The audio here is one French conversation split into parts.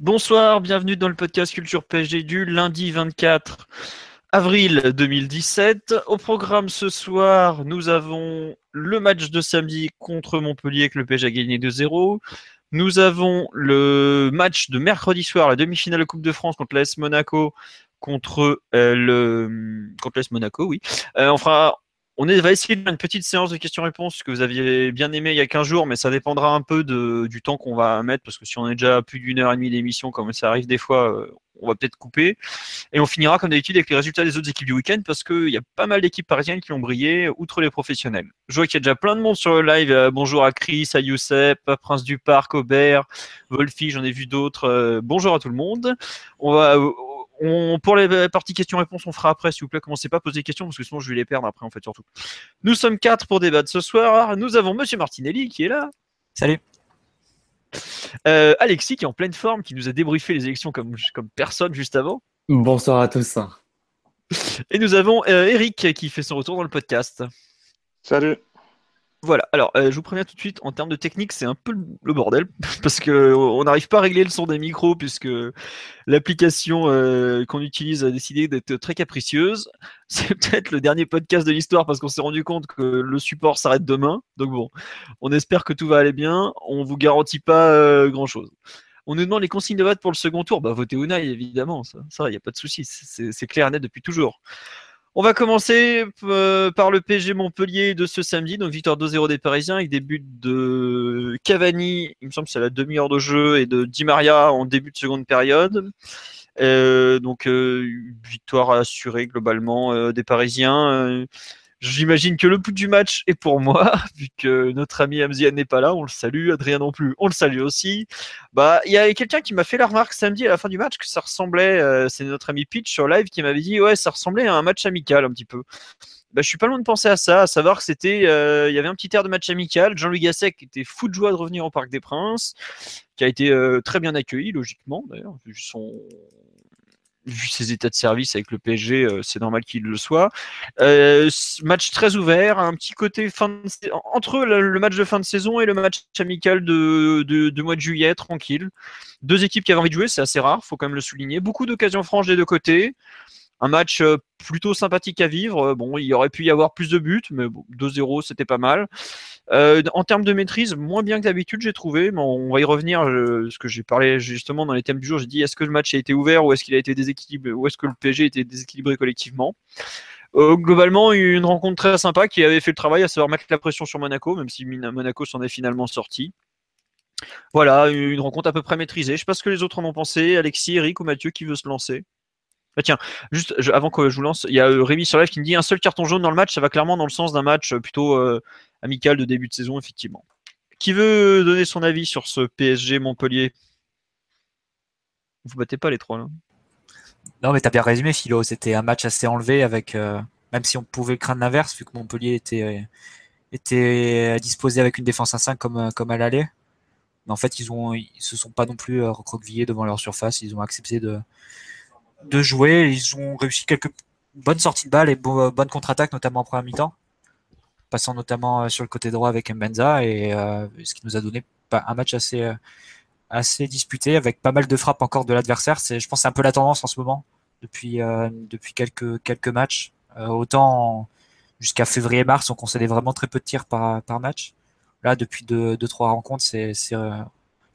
Bonsoir, bienvenue dans le podcast Culture PSG du lundi 24 avril 2017. Au programme ce soir, nous avons le match de samedi contre Montpellier que le PSG a gagné 2-0. Nous avons le match de mercredi soir, la demi-finale de Coupe de France contre l'AS Monaco contre euh, le contre l'AS Monaco, oui. Euh, on fera on va essayer de faire une petite séance de questions-réponses que vous aviez bien aimé il y a 15 jours, mais ça dépendra un peu du temps qu'on va mettre, parce que si on est déjà à plus d'une heure et demie d'émission, comme ça arrive des fois, euh, on va peut-être couper. Et on finira comme d'habitude avec les résultats des autres équipes du week-end, parce qu'il y a pas mal d'équipes parisiennes qui ont brillé, outre les professionnels. Je vois qu'il y a déjà plein de monde sur le live. Euh, bonjour à Chris, à Youssef, à Prince du Parc, Aubert, Wolfie, j'en ai vu d'autres. Euh, bonjour à tout le monde. On va, on, pour les parties questions-réponses, on fera après, s'il vous plaît. Commencez pas à poser des questions, parce que sinon je vais les perdre après, en fait, surtout. Nous sommes quatre pour débattre ce soir. Nous avons Monsieur Martinelli qui est là. Salut. Euh, Alexis qui est en pleine forme, qui nous a débriefé les élections comme, comme personne juste avant. Bonsoir à tous. Et nous avons euh, Eric qui fait son retour dans le podcast. Salut. Voilà, alors euh, je vous préviens tout de suite, en termes de technique, c'est un peu le- bordel, parce que on n'arrive pas à régler le son des micros, puisque l'application euh, qu'on utilise a décidé d'être très capricieuse. C'est peut-être le dernier podcast de l'histoire, parce qu'on s'est rendu compte que le support s'arrête demain. Donc bon, on espère que tout va aller bien, on vous garantit pas euh, grand-chose. On nous demande les consignes de vote pour le second tour, bah votez Unai évidemment, ça, il n'y a pas de souci, c'est clair et net depuis toujours. On va commencer euh, par le PSG Montpellier de ce samedi, donc victoire 2-0 des Parisiens avec des buts de Cavani, il me semble que c'est la demi-heure de jeu, et de Di Maria en début de seconde période. Euh, donc euh, victoire assurée globalement des Parisiens. J'imagine que le bout du match est pour moi, vu que notre ami Amzian n'est pas là, on le salue, Adrien non plus, on le salue aussi. Bah, il y a quelqu'un qui m'a fait la remarque samedi à la fin du match que ça ressemblait, euh, c'est notre ami Pitch sur live qui m'avait dit ouais, ça ressemblait à un match amical un petit peu. Bah, je suis pas loin de penser à ça, à savoir que c'était, euh, il y avait un petit air de match amical. Jean-Louis Gasset était fou de joie de revenir au Parc des Princes, qui a été euh, très bien accueilli logiquement d'ailleurs, vu son vu ses états de service avec le PSG, euh, c'est normal qu'il le soit. Euh, match très ouvert, un petit côté fin de entre le, match de fin de saison et le match amical de, de, mois de juillet, tranquille. Deux équipes qui avaient envie de jouer, c'est assez rare, faut quand même le souligner. Beaucoup d'occasions franches des deux côtés. Un match euh, plutôt sympathique à vivre. Bon, il aurait pu y avoir plus de buts, mais bon, 2-0, c'était pas mal. Euh, en termes de maîtrise, moins bien que d'habitude, j'ai trouvé, mais on va y revenir. euh, ce que j'ai parlé justement dans les thèmes du jour, j'ai dit est-ce que le match a été ouvert ou est-ce qu'il a été déséquilibré ou est-ce que le PSG a été déséquilibré collectivement? Euh, Globalement, une rencontre très sympa qui avait fait le travail, à savoir mettre la pression sur Monaco, même si Monaco s'en est finalement sorti. Voilà, une rencontre à peu près maîtrisée. Je sais pas ce que les autres en ont pensé. Alexis, Eric ou Mathieu qui veut se lancer? Ah tiens, juste je- avant que je vous lance, il y a euh, Rémi sur live qui me dit un seul carton jaune dans le match, ça va clairement dans le sens d'un match plutôt amical de début de saison, effectivement. Qui veut donner son avis sur ce PSG Montpellier? Vous battez pas les trois là. Non, mais t'as bien résumé, Philo. C'était un match assez enlevé avec, euh, même si on pouvait craindre l'inverse, vu que Montpellier était, euh, était disposé avec une défense à 5 comme, euh, comme à. Mais en fait, ils ont, se sont pas non plus euh, recroquevillés devant leur surface. Ils ont accepté de, jouer. Ils ont réussi quelques bonnes sorties de balles et bo- bonnes contre-attaques, notamment en première mi-temps. Passant notamment euh, sur le côté droit avec Mbenza et euh, ce qui nous a donné un match assez, euh, assez disputé avec pas mal de frappes encore de l'adversaire. C'est, je pense, c'est un peu la tendance en ce moment depuis depuis quelques quelques matchs. Autant jusqu'à février-mars, on concédait vraiment très peu de tirs par par match. Là, depuis deux deux trois rencontres, c'est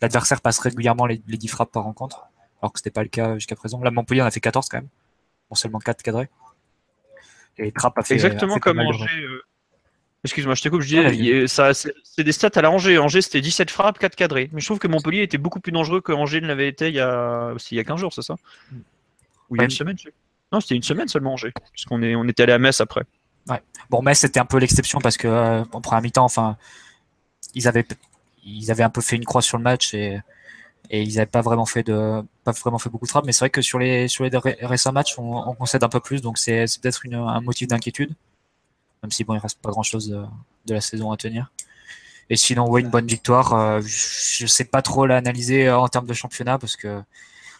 l'adversaire passe régulièrement les, les 10 frappes par rencontre, alors que c'était pas le cas jusqu'à présent. Là, Montpellier en a fait 14 quand même. Bon, seulement 4 cadrés. Et Trapp a fait Exactement a fait pas comme Angers. euh, Excuse-moi, je te coupe, je disais, ça, c'est des stats à la Angers. Angers, c'était 17 frappes, 4 cadrés. Mais je trouve que Montpellier était beaucoup plus dangereux que Angers ne l'avait été il y a, c'est il y a 15 jours, c'est ça? Ou il y a Ouais. une semaine je. Non, c'était une semaine seulement Angers. Puisqu'on est, on était allé à Metz après. Bon, Metz c'était un peu l'exception parce que euh, en première mi-temps, enfin, ils avaient ils avaient un peu fait une croix sur le match et, et ils n'avaient pas vraiment fait de pas vraiment fait beaucoup de frappes. Mais c'est vrai que sur les sur les récents matchs, on, on concède un peu plus, donc c'est peut-être un motif d'inquiétude. Même si bon, il reste pas grand chose de, de, la saison à tenir. Et sinon, ouais, une bonne victoire. Euh, je sais pas trop l'analyser en termes de championnat parce que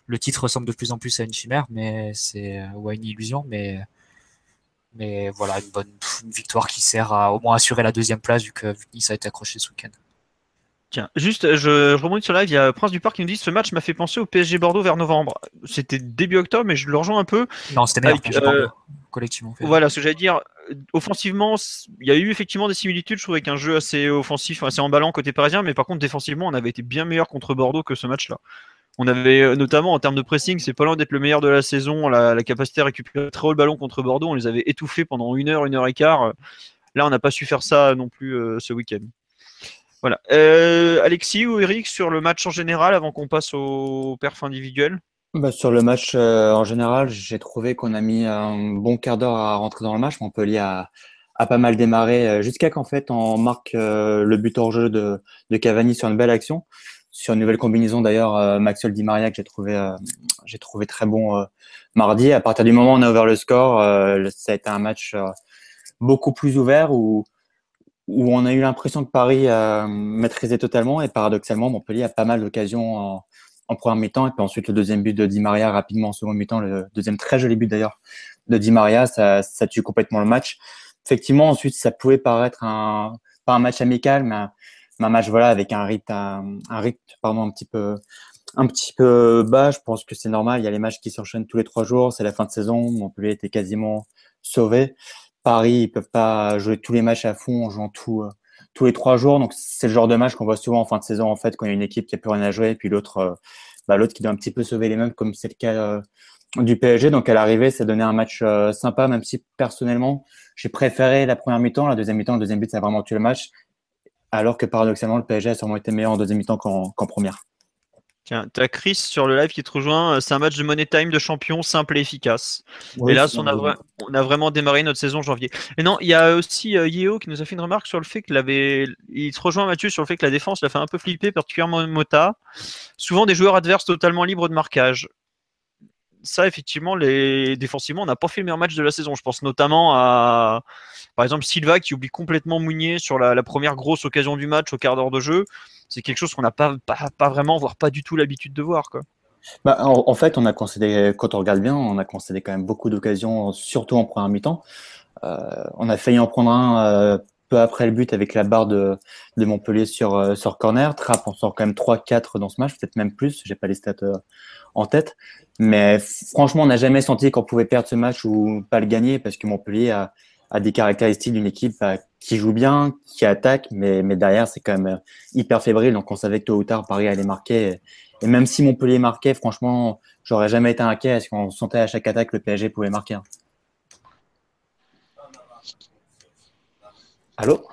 le titre ressemble de plus en plus à une chimère, mais c'est euh, ouais, une illusion. Mais mais voilà, une bonne victoire qui sert à au moins assurer la deuxième place vu que Nice a été accroché ce week-end. Tiens, juste, je, je remonte sur live, il y a Prince du Parc qui nous dit ce match m'a fait penser au PSG Bordeaux vers novembre. C'était début octobre, mais je le rejoins un peu. Non, c'était meilleur PSG euh, collectivement. Voilà, ce que j'allais dire. Offensivement, il y a eu effectivement des similitudes, je trouvais qu'un jeu assez offensif, assez emballant côté parisien, mais par contre, défensivement, on avait été bien meilleur contre Bordeaux que ce match-là. On avait euh, notamment en termes de pressing, c'est pas loin d'être le meilleur de la saison, la, capacité à récupérer très haut le ballon contre Bordeaux, on les avait étouffés pendant une heure, une heure et quart. Là, on n'a pas su faire ça non plus euh, ce week-end. Voilà. Euh, Alexis ou Eric sur le match en général avant qu'on passe au perf individuel? Bah, Sur le match euh, en général, j'ai trouvé qu'on a mis un bon quart d'heure à rentrer dans le match. Montpellier a, a pas mal démarré euh, jusqu'à qu'en fait on marque le but hors jeu de, de, Cavani sur une belle action. Sur une nouvelle combinaison d'ailleurs, Maxwell Di Maria que j'ai trouvé, j'ai trouvé très bon mardi. À partir du moment où on a ouvert le score, ça a été un match beaucoup plus ouvert où où on a eu l'impression que Paris a maîtrisé totalement et paradoxalement Montpellier a pas mal d'occasions en, en première mi-temps et puis ensuite le deuxième but de Di Maria rapidement en second mi-temps, le deuxième très joli but d'ailleurs de Di Maria, ça, ça tue complètement le match. Effectivement, ensuite ça pouvait paraître un pas un match amical, mais un, match voilà avec un rythme un, rythme pardon un petit peu un petit peu bas. Je pense que c'est normal. Il y a les matchs qui s'enchaînent tous les trois jours. C'est la fin de saison. Montpellier était quasiment sauvé. Paris, ils peuvent pas jouer tous les matchs à fond en jouant tout, euh, tous les trois jours. Donc, c'est le genre de match qu'on voit souvent en fin de saison, en fait, quand il y a une équipe qui a plus rien à jouer, et puis l'autre, euh, bah, l'autre qui doit un petit peu sauver les mêmes, comme c'est le cas euh, du PSG. Donc, à l'arrivée, ça donnait un match sympa, même si personnellement, j'ai préféré la première mi-temps. La deuxième mi-temps, le deuxième but, ça a vraiment tué le match. Alors que paradoxalement, le PSG a sûrement été meilleur en deuxième mi-temps qu'en première. Tiens, tu as Chris sur le live qui te rejoint. Euh, c'est un match de Money Time de champion simple et efficace. et là, on a, on a, vraiment démarré notre saison janvier. Et non, il y a aussi euh, Yeo qui nous a fait une remarque sur le fait qu'il avait. Il te rejoint Mathieu sur le fait que la défense l'a fait un peu flipper, particulièrement Mota. Souvent des joueurs adverses totalement libres de marquage. Ça, effectivement, les... défensivement, on n'a pas fait le meilleur match de la saison. Je pense notamment à, par exemple, Silva qui oublie complètement Mounier sur la, première grosse occasion du match au quart d'heure de jeu c'est quelque chose qu'on n'a pas, pas, vraiment, voire pas du tout l'habitude de voir. Quoi. Bah, en, fait, on a quand on regarde bien, on a concédé quand même beaucoup d'occasions, surtout en première mi-temps. Euh, on a failli en prendre un euh, peu après le but avec la barre de, Montpellier sur, euh, sur corner. Trapp, on sort quand même 3-4 dans ce match, peut-être même plus. J'ai pas les stats en tête. Mais franchement, on n'a jamais senti qu'on pouvait perdre ce match ou pas le gagner parce que Montpellier a, a des caractéristiques d'une équipe bah, qui joue bien, qui attaque, mais, mais derrière, c'est quand même euh, hyper fébrile. Donc, on savait que tôt ou tard, Paris allait marquer. Et même si Montpellier marquait, franchement, j'aurais jamais été inquiet parce qu'on sentait à chaque attaque que le PSG pouvait marquer. Hein. Allô?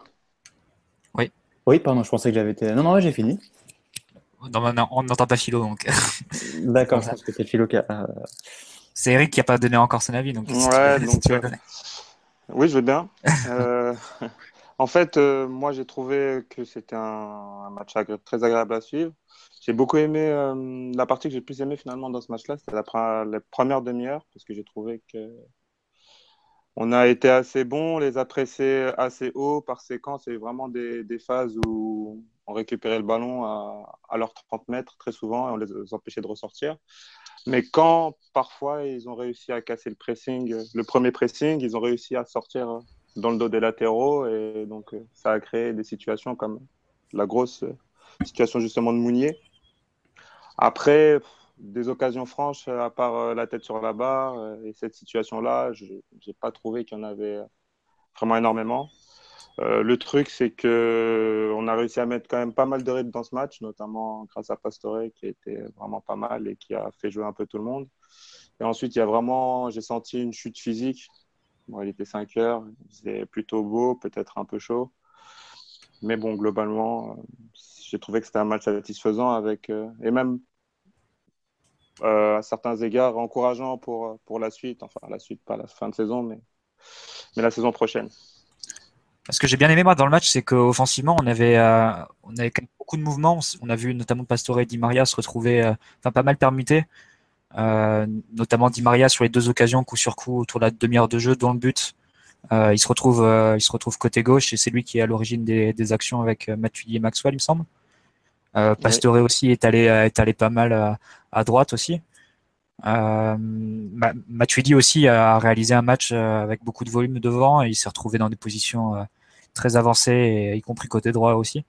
Oui. Oui, pardon, je pensais que j'avais été. Non, non, j'ai fini. Non, non, on n'entend pas Philo, donc. D'accord, je pense que c'est Philo qui a. Euh, c'est Eric qui n'a pas donné encore son avis, donc. Ouais, donc. tu donner. Oui, je veux bien. Euh, en fait, euh, moi, j'ai trouvé que c'était un, match très agréable à suivre. J'ai beaucoup aimé euh, la partie que j'ai plus aimé finalement dans ce match-là, c'était la, la, première demi-heure, parce que j'ai trouvé que on a été assez bon, les a pressés assez haut par séquence et vraiment des, des, phases où on récupérait le ballon à, à leurs 30 mètres très souvent et on les empêchait de ressortir. Mais quand parfois ils ont réussi à casser le pressing, le premier pressing, ils ont réussi à sortir dans le dos des latéraux et donc euh, ça a créé des situations comme la grosse situation justement de Mounier. Après, des occasions franches, à part euh, la tête sur la barre euh, et cette situation-là, je n'ai pas trouvé qu'il y en avait vraiment énormément. Euh, le truc, c'est que on a réussi à mettre quand même pas mal de rythme dans ce match, notamment grâce à Pastore qui était vraiment pas mal et qui a fait jouer un peu tout le monde. Et ensuite, il y a vraiment, j'ai senti une chute physique. Bon, il était 5 heures, c'était plutôt beau, peut-être un peu chaud. Mais bon, globalement, euh, j'ai trouvé que c'était un match satisfaisant avec, euh, et même à certains égards encourageant pour, pour la suite. Enfin, la suite, pas la fin de saison, mais, mais la saison prochaine. Ce que j'ai bien aimé moi dans le match, c'est qu'offensivement, on avait, euh, on avait beaucoup de mouvements. On a vu notamment Pastore et Di Maria se retrouver, euh, enfin pas mal permutés, euh, notamment Di Maria sur les deux occasions coup sur coup autour de la demi-heure de jeu, dont le but. il se retrouve, il se retrouve côté gauche et c'est lui qui est à l'origine des, des, actions avec Matuidi et Maxwell, il me semble. Pastore aussi est allé, est allé pas mal à, à droite aussi. Euh, Matuidi aussi a réalisé un match avec beaucoup de volume devant et il s'est retrouvé dans des positions très avancé, y compris côté droit aussi.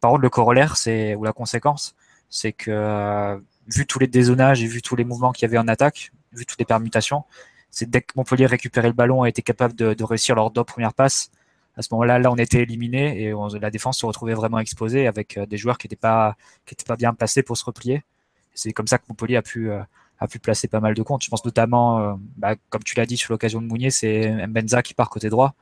Par contre, le corollaire, c'est ou la conséquence, c'est que euh, vu tous les dézonages et vu tous les mouvements qu'il y avait en attaque, vu toutes les permutations, c'est dès que Montpellier récupérait le ballon et était capable de, réussir leurs deux premières passes, à ce moment-là, là, on était éliminé et la défense se retrouvait vraiment exposée avec euh, des joueurs qui n'étaient pas qui étaient pas bien placés pour se replier. C'est comme ça que Montpellier a pu euh, a pu placer pas mal de comptes. Je pense notamment, bah, comme tu l'as dit sur l'occasion de Mounier, c'est Mbenza qui part côté droit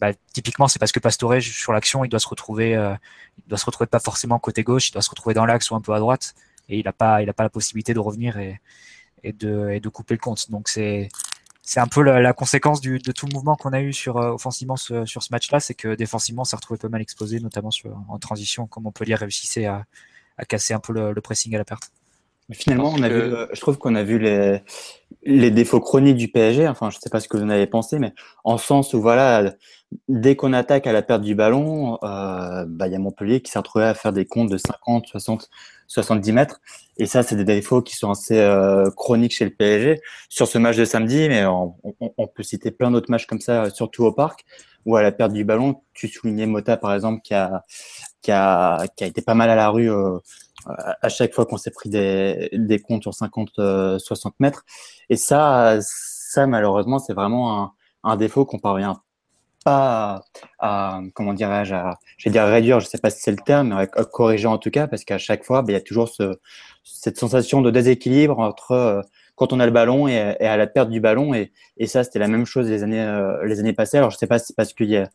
bah, typiquement, c'est parce que Pastore sur l'action, il doit se retrouver, euh, il doit se retrouver pas forcément côté gauche, il doit se retrouver dans l'axe ou un peu à droite, et il n'a pas, il a pas la possibilité de revenir et, et de, et de couper le compte. Donc c'est, c'est un peu la, conséquence du, de tout le mouvement qu'on a eu sur euh, offensivement sur ce match-là, c'est que défensivement, ça s'est retrouvé pas mal exposé, notamment sur, en transition, comme on peut dire, réussissait à, à casser un peu le, le pressing à la perte. Finalement, on a vu, euh, je trouve qu'on a vu les, les défauts chroniques du PSG. Enfin, je ne sais pas ce que vous en avez pensé, mais en sens où voilà, dès qu'on attaque à la perte du ballon, euh, bah, il y a Montpellier qui s'est retrouvé à faire des comptes de 50, 60, 70 mètres. Et ça, c'est des défauts qui sont assez euh, chroniques chez le PSG. Sur ce match de samedi, mais on, on, peut citer plein d'autres matchs comme ça, surtout au parc, où à la perte du ballon, tu soulignais Mota par exemple, qui a, qui a, qui a été pas mal à la rue. Euh, à chaque fois qu'on s'est pris des, des comptes sur 50, 60 euh, mètres. Et ça, ça malheureusement, c'est vraiment un, un défaut qu'on parvient pas à, comment dirais-je, à, je dire réduire, je sais pas si c'est le terme, mais à, corriger en tout cas, parce qu'à chaque fois, ben, il y a toujours ce, cette sensation de déséquilibre entre euh, quand on a le ballon et, et, à la perte du ballon. Et, et ça, c'était la même chose les années, euh, les années passées. Alors, je sais pas si c'est parce qu'il y a,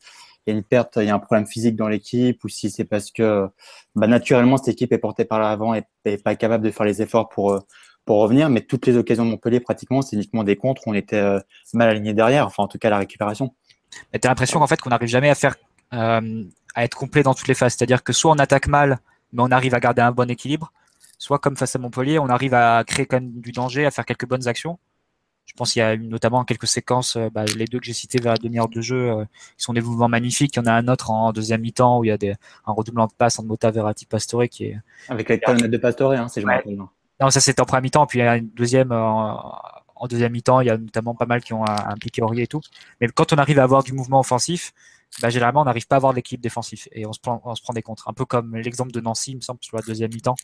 il y a une perte, il y a un problème physique dans l'équipe, ou si c'est parce que bah, naturellement cette équipe est portée par l'avant et n'est pas capable de faire les efforts pour euh, revenir. Mais toutes les occasions de Montpellier, pratiquement, c'est uniquement des contres on était euh, mal aligné derrière. Enfin, en tout cas, la récupération. Tu as l'impression qu'en fait qu'on n'arrive jamais à faire euh, à être complet dans toutes les phases. C'est-à-dire que soit on attaque mal, mais on arrive à garder un bon équilibre, soit comme face à Montpellier, on arrive à créer quand même du danger, à faire quelques bonnes actions. Je pense qu'il y a eu notamment quelques séquences, euh, bah, les deux que j'ai cités vers la demi-heure de jeu, euh, qui sont des mouvements magnifiques. Il y en a un autre en deuxième mi-temps où il y a des, un redoublement de passe entre Mota, Verratti, Pastore qui est. Avec la colonnette de Pastore, hein, si je me rappelle. Non, ça c'était en première mi-temps, puis il y a une deuxième en, en deuxième mi-temps, il y a notamment pas mal qui ont impliqué Aurier et tout. Mais quand on arrive à avoir du mouvement offensif, bah, généralement on n'arrive pas à avoir l'équipe défensif et on se prend, on se prend des contres. Un peu comme l'exemple de Nancy, il me semble, sur la deuxième mi-temps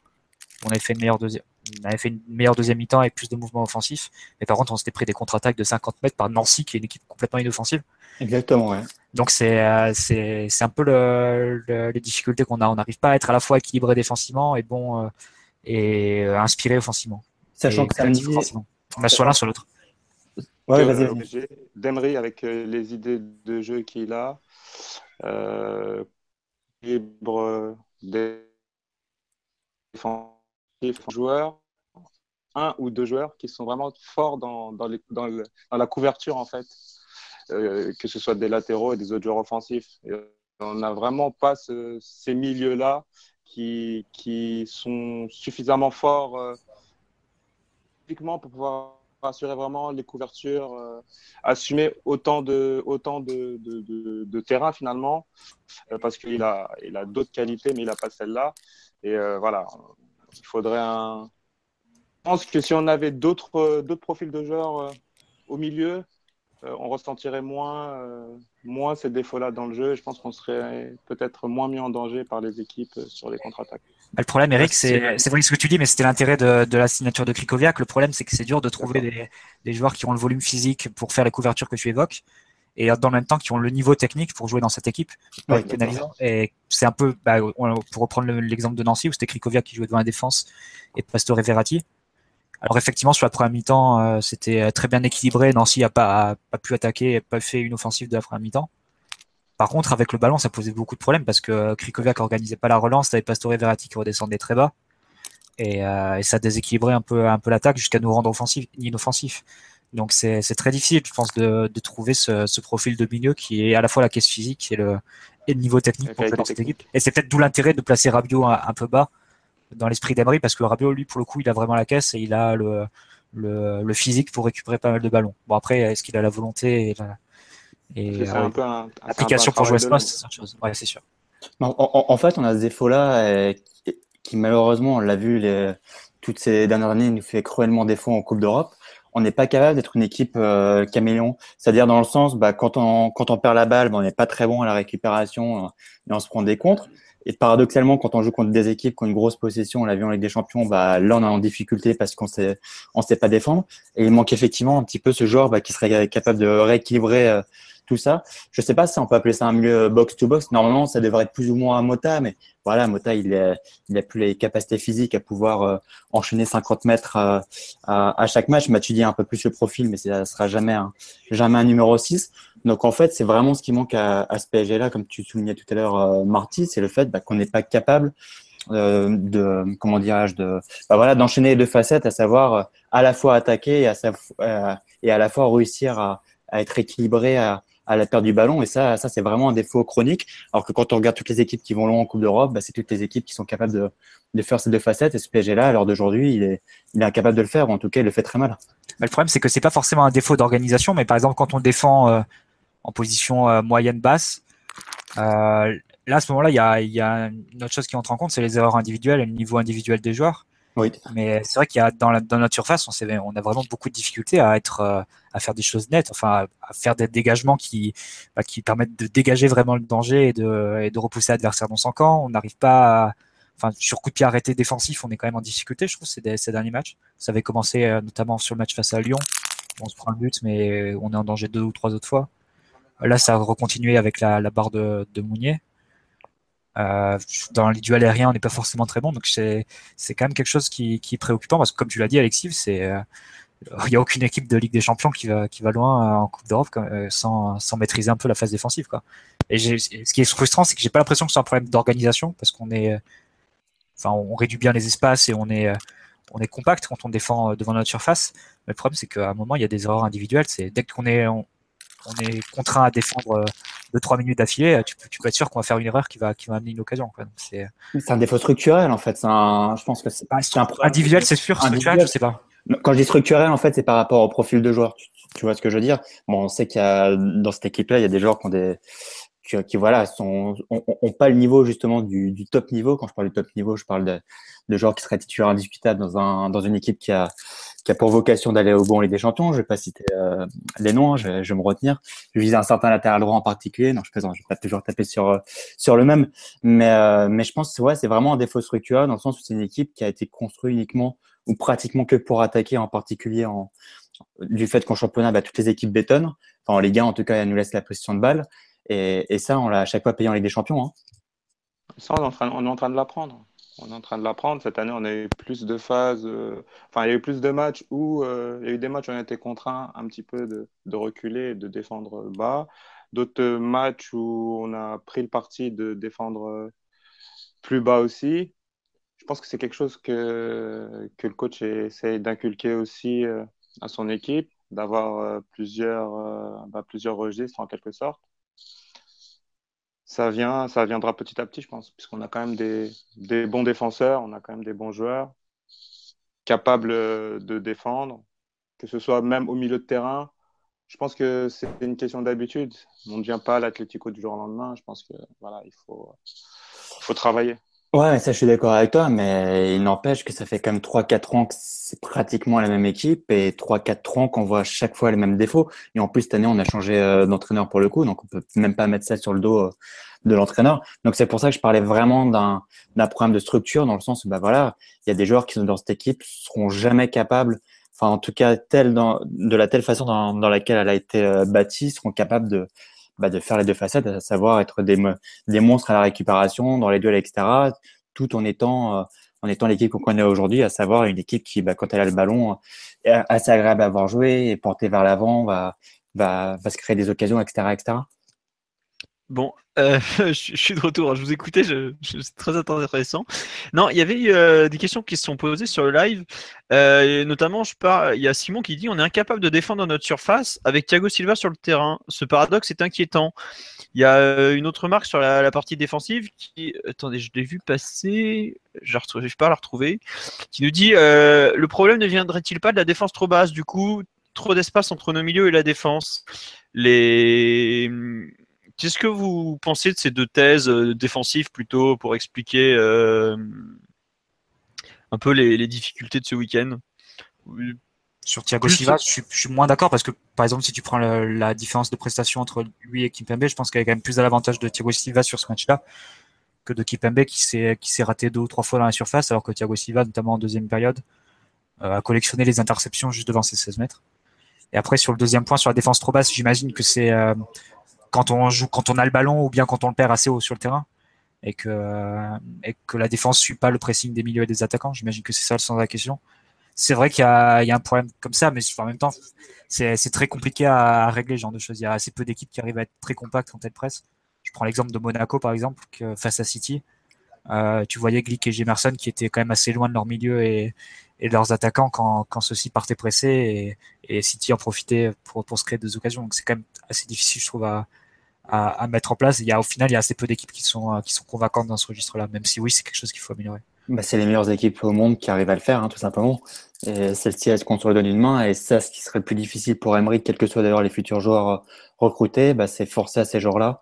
on avait fait une meilleure deuxième, on avait fait une meilleure deuxième mi-temps avec plus de mouvements offensifs. Mais par contre, on s'était pris des contre-attaques de 50 mètres par Nancy, qui est une équipe complètement inoffensive. Exactement, ouais. Donc c'est euh, c'est c'est un peu le, les difficultés qu'on a. On n'arrive pas à être à la fois équilibré défensivement et bon euh, et euh, inspiré offensivement. Sachant que samedi, on a soit l'un soit l'autre. Ouais, vas-y. D'Emery avec les idées de jeu qu'il a, euh, libre défensif joueurs, un ou deux joueurs qui sont vraiment forts dans, dans, la couverture, en fait, euh, que ce soit des latéraux et des autres joueurs offensifs. on n'a vraiment pas ces milieux-là qui, qui, sont suffisamment forts euh, pour pouvoir assurer vraiment les couvertures, euh, assumer autant de, autant de, de, terrain finalement, parce qu'il a, il a d'autres qualités, mais il n'a pas celle-là. Et voilà, il faudrait un. Je pense que si on avait d'autres euh, d'autres profils de joueurs euh, au milieu, euh, on ressentirait moins, moins ces défauts-là dans le jeu. je pense qu'on serait peut-être moins mis en danger par les équipes sur les contre-attaques. Bah, le problème, Eric, c'est vrai ce que tu dis, mais c'était l'intérêt de, de, la signature de Krikoviak. Le problème, c'est que c'est dur de trouver des, des, joueurs qui ont le volume physique pour faire les couvertures que tu évoques et dans le même temps qui ont le niveau technique pour jouer dans cette équipe. et c'est un peu, bah, pour reprendre l'exemple de Nancy, où c'était Krikovia qui jouait devant la défense et Pastore Verratti. Alors effectivement, sur la première mi-temps, euh, c'était très bien équilibré. Nancy n'a pas, pas pu attaquer, n'a pas fait une offensive de la première mi-temps. Par contre, avec le ballon, ça posait beaucoup de problèmes parce que Krikoviak organisait pas la relance, t'avais Pastore Verratti qui redescendait très bas. Et, euh, et ça déséquilibrait un peu, un peu l'attaque jusqu'à nous rendre offensif, inoffensif. Donc c'est très difficile, je pense, de, de trouver ce, ce, profil de milieu qui est à la fois la caisse physique et le, et le niveau technique pour jouer cette équipe. Et c'est peut-être d'où l'intérêt de placer Rabiot un, peu bas dans l'esprit d'Emery parce que Rabiot, lui, pour le coup, il a vraiment la caisse et il a le, le, le physique pour récupérer pas mal de ballons. Bon après, est-ce qu'il a la volonté et la, et l'application pour jouer ce poste, c'est autre chose. Ouais, c'est sûr. En, en, fait, on a ce défaut-là euh, qui, malheureusement, on l'a vu les, toutes ces dernières années, nous fait cruellement défaut en Coupe d'Europe on n'est pas capable d'être une équipe euh, caméléon. C'est-à-dire dans le sens, bah, quand, on, quand on perd la balle, bah, on n'est pas très bon à la récupération euh, et on se prend des contres. Et paradoxalement, quand on joue contre des équipes qui ont une grosse possession, on l'a des Champions, bah, là on est en difficulté parce qu'on sait, on sait pas défendre. Et il manque effectivement un petit peu ce joueur bah, qui serait capable de rééquilibrer euh, tout ça. Je sais pas si on peut appeler ça un milieu box-to-box. Normalement, ça devrait être plus ou moins un Mota, mais voilà, Mota, il, a, il a plus les capacités physiques à pouvoir euh, enchaîner 50 mètres euh, à, chaque match. dis un peu plus le profil, mais ça sera jamais un, jamais un numéro 6. Donc en fait, c'est vraiment ce qui manque à, ce PSG-là, comme tu soulignais tout à l'heure, euh, Marty, c'est le fait bah, qu'on n'est pas capable de comment dirais-je de bah, voilà d'enchaîner les deux facettes, à savoir à la fois attaquer et à, et à la fois réussir à, à être équilibré, à, à la perte du ballon. Et ça, ça c'est vraiment un défaut chronique. Alors que quand on regarde toutes les équipes qui vont loin en Coupe d'Europe, bah, c'est toutes les équipes qui sont capables de, de faire ces deux facettes. Et ce PSG-là, à l'heure d'aujourd'hui, il est, il est incapable de le faire, ou en tout cas, il le fait très mal. le problème, c'est que c'est pas forcément un défaut d'organisation, mais par exemple, quand on défend euh, en position euh, moyenne-basse, euh, là, à ce moment-là, il y a, y a une autre chose qui entre en compte, c'est les erreurs individuelles et le niveau individuel des joueurs. Oui. Mais c'est vrai qu'il y a dans, notre surface, on, a vraiment beaucoup de difficultés à être, euh, à faire des choses nettes, enfin à faire des dégagements qui, bah, qui permettent de dégager vraiment le danger et de, repousser l'adversaire dans son camp. On n'arrive pas, à, enfin sur coup de pied arrêté défensif, on est quand même en difficulté, je trouve, ces, derniers matchs. Ça avait commencé euh, notamment sur le match face à Lyon. On se prend le but, mais on est en danger deux ou trois autres fois. Là, ça a recontinué avec la, barre de Mounier. Euh, dans les duels aériens, on n'est pas forcément très bon, donc c'est c'est quand même quelque chose qui, qui est préoccupant parce que comme tu l'as dit, Alexis, c'est euh, il n'y a aucune équipe de Ligue des Champions qui va qui va loin en Coupe d'Europe euh, sans sans maîtriser un peu la phase défensive quoi. Et ce qui est frustrant, c'est que j'ai pas l'impression que c'est un problème d'organisation parce qu'on est enfin on réduit bien les espaces et on est on est compact quand on défend devant notre surface. Mais le problème, c'est qu'à un moment, il y a des erreurs individuelles. C'est dès qu'on est, on est contraint à défendre 2-3 euh, minutes d'affilée, tu, tu, peux être sûr qu'on va faire une erreur qui va, qui va amener une occasion. C'est un défaut structurel en fait. Un, je pense que c'est pas un individuel, c'est sûr. Structurel, je sais pas. Quand je dis structurel, en fait, c'est par rapport au profil de joueur. Tu, tu, vois ce que je veux dire? Bon, on sait qu'il y a dans cette équipe-là, il y a des joueurs qui ont des qui, voilà sont ont, pas le niveau justement du, du, top niveau. Quand je parle du top niveau, je parle de, de joueurs qui seraient titulaires indiscutables dans un dans une équipe qui a qui a pour vocation d'aller au bon Ligue des Champions. Je vais pas citer euh, les noms, hein, je, vais, je, vais me retenir. Je vise un certain latéral droit en particulier. Non, je plaisante, je vais pas toujours taper sur euh, sur le même, mais euh, mais je pense ouais, c'est vraiment un défaut structurel dans le sens où c'est une équipe qui a été construite uniquement ou pratiquement que pour attaquer, en particulier en du fait qu'en championnat, bah, toutes les équipes bétonnent. Enfin, en Ligue 1, en tout cas, elles nous laissent la position de balle. Et, et ça, on l'a à chaque fois payé en Ligue des Champions. Hein. Ça, on est en train, on est en train de l'apprendre on est en train de l'apprendre. Cette année, on a eu plus de phases, euh, enfin, il y a eu plus de matchs où euh, il y a eu des matchs où on a été contraints un petit peu de, reculer et de défendre bas. D'autres matchs où on a pris le parti de défendre plus bas aussi. Je pense que c'est quelque chose que, que le coach essaie d'inculquer aussi euh, à son équipe, d'avoir plusieurs, bah, plusieurs registres en quelque sorte ça vient, ça viendra petit à petit, je pense, puisqu'on a quand même des, bons défenseurs, on a quand même des bons joueurs capables euh, de défendre, que ce soit même au milieu de terrain. Je pense que c'est une question d'habitude. On ne devient pas l'Atlético du jour au lendemain. Je pense que voilà, il faut travailler. Ouais, ça, je suis d'accord avec toi, mais il n'empêche que ça fait quand même 3-4 ans que c'est pratiquement la même équipe et 3-4 ans qu'on voit chaque fois les mêmes défauts. Et en plus, cette année, on a changé euh, d'entraîneur pour le coup, donc on peut même pas mettre ça sur le dos euh, de l'entraîneur. Donc c'est pour ça que je parlais vraiment d'un d'un problème de structure dans le sens où bah voilà, il y a des joueurs qui sont dans cette équipe seront jamais capables, enfin en tout cas tel dans de la telle façon dans, dans laquelle elle a été euh, bâtie, seront capables de bah, de faire les deux facettes, à savoir être des, des monstres à la récupération, dans les duels, etc., tout en étant, euh, en étant l'équipe qu'on connaît aujourd'hui, à savoir une équipe qui, bah, quand elle a le ballon, est assez agréable à avoir joué et portée vers l'avant, va, va, va se créer des occasions, etc., etc. Bon, euh, je, suis de retour. Je vous écoutais, c'est très intéressant. Non, il y avait euh, des questions qui se sont posées sur le live. Euh, notamment, je il y a Simon qui dit on est incapable de défendre notre surface avec Thiago Silva sur le terrain. Ce paradoxe est inquiétant. Il y a une autre remarque sur la, partie défensive qui, attendez, je l'ai vu passer, je ne pas à la retrouver, qui nous dit le problème ne viendrait-il pas de la défense trop basse? Du coup, trop d'espace entre nos milieux et la défense. Les Qu'est-ce que vous pensez de ces deux thèses euh, défensives plutôt pour expliquer euh, un peu les, difficultés de ce week-end? Sur Thiago Silva, je suis, moins d'accord parce que par exemple, si tu prends la, différence de prestation entre lui et Kimpembe, je pense qu'il y a quand même plus à l'avantage de Thiago Silva sur ce match-là que de qui s'est qui s'est raté deux ou trois fois dans la surface, alors que Thiago Silva, notamment en deuxième période, euh, a collectionné les interceptions juste devant ses 16 mètres. Et après, sur le deuxième point, sur la défense trop basse, j'imagine que c'est quand on joue, quand on a le ballon ou bien quand on le perd assez haut sur le terrain et que, la défense suit pas le pressing des milieux et des attaquants. J'imagine que c'est ça le sens de la question. C'est vrai qu'il y, a, un problème comme ça, mais en même temps, c'est très compliqué à, régler ce genre de choses. Il y a assez peu d'équipes qui arrivent à être très compactes quand elles pressent. Je prends l'exemple de Monaco, par exemple, face à City. Euh, tu voyais Glick et Gemerson qui étaient quand même assez loin de leur milieu et, de leurs attaquants quand, ceux-ci partaient pressés et, City en profitait pour, pour se créer des occasions. Donc c'est quand même assez difficile, je trouve, à, à, mettre en place. Il y a, au final, il y a assez peu d'équipes qui sont, euh, qui sont convaincantes dans ce registre-là, même si oui, c'est quelque chose qu'il faut améliorer. Bah, c'est les meilleures équipes au monde qui arrivent à le faire, hein, tout simplement. Et celle-ci, elle se compte d'une main. Et ça, ce qui serait le plus difficile pour Emery, quels que soient d'ailleurs les futurs joueurs euh, recrutés, bah, c'est forcer à ces joueurs-là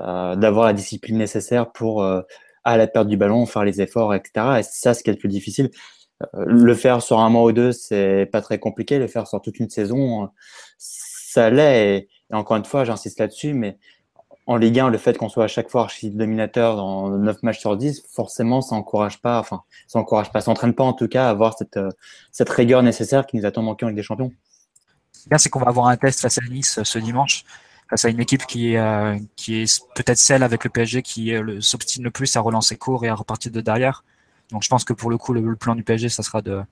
euh, d'avoir la discipline nécessaire pour, à la perte du ballon, faire les efforts, etc. Et ça, ce qui est le plus difficile. le faire sur un mois ou deux, c'est pas très compliqué. Le faire sur toute une saison, ça l'est. et encore une fois, j'insiste là-dessus, mais en Ligue 1, le fait qu'on soit à chaque fois archi dominateur dans 9 matchs sur 10, forcément, ça pas, enfin, ça pas, ça entraîne pas en tout cas à avoir cette, euh, cette rigueur nécessaire qui nous attend manquer en Ligue des Champions. Bien, c'est qu'on va avoir un test face à Nice euh, ce dimanche, face à une équipe qui euh, qui est peut-être celle avec le PSG qui s'obstine le plus à relancer court et à repartir de derrière. Donc je pense que pour le coup, le, plan du PSG, ça sera de,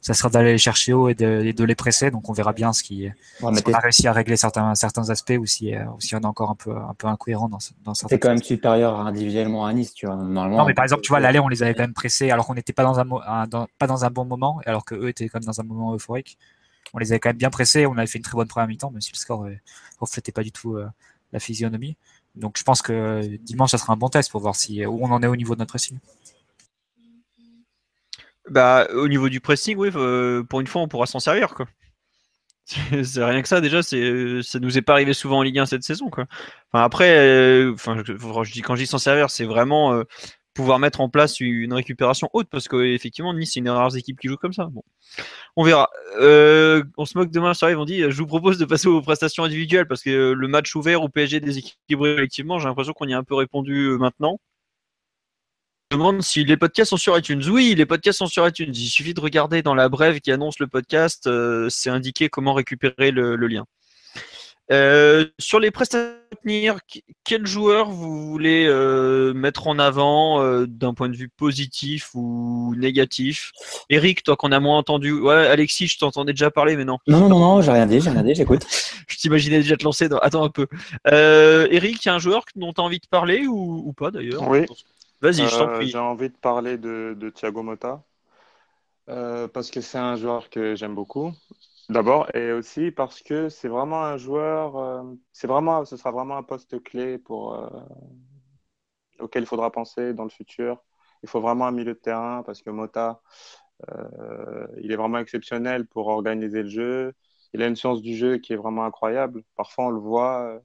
ça sera d'aller les chercher haut et de, de, les presser. Donc on verra bien ce qui, on a réussi à régler certains, certains aspects ou si, euh, si on est encore un peu, un peu incohérent dans, dans certains. C'est quand même supérieur individuellement à Nice, tu vois. Normalement. Non, mais par exemple, tu vois, l'aller, on les avait quand même pressés alors qu'on n'était pas dans un, pas dans un bon moment, alors que eux étaient quand même dans un moment euphorique. On les avait quand même bien pressés. On avait fait une très bonne première mi-temps, même si le score ne reflétait pas du tout euh, la physionomie. Donc je pense que dimanche, ça sera un bon test pour voir si, où on en est au niveau de notre pressing. Bah, au niveau du pressing, oui, euh, pour une fois, on pourra s'en servir, quoi. C'est rien que ça, déjà, c'est ça nous est pas arrivé souvent en Ligue 1 cette saison, quoi. Enfin, après, euh, je, dis quand je dis s'en servir, c'est vraiment euh, pouvoir mettre en place une récupération haute, parce qu'effectivement, Nice, c'est une des rares équipes qui joue comme ça. Bon, on verra. on se moque demain sur live, on dit, je vous propose de passer aux prestations individuelles, parce que le match ouvert au PSG déséquilibré collectivement, j'ai l'impression qu'on y a un peu répondu maintenant demande si les podcasts sont sur iTunes. Oui, les podcasts sont sur iTunes. Il suffit de regarder dans la brève qui annonce le podcast, euh, c'est indiqué comment récupérer le, lien. Euh, sur les prestations à tenir, quel joueur vous voulez euh, mettre en avant d'un point de vue positif ou négatif? Eric, toi qu'on a moins entendu. Ouais, Alexis, je t'entendais déjà parler, mais non. Non, non, non, non j'ai rien dit, j'ai rien dit, j'écoute. je t'imaginais déjà te lancer. Dans... Attends un peu. Eric, il y a un joueur dont tu as envie de parler ou, ou pas d'ailleurs? Oui. Vas-y, je t'en euh, prie. J'ai envie de parler de, Thiago Motta euh, parce que c'est un joueur que j'aime beaucoup. D'abord, et aussi parce que c'est vraiment un joueur, euh, c'est vraiment, ce sera vraiment un poste clé pour, auquel il faudra penser dans le futur. Il faut vraiment un milieu de terrain parce que Mota, il est vraiment exceptionnel pour organiser le jeu. Il a une science du jeu qui est vraiment incroyable. Parfois, on le voit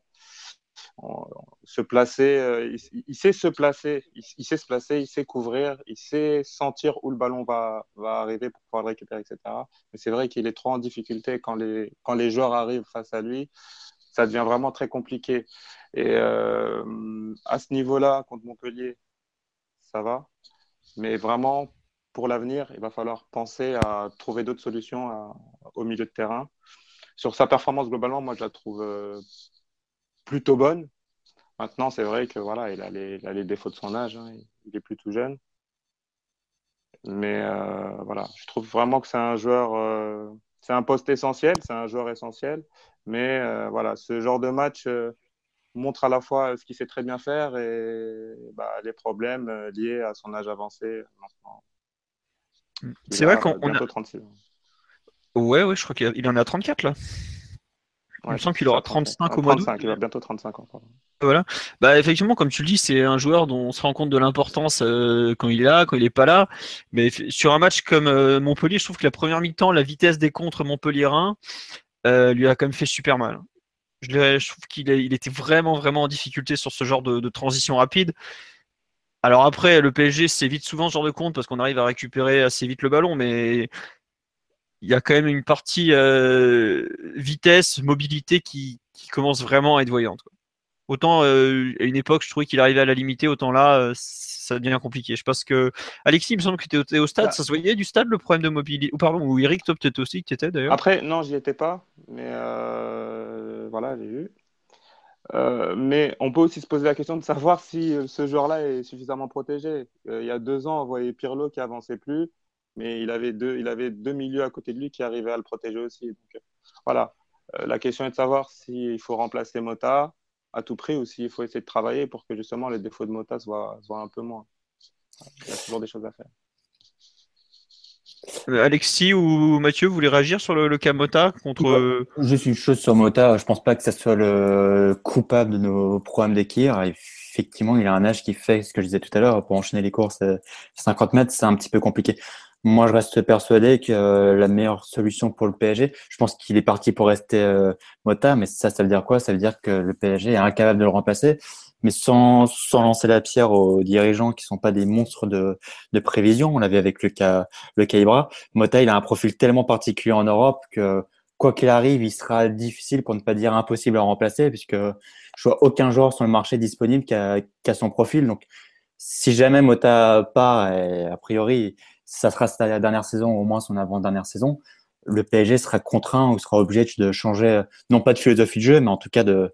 se placer, euh, il, sait se placer, il, sait se placer, il sait couvrir, il sait sentir où le ballon va, arriver pour pouvoir le récupérer, etc. Mais c'est vrai qu'il est trop en difficulté quand les, quand les joueurs arrivent face à lui, ça devient vraiment très compliqué. Et euh, à ce niveau-là, contre Montpellier, ça va. Mais vraiment, pour l'avenir, il va falloir penser à trouver d'autres solutions au milieu de terrain. Sur sa performance globalement, moi, je la trouve euh, plutôt bonne. Maintenant, c'est vrai que voilà, il a les, défauts de son âge. Hein. il est plus tout jeune. Mais euh, voilà, je trouve vraiment que c'est un joueur, euh, c'est un poste essentiel, c'est un joueur essentiel. Mais euh, voilà, ce genre de match montre à la fois ce qu'il sait très bien faire et bah, les problèmes liés à son âge avancé. C'est vrai qu'on a 36 Ouais, ouais, je crois qu'il en a 34 là. Il me semble qu'il aura 35 au mois d'août. Il va bientôt 35 ans. Voilà. Bah effectivement, comme tu le dis, c'est un joueur dont on se rend compte de l'importance euh, quand il est là, quand il est pas là. Mais sur un match comme euh, Montpellier, je trouve que la première mi-temps, la vitesse des contres Montpellier euh, lui a quand même fait super mal. Je, je trouve qu'il il était vraiment vraiment en difficulté sur ce genre de, de transition rapide. Alors après, le PSG s'évite souvent ce genre de compte parce qu'on arrive à récupérer assez vite le ballon, mais il y a quand même une partie euh, vitesse, mobilité qui, qui, commence vraiment à être voyante. Autant euh, à une époque, je trouvais qu'il arrivait à la limiter, autant là, euh, ça devient compliqué. Je pense que Alexis, il me semble que tu étais au stade. Bah. Ça se voyait du stade le problème de mobilité Ou pardon, ou Eric, toi peut-être aussi tu étais d'ailleurs? Après, non, j'y étais pas, mais voilà, j'ai vu. mais on peut aussi se poser la question de savoir si ce joueur-là est suffisamment protégé. il y a deux ans, on voyait Pirlo qui avançait plus mais il avait deux, il avait deux milieux à côté de lui qui arrivaient à le protéger aussi. Donc, euh, voilà. Euh, la question est de savoir s'il faut remplacer Mota à tout prix ou s'il faut essayer de travailler pour que justement les défauts de Mota soient, soient un peu moins. Il y a toujours des choses à faire. Euh, Alexis ou Mathieu, vous voulez réagir sur le, cas Mota contre. Juste une chose sur Mota, je pense pas que ça soit le coupable de nos problèmes d'équilibre. Effectivement, il a un âge qui fait ce que je disais tout à l'heure, pour enchaîner les courses 50 mètres, c'est un petit peu compliqué. Moi, je reste persuadé que euh, la meilleure solution pour le PSG, je pense qu'il est parti pour rester euh, Mota, mais ça, ça veut dire quoi? Ça veut dire que le PSG est incapable de le remplacer, mais sans, sans lancer la pierre aux dirigeants qui sont pas des monstres de, de prévision. On l'avait avec le cas, le Ibra. Mota, il a un profil tellement particulier en Europe que quoi qu'il arrive, il sera difficile, pour ne pas dire impossible à remplacer, puisque je vois aucun joueur sur le marché disponible qui a, qui a son profil. Donc, si jamais Mota part, a priori, ça sera sa dernière saison, au moins son avant-dernière saison, le PSG sera contraint ou sera obligé de changer, non pas de philosophie de jeu, mais en tout cas de,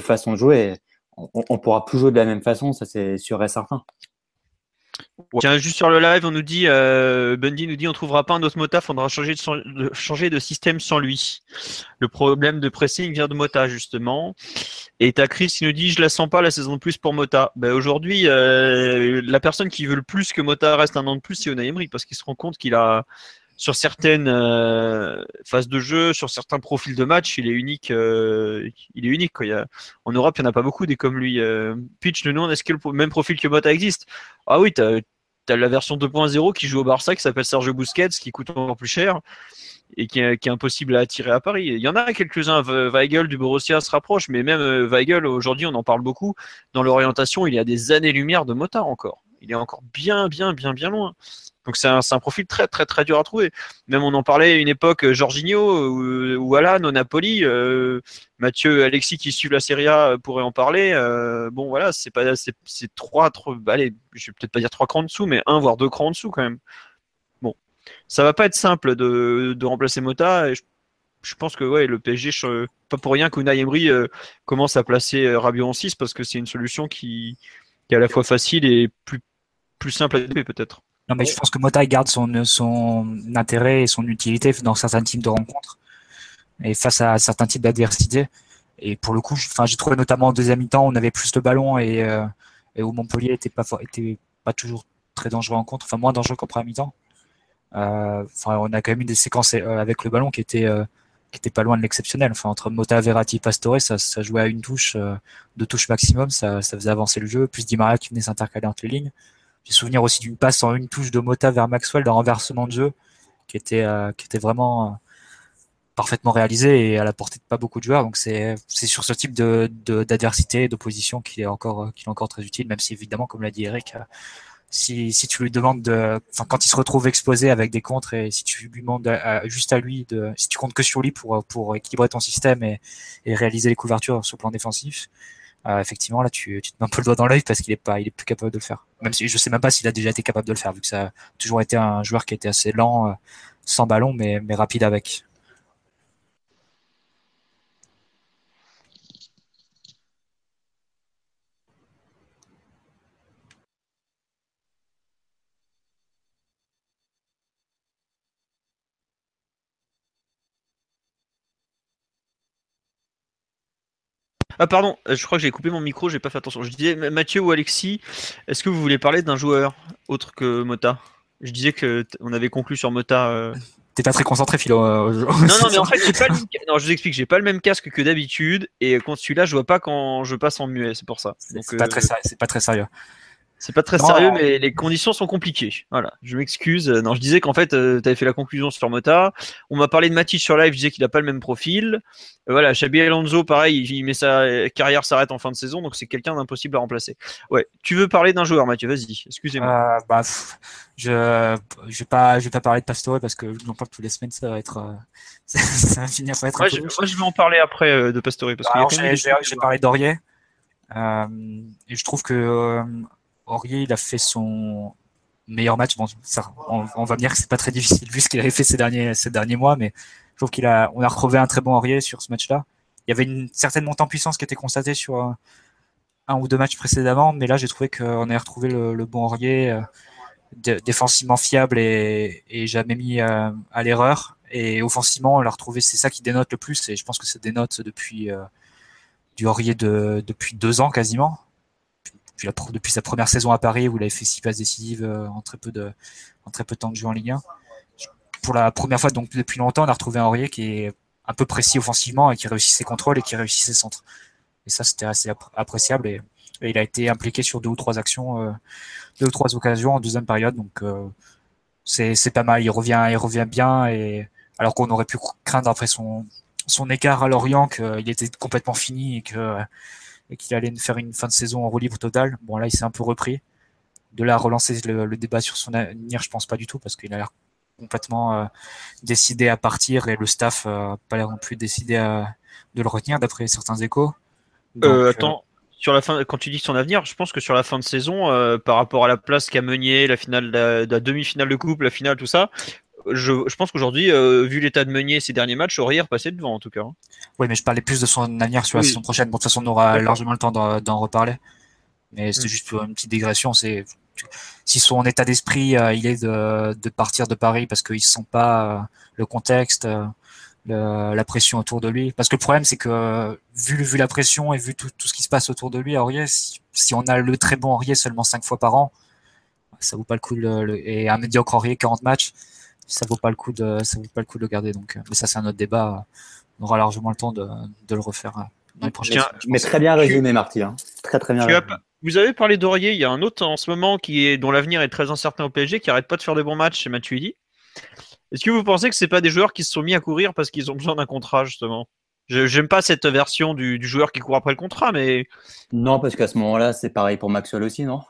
façon de jouer. on, on pourra plus jouer de la même façon, ça c'est sûr et certain. Tiens, juste sur le live, on nous dit, euh, Bundy nous dit, on trouvera pas un autre Mota, faudra changer de, système sans lui. Le problème de pressing vient de Mota justement. Et t'as Chris qui nous dit, je la sens pas la saison de plus pour Mota. Ben, aujourd'hui, euh, la personne qui veut le plus que Mota reste un an de plus, c'est Unai Emery, parce qu'il se rend compte qu'il a sur certaines euh, phases de jeu, sur certains profils de match, il est unique. Euh, en Europe, il n'y en a pas beaucoup des comme lui. Euh, Pitch, le nom, est-ce que le même profil que Mota existe Ah oui, tu as, la version 2.0 qui joue au Barça, qui s'appelle Sergio Busquets, qui coûte encore plus cher et qui est, impossible à attirer à Paris. Il y en a quelques-uns. Weigel du Borussia se rapproche, mais même Weigel, aujourd'hui, on en parle beaucoup. Dans l'orientation, il y a des années-lumière de Mota encore. Il est encore bien, bien, bien, bien loin. Donc c'est un, profil très très très dur à trouver. Même on en parlait à une époque, euh, Jorginho ou, ou Alan Napoli, euh, Mathieu, Alexis qui suivent la Serie A euh, pourraient en parler. Euh, bon voilà, c'est pas c'est, trois, trois, allez, je vais peut-être pas dire trois crans en dessous, mais un voire deux crans en dessous quand même. Bon, ça va pas être simple de, de remplacer Mota. Je, pense que ouais, le PSG, pas pour rien qu'Unai Emery euh, commence à placer Rabiot en 6 parce que c'est une solution qui, qui est à la fois facile et plus plus simple à développer peut-être. Non, mais je pense que Mota garde son, son intérêt et son utilité dans certains types de rencontres et face à certains types d'adversité. Et pour le coup, j'ai trouvé notamment en deuxième mi-temps, on avait plus de ballon et, euh, et où Montpellier était pas, était pas toujours très dangereux en contre, enfin moins dangereux qu'en première mi-temps. Euh, on a quand même eu des séquences euh, avec le ballon qui étaient euh, qui pas loin de l'exceptionnel. Enfin, entre Mota, Verratti, Pastore, ça, ça jouait à une touche, deux touches maximum, ça, ça faisait avancer le jeu. Plus Di Maria qui venait s'intercaler entre les lignes. J'ai souvenir aussi d'une passe en une touche de Mota vers Maxwell d'un renversement de jeu qui était, euh, qui était vraiment euh, parfaitement réalisé et à la portée de pas beaucoup de joueurs. Donc c'est sur ce type de d'adversité, d'opposition qu'il est encore euh, est encore très utile, même si évidemment, comme l'a dit Eric, si, si tu lui demandes de, quand il se retrouve exposé avec des contres et si tu lui demandes juste à lui de, si tu comptes que sur lui pour pour équilibrer ton système et, et réaliser les couvertures sur le plan défensif, euh, effectivement, là, tu, tu, te mets un peu le doigt dans l'œil parce qu'il est pas, il est plus capable de le faire. Même si je sais même pas s'il a déjà été capable de le faire, vu que ça a toujours été un joueur qui était assez lent, euh, sans ballon, mais, mais rapide avec. Ah pardon, je crois que j'ai coupé mon micro, j'ai pas fait attention. Je disais Mathieu ou Alexis, est-ce que vous voulez parler d'un joueur autre que Mota? Je disais que on avait conclu sur Mota. T'es pas très concentré, Philo. non, non, mais en fait, pas non, je vous explique, j'ai pas le même casque que d'habitude, et quand celui-là, je vois pas quand je passe en muet, c'est pour ça. C'est pas, très pas très sérieux. C'est pas très sérieux, mais les conditions sont compliquées. Voilà, je m'excuse. Non, je disais qu'en fait, euh, tu avais fait la conclusion sur Mota. On m'a parlé de Matic sur live, je disais qu'il a pas le même profil. Euh, voilà, Xabi Alonso, pareil, il, met sa carrière s'arrête en fin de saison, donc c'est quelqu'un d'impossible à remplacer. Ouais, tu veux parler d'un joueur, Mathieu? Vas-y, excusez-moi. Euh, bah, je je vais pas je vais pas parler de Pastore parce que non pas toutes les semaines ça va être ça va finir par être. Ouais, je, moi, je vais en parler après de Pastore parce bah, j'ai parlé d'Aurier. et je trouve que Aurier, il a fait son meilleur match. Bon, on, va dire que c'est pas très difficile vu ce qu'il avait fait ces derniers, mois, mais je trouve qu'il a, retrouvé un très bon Aurier sur ce match-là. Il y avait une certaine montée en puissance qui était constatée sur euh, un ou deux matchs précédemment, mais là, j'ai trouvé qu'on a retrouvé le, bon Aurier, euh, défensivement fiable et, jamais mis euh, à l'erreur. Et offensivement, on l'a retrouvé, c'est ça qui dénote le plus, et je pense que ça dénote depuis du Aurier de, depuis deux ans quasiment depuis, sa première saison à Paris où il avait fait six passes décisives euh, en très peu de en très peu de temps de jeu en Ligue 1. Pour la première fois donc depuis longtemps, on a retrouvé un Aurier qui est un peu précis offensivement et qui réussit ses contrôles et qui réussit ses centres. Et ça, c'était assez appréciable et, il a été impliqué sur deux ou trois actions, euh, deux ou trois occasions en deuxième période. Donc euh, c'est pas mal. Il revient, il revient bien et alors qu'on aurait pu craindre après son son écart à Lorient qu'il était complètement fini et que et qu'il allait faire une fin de saison en roue libre total. Bon, là, il s'est un peu repris. De là, relancer le, débat sur son avenir, je pense pas du tout, parce qu'il a l'air complètement euh, décidé à partir et le staff n'a euh, pas l'air non plus décidé de le retenir, d'après certains échos. Euh, attends, sur la fin, quand tu dis son avenir, je pense que sur la fin de saison, par rapport à la place qu'a Meunier, la finale, la, la demi-finale de coupe, la finale, tout ça, je, pense qu'aujourd'hui, euh, vu l'état de Meunier ces derniers matchs, Aurier passé devant en tout cas. Hein. Oui, mais je parlais plus de son avenir sur la saison prochaine. Bon, de toute façon, on aura largement le temps d'en reparler. Mais c'était mm. juste une petite digression. C'est si son état d'esprit euh, il est de, partir de Paris parce qu'il ne sent pas euh, le contexte, la pression autour de lui. Parce que le problème, c'est que vu, vu la pression et vu tout, ce qui se passe autour de lui, Aurier, si, si, on a le très bon Aurier seulement 5 fois par an, ça vaut pas le coup. et un médiocre Aurier 40 matchs, ça vaut pas le coup de ça vaut pas le coup de le garder donc euh, mais ça c'est un autre débat. On aura largement le temps de, de le refaire euh, dans les prochaines mais très bien résumé Marty hein. très très bien vous avez parlé d'Aurier il y a un autre en ce moment qui est dont l'avenir est très incertain au PSG qui arrête pas de faire des bons matchs c'est Matuidi. Est-ce que vous pensez que c'est pas des joueurs qui se sont mis à courir parce qu'ils ont besoin d'un contrat justement? J'aime pas cette version du, du, joueur qui court après le contrat, mais. Non, parce qu'à ce moment-là, c'est pareil pour Maxwell aussi, non?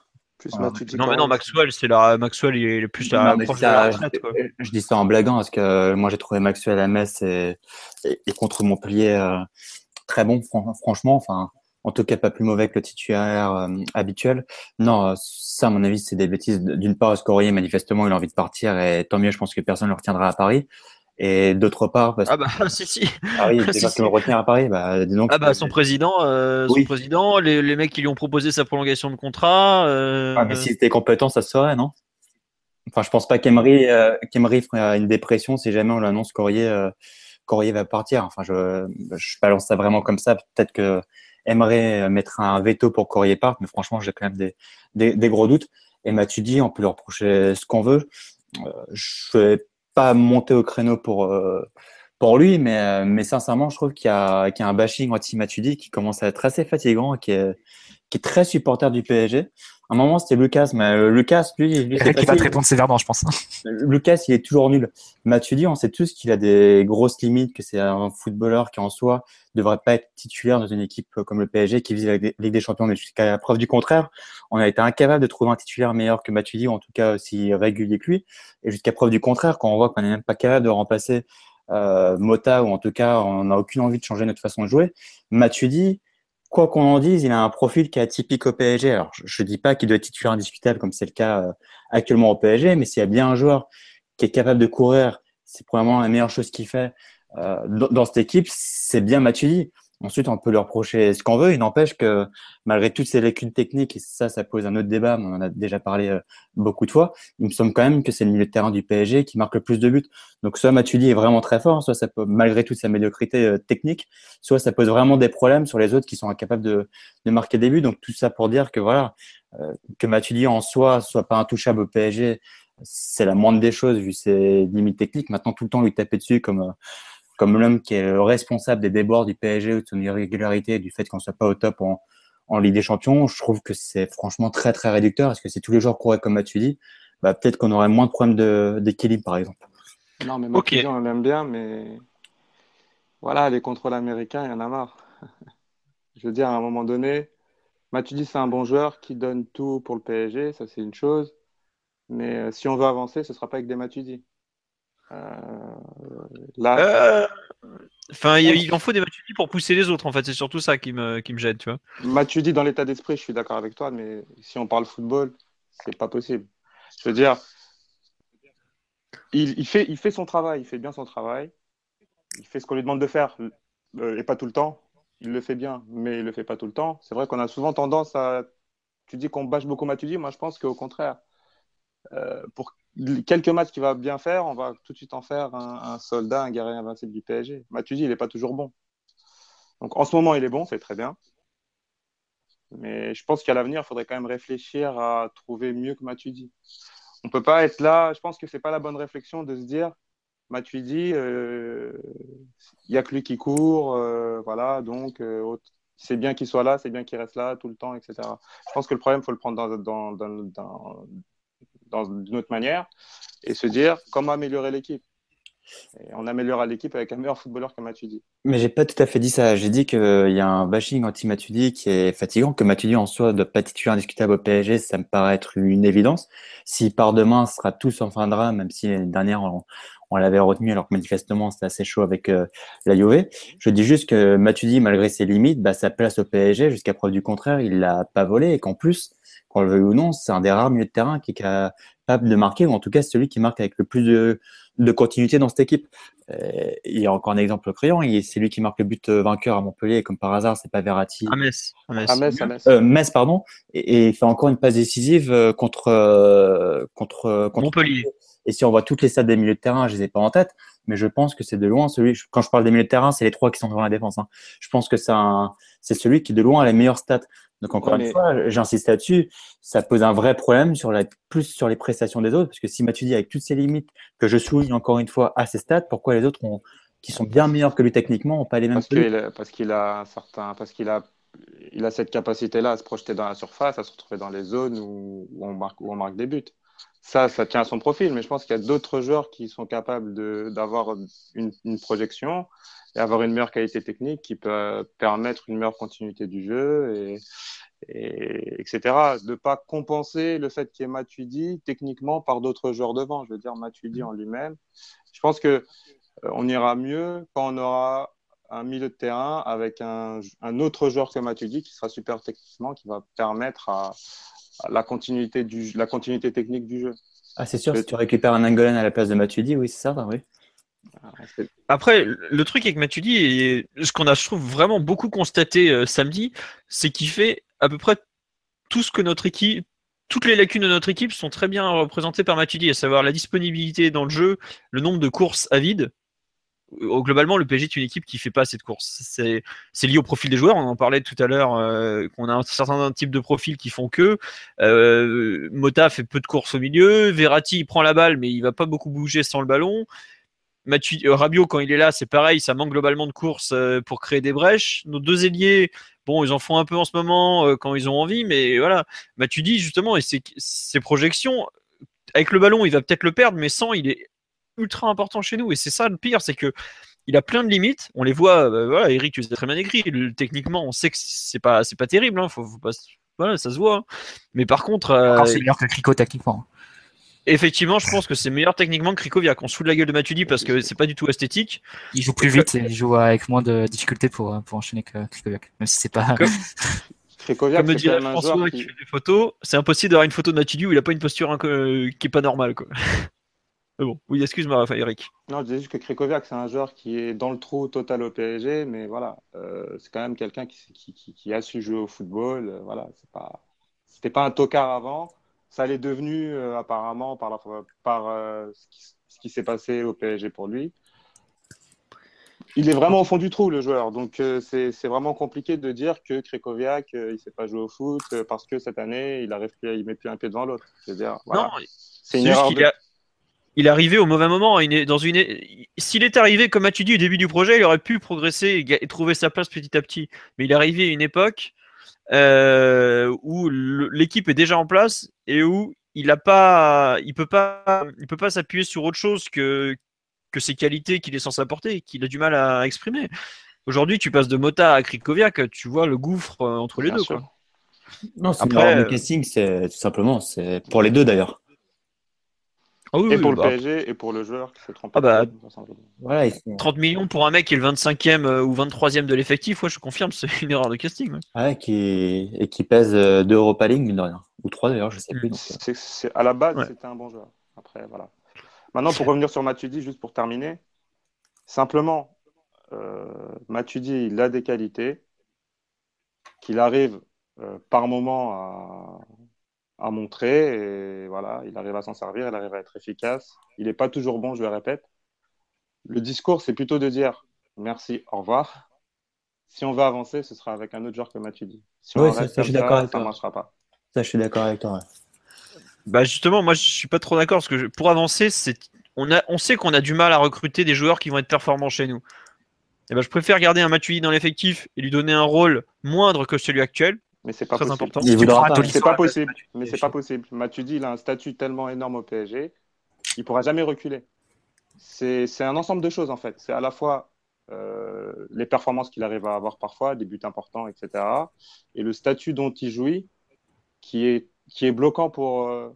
Non, mais non, Maxwell, c'est la Maxwell, il est plus la, Je, dis ça en blaguant parce que moi j'ai trouvé Maxwell à Metz et, et, contre Montpellier euh, très bon, franchement. Enfin, en tout cas, pas plus mauvais que le titulaire euh, habituel. Non, euh, ça, à mon avis, c'est des bêtises. D'une part, Scorier, manifestement, il a envie de partir et tant mieux, je pense que personne ne le retiendra à Paris. Et d'autre part, parce ah bah si si. Ah oui, c'est parce que retenir à Paris. Bah, donc, ah bah son président, euh, son président, les, les, mecs qui lui ont proposé sa prolongation de contrat. Euh... Ah, mais s'il était compétent, ça se serait, non? Enfin, je pense pas qu'Emery euh, ferait une dépression si jamais on l'annonce Corrier, euh, va partir. Enfin, je, je balance ça vraiment comme ça. Peut-être que Emery mettra un veto pour Corrier parte, mais franchement, j'ai quand même des, des, des, gros doutes. Et Mathieu dit, on peut leur reprocher ce qu'on veut. Euh, je pas monter au créneau pour, euh, pour lui, mais, euh, mais sincèrement, je trouve qu'il y, a, qu'il y a un bashing anti-Matuidi qui commence à être assez fatigant qui est, qui est très supporter du PSG. Un moment, c'était Lucas, mais euh, Lucas, lui, lui c'est qui va te répondre sévèrement, je pense. Lucas, il est toujours nul. Matuidi, on sait tous qu'il a des grosses limites, que c'est un footballeur qui en soi devrait pas être titulaire dans une équipe comme le PSG qui vise la Ligue des Champions. Mais jusqu'à la preuve du contraire, on a été incapable de trouver un titulaire meilleur que Matuidi, ou en tout cas aussi régulier que lui. Et jusqu'à preuve du contraire, quand on voit qu'on n'est même pas capable de remplacer euh, Mota, ou en tout cas, on n'a aucune envie de changer notre façon de jouer, Matuidi, quoi qu'on en dise, il a un profil qui est atypique au PSG. Alors, je ne dis pas qu'il doit être titulaire indiscutable comme c'est le cas euh, actuellement au PSG, mais s'il y a bien un joueur qui est capable de courir, c'est probablement la meilleure chose qu'il fait euh, dans, cette équipe, c'est bien Matuidi. Ensuite, on peut leur reprocher ce qu'on veut. Il n'empêche que malgré toutes ces lacunes techniques, et ça, ça pose un autre débat, mais on en a déjà parlé euh, beaucoup de fois, il me semble quand même que c'est le milieu de terrain du PSG qui marque le plus de buts. Donc, soit Matuidi est vraiment très fort, soit ça peut, malgré toute sa médiocrité euh, technique, soit ça pose vraiment des problèmes sur les autres qui sont incapables de, de marquer des buts. Donc, tout ça pour dire que voilà, euh, que Matuidi en soi soit pas intouchable au PSG, c'est la moindre des choses vu ses limites techniques. Maintenant, tout le temps lui taper dessus comme comme l'homme qui est responsable des débords du PSG ou de son irrégularité et du fait qu'on soit pas au top en, en Ligue des Champions, je trouve que c'est franchement très très réducteur. Est-ce que c'est tous les jours courait comme tu dis bah, Peut-être qu'on aurait moins de problèmes d'équilibre par exemple. Non, mais Matuidi, on l'aime bien, mais voilà, les contrôles américains, il y en a marre. je veux dire, à un moment donné, Matuidi, c'est un bon joueur qui donne tout pour le PSG, ça c'est une chose. Mais euh, si on veut avancer, ce ne sera pas avec des Matuidi. Euh, là. Euh, enfin, il, en faut des Matuidi pour pousser les autres, en fait. C'est surtout ça qui me, qui me gêne, tu vois. Matuidi, dans l'état d'esprit, je suis d'accord avec toi, mais si on parle football, c'est pas possible. Je veux dire, il, il, fait, il fait son travail, il fait bien son travail. Il fait ce qu'on lui demande de faire, euh, et pas tout le temps. Il le fait bien, mais il le fait pas tout le temps. C'est vrai qu'on a souvent tendance à. Tu dis qu'on bâche beaucoup Matuidi, moi je pense qu'au contraire, pour quelques matchs qu'il va bien faire, on va tout de suite en faire un, soldat, un guerrier invincible du PSG. Matuidi, il n'est pas toujours bon. Donc en ce moment, il est bon, c'est très bien. Mais je pense qu'à l'avenir, il faudrait quand même réfléchir à trouver mieux que Matuidi. On ne peut pas être là, je pense que ce n'est pas la bonne réflexion de se dire Matuidi, euh, il n'y a que lui qui court, euh, voilà, donc euh, c'est bien qu'il soit là, c'est bien qu'il reste là tout le temps, etc. Je pense que le problème, il faut le prendre dans, dans d'une autre manière et se dire comment améliorer l'équipe. On améliorera l'équipe avec un meilleur footballeur que Matuidi. Mais j'ai pas tout à fait dit ça. J'ai dit qu'il y a un bashing anti-Matuidi qui est fatigant, que Matuidi en soi de pas titulaire indiscutable au PSG, ça me paraît être une évidence. S'il part demain, ce sera tout fin fin drame, même si l'année dernière on, on l'avait retenu alors que manifestement c'était assez chaud avec euh, la Juve. Je dis juste que Matuidi, malgré ses limites, bah, sa place au PSG, jusqu'à preuve du contraire, il l'a pas volé et qu'en plus, qu'on le veuille ou non, c'est un des rares milieux de terrain qui est capable de marquer, ou en tout cas celui qui marque avec le plus de, de continuité dans cette équipe. Euh, il y a encore un exemple criant, c'est lui qui marque le but euh, vainqueur à Montpellier, comme par hasard, c'est pas Verratti. À Metz. À Metz, à Metz. Euh, Metz pardon, et, il fait encore une passe décisive contre, contre, contre Montpellier. Et si on voit toutes les stades des milieux de terrain, je les ai pas en tête, mais je pense que c'est de loin celui. Quand je parle des milieux de terrain, c'est les trois qui sont devant la défense. Hein. Je pense que c'est celui qui de loin a les meilleures stats. Donc encore une fois, j'insiste là-dessus, ça pose un vrai problème sur la, plus sur les prestations des autres, parce que si Mathieu dit avec toutes ses limites, que je souligne encore une fois à ses stats, pourquoi les autres ont, qui sont bien meilleurs que lui techniquement n'ont pas les mêmes Parce qu'il parce qu'il a un certain, parce qu'il a, il a cette capacité-là à se projeter dans la surface, à se retrouver dans les zones où, on marque, où on marque des buts. Ça, ça tient à son profil, mais je pense qu'il y a d'autres joueurs qui sont capables d'avoir une, une projection et avoir une meilleure qualité technique qui peut permettre une meilleure continuité du jeu et etc. De ne pas compenser le fait qu'il y ait Matuidi techniquement par d'autres joueurs devant. Je veux dire, Matuidi en lui-même. Je pense que euh, on ira mieux quand on aura un milieu de terrain avec un, un, autre joueur que Matuidi qui sera super techniquement, qui va permettre à, la, continuité du, la continuité technique du jeu. Ah, c'est sûr, si tu récupères un Angolan à la place de Matuidi, oui, c'est ça, oui. Après, le truc avec Matuidi, et ce qu'on a, je trouve, vraiment beaucoup constaté euh, samedi, c'est qu'il fait à peu près tout ce que notre équipe, toutes les lacunes de notre équipe sont très bien représentées par Matuidi, à savoir la disponibilité dans le jeu, le nombre de courses à vide. Euh, globalement, le PSG est une équipe qui fait pas assez de courses. C'est lié au profil des joueurs. On en parlait tout à l'heure, euh, qu'on a un certain type de profils qui font que. Mota fait peu de courses au milieu. Verratti il prend la balle, mais il va pas beaucoup bouger sans le ballon. Mathieu, euh, Rabiot, quand il est là, c'est pareil, ça manque globalement de courses euh, pour créer des brèches. Nos deux ailiers, bon, ils en font un peu en ce moment euh, quand ils ont envie, mais voilà. Mathieu dit justement, et ses projections, avec le ballon, il va peut-être le perdre, mais sans, il est ultra important chez nous. Et c'est ça le pire, c'est que il a plein de limites. On les voit, voilà, Eric, tu as très bien écrit. techniquement, on sait que c'est pas, c'est pas terrible. Hein, faut, pas, voilà, ça se voit. Hein. Mais par contre, c'est meilleur que Crico techniquement. Effectivement, je pense que c'est meilleur techniquement que Krikoviak. On se fout de la gueule de Matuidi parce que c'est pas du tout esthétique. Il joue plus vite et il joue avec moins de difficultés pour, pour enchaîner que Krikoviak. Même si c'est pas. Comme, Comme dirait François qui fait des photos, c'est impossible d'avoir une photo de Matuidi où il a pas une posture qui est pas normale. Quoi. Bon, oui, excuse-moi, Eric. Non, je disais juste que Krikoviak, c'est un joueur qui est dans le trou total au PSG, mais voilà, euh, c'est quand même quelqu'un qui, qui, a su jouer au football. Euh, voilà, c'est pas, c'était pas un tocard avant. Ça l'est devenu euh, apparemment par, la, par ce qui, s'est passé au PSG pour lui. Il est vraiment au fond du trou, le joueur. Donc, c'est, vraiment compliqué de dire que Krikoviak, il ne sait pas jouer au foot parce que cette année, il arrive plus, il met plus un pied devant l'autre. C'est-à-dire, voilà. c'est une erreur il est arrivé au mauvais moment. Il est dans une... S'il est arrivé, comme tu dit, au début du projet, il aurait pu progresser et trouver sa place petit à petit. Mais il est arrivé à une époque euh, où l'équipe est déjà en place et où il a pas, il peut pas, il peut pas s'appuyer sur autre chose que que ses qualités qu'il est censé apporter, qu'il a du mal à exprimer. Aujourd'hui, tu passes de Mota à Krikoviak, tu vois le gouffre euh, entre les deux. Non, c'est Après, le casting, c'est tout simplement, c'est pour les deux d'ailleurs. Ah et pour le bah, PSG et pour le joueur qui fait 30 ah bah, voilà, 30 millions pour un mec qui est le 25e euh, ou 23e de l'effectif, ouais, je confirme, c'est une erreur de casting. Ouais. qui... Et qui pèse 2 euh, Europa League, de rien. Ou 3 d'ailleurs, je sais plus. Euh. À la base, c'était un bon joueur. Après, voilà. Maintenant, pour revenir sur Matuidi, juste pour terminer, simplement, euh, Matuidi, il a des qualités, qu'il arrive par moment à à montrer. Et voilà, il arrive à s'en servir, il arrive à être efficace. Il n'est pas toujours bon, je le répète. Le discours, c'est plutôt de dire merci, au revoir. Si on veut avancer, ce sera avec un autre joueur que Matuidi. Si on ça, je suis d'accord ça ne marchera pas. Ça, je suis d'accord avec toi. Bah justement, moi, je suis pas trop d'accord parce que pour avancer, c'est on, a, on sait qu'on a du mal à recruter des joueurs qui vont être performants chez nous. Et ben, je préfère garder un Matuidi dans l'effectif et lui donner un rôle moindre que celui actuel mais c'est pas Très possible. important. C'est pas possible. Mais c'est pas possible. Matuidi, il a un statut tellement énorme au PSG, il pourra jamais reculer. C'est un ensemble de choses en fait. C'est à la fois euh, les performances qu'il arrive à avoir parfois, des buts importants, etc. Et le statut dont il jouit, qui est, qui est bloquant pour, euh,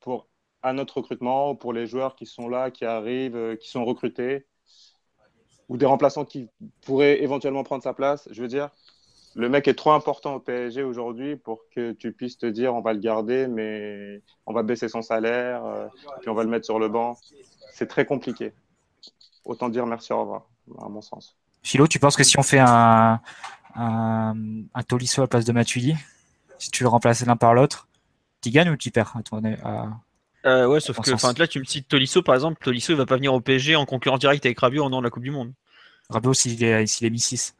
pour un notre recrutement, pour les joueurs qui sont là, qui arrivent, euh, qui sont recrutés, ou des remplaçants qui pourraient éventuellement prendre sa place. Je veux dire, le mec est trop important au PSG aujourd'hui pour que tu puisses te dire on va le garder, mais on va baisser son salaire, euh, puis on va le mettre sur le banc. C'est très compliqué. Autant dire merci au revoir, à mon sens. Philo, tu penses que si on fait un, un, un Tolisso à la place de Matuidi, si tu le remplaces l'un par l'autre, tu gagnes ou tu perds à euh, ouais, sauf que là, tu me cites Tolisso, par exemple. Tolisso, il va pas venir au PSG en concurrence directe avec Rabiot au nom de la Coupe du Monde. Rabiot, s'il est, s'il est mis 6.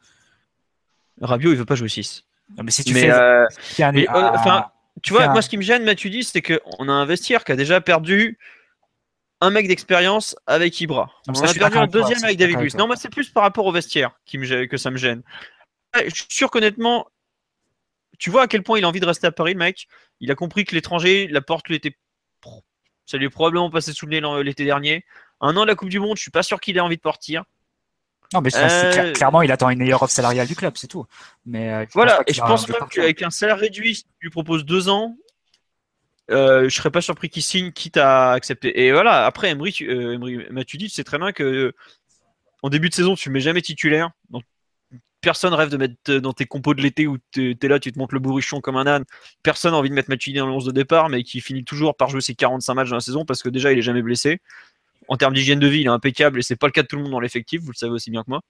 Rabiot, il veut pas jouer 6. mais si tu fais. Euh, euh, enfin, tu vois, moi, ce qui me gêne, Mathieu dit, c'est qu'on a un vestiaire qui a déjà perdu un mec d'expérience avec Ibra. on a perdu un deuxième avec David Luiz. Non, moi, c'est plus par rapport au vestiaire qui me, que ça me gêne. Je suis sûr qu'honnêtement, tu vois à quel point il a envie de rester à Paris, le mec. Il a compris que l'étranger, la porte lui était. Ça lui est probablement passé sous le nez l'été dernier. Un an de la Coupe du Monde, je suis pas sûr qu'il ait envie de partir. Non, mais euh, clairement, il attend une meilleure offre salariale du club, c'est tout. Mais euh, voilà, et je pense même qu'avec un salaire réduit, si tu lui proposes deux ans, euh, je serais pas surpris qu'il signe, quitte à accepter. Et voilà, après, Emery, tu, euh, Emery tu sais très bien que en début de saison, tu mets jamais titulaire. Donc, personne rêve de mettre dans tes compos de l'été où tu es là, tu te montes le bourrichon comme un âne. Personne n'a envie de mettre Matuidi dans le 11 de départ, mais qui finit toujours par jouer ses 45 matchs dans la saison parce que déjà, il est jamais blessé en termes d'hygiène de vie, il est impeccable et c'est pas le cas de tout le monde dans l'effectif, vous le savez aussi bien que moi.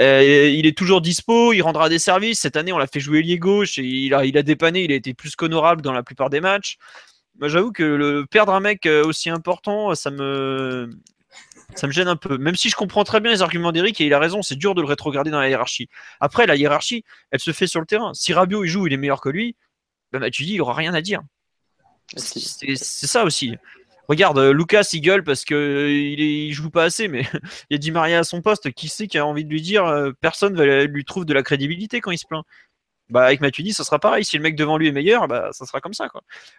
Euh, il est toujours dispo, il rendra des services. Cette année, on l'a fait jouer lié gauche et il a, il a dépanné, il a été plus qu'honorable dans la plupart des matchs. Moi, j'avoue que le, perdre un mec euh, aussi important, ça me, ça me gêne un peu. Même si je comprends très bien les arguments d'Eric et il a raison, c'est dur de le rétrograder dans la hiérarchie. Après, la hiérarchie, elle se fait sur le terrain. Si Rabiot il joue, il est meilleur que lui, ben, bah, tu dis, il aura rien à dire. C'est ça aussi. Regarde, euh, Lucas il gueule parce que euh, il, joue pas assez, mais il a dit Maria à son poste. Qui sait qui a envie de lui dire euh, Personne lui trouve de la crédibilité quand il se plaint? Bah avec Matuidi, ça sera pareil. Si le mec devant lui est meilleur, bah ça sera comme ça.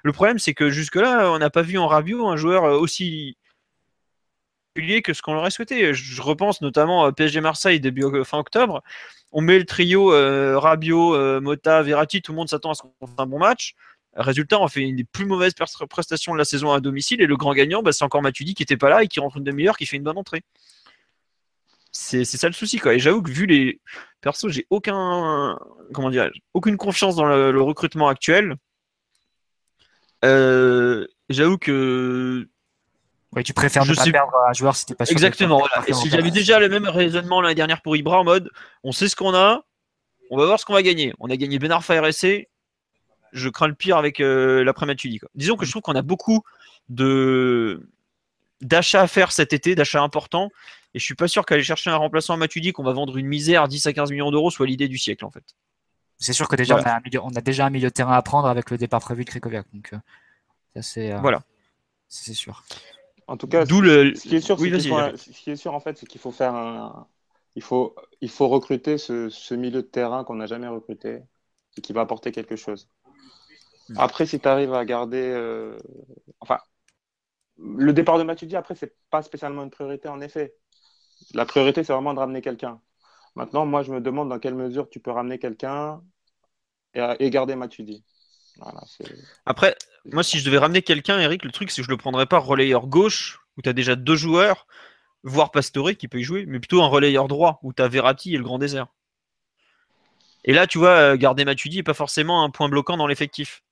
Le problème c'est que jusque là, on n'a pas vu en Rabiot un joueur aussi particulier que ce qu'on aurait souhaité. Je repense notamment à PSG Marseille début fin octobre. On met le trio Rabiot, Mota, Verratti, tout le monde s'attend à ce qu'on fasse un bon match. Résultat, on fait une des plus mauvaises prestations de la saison à domicile et le grand gagnant, bah, c'est encore Matuidi qui était pas là et qui rentre une demi-heure, qui fait une bonne entrée. C'est ça le souci quoi. Et j'avoue que vu les persos, j'ai aucun comment dire, aucune confiance dans le, recrutement actuel. Euh, j'avoue que Oui, tu préfères ne pas perdre un joueur si t'es pas sûr. Exactement. Voilà. Et si j'avais déjà le même raisonnement l'année dernière pour Ibra en mode, on sait ce qu'on a, on va voir ce qu'on va gagner. On a gagné Ben Arfa RSC. Je crains le pire avec euh, l'après Matuidi. Disons que je trouve qu'on a beaucoup de d'achats à faire cet été, d'achats importants. Et je suis pas sûr qu'aller chercher un remplaçant à Matuidi qu'on va vendre une misère 10 à 15 millions d'euros soit l'idée du siècle en fait. C'est sûr que déjà on, a déjà un milieu de terrain à prendre avec le départ prévu de Krikoviak. Donc euh, c'est euh, voilà, c'est sûr. En tout cas, le... ce qui est sûr, ce qui est sûr en fait, c'est qu'il faut faire un, il faut, il faut recruter ce, milieu de terrain qu'on n'a jamais recruté et qui va apporter quelque chose. Après, si tu arrives à garder. Euh, enfin, le départ de Matuidi, après, c'est pas spécialement une priorité, en effet. La priorité, c'est vraiment de ramener quelqu'un. Maintenant, moi, je me demande dans quelle mesure tu peux ramener quelqu'un et, garder Matuidi. après, moi, si je devais ramener quelqu'un, Eric, le truc, c'est que je le prendrais pas relayeur gauche, où tu as déjà deux joueurs voire Pastore qui peut y jouer, mais plutôt un relayeur droit où tu as Verratti et le Grand Désert. Et là, tu vois, euh, garder Matuidi n'est pas forcément un point bloquant dans l'effectif.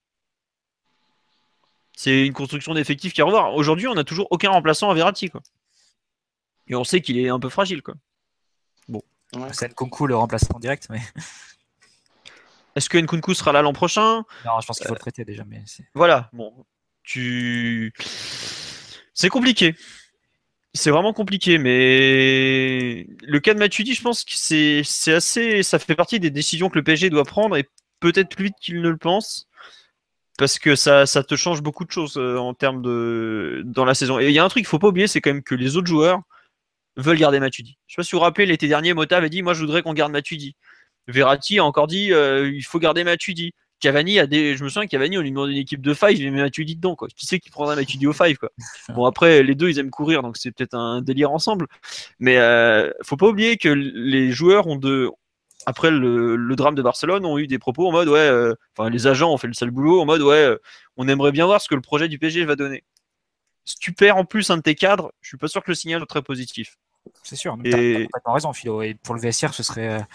C'est une construction d'effectif qui a à revoir. Aujourd'hui, on n'a toujours aucun remplaçant à Verratti. Quoi. Et on sait qu'il est un peu fragile. Quoi. Bon. C'est Nkunku le remplaçant direct, mais. Est-ce que Nkunku sera là l'an prochain? Non, je pense qu'il faut le prêter déjà. Mais voilà, bon. Tu. C'est compliqué. C'est vraiment compliqué, mais le cas de Matuidi, je pense que c'est assez. Ça fait partie des décisions que le PSG doit prendre et peut-être plus vite qu'il ne le pense. Parce que ça, ça te change beaucoup de choses euh, en termes de. dans la saison. Et il y a un truc qu'il ne faut pas oublier, c'est quand même que les autres joueurs veulent garder Matuidi. Je ne sais pas si vous vous rappelez, l'été dernier, Mota avait dit Moi, je voudrais qu'on garde Matuidi. Verratti a encore dit euh, Il faut garder Matuidi. Cavani a des. Je me souviens Cavani, on lui demande une équipe de 5, il met Matuidi dedans. Quoi. Qui sait qui prendra Matuidi au 5 quoi? Bon, après, les deux, ils aiment courir, donc c'est peut-être un délire ensemble. Mais euh, faut pas oublier que les joueurs ont de. Après le, drame de Barcelone, ont eu des propos en mode ouais, euh, enfin les agents ont fait le sale boulot en mode ouais, euh, on aimerait bien voir ce que le projet du PSG va donner. Si tu perds en plus un de tes cadres, je suis pas sûr que le signal soit très positif. C'est sûr, tu as complètement raison, Philo. Et pour le VSR, ce serait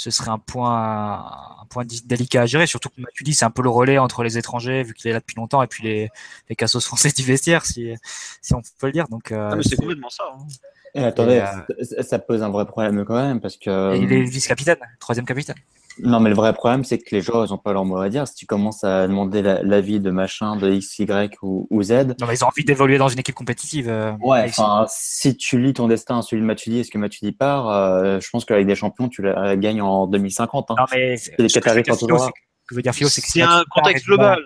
ce serait un point, un point délicat à gérer, surtout que tu dis c'est un peu le relais entre les étrangers, vu qu'il est là depuis longtemps, et puis les, les cassos français du vestiaire, si, si on peut le dire. Donc, euh, ah, mais c'est complètement ça. Hein. Et attendez, euh, ça pose un vrai problème quand même, parce que. il est vice-capitaine, troisième capitaine. Non, mais le vrai problème, c'est que les joueurs, ils n'ont pas leur mot à dire. Si tu commences à demander l'avis de machin, de X, Y ou, Z. Non, mais ils ont envie d'évoluer dans une équipe compétitive. Euh, ouais, enfin, si tu lis ton destin, celui de Matuidi, est-ce que Matuidi part euh, Je pense qu'avec des champions, tu la gagnes en 2050. Hein. Non, mais. C'est des Ce que veux dire, Philo, c'est que c'est un contexte global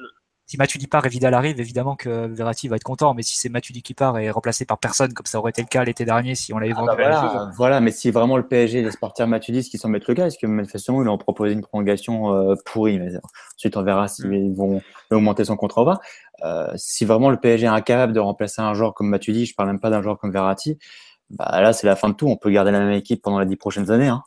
si Matuidi part et Vidal arrive, évidemment que Verratti va être content. Mais si c'est Matuidi qui part et remplacé par personne, comme ça aurait été le cas l'été dernier si on l'avait ah vendu. Bah voilà, mais si vraiment le PSG laisse partir Matuidi, ce qui semble être le cas, est-ce que manifestement ils ont proposé une prolongation euh, pourrie mais Ensuite, on verra s'ils mm. vont augmenter son contrat ou pas. Euh, si vraiment le PSG est incapable de remplacer un joueur comme Matuidi, je parle même pas d'un joueur comme Verratti, bah là c'est la fin de tout. On peut garder la même équipe pendant les dix prochaines années. Hein.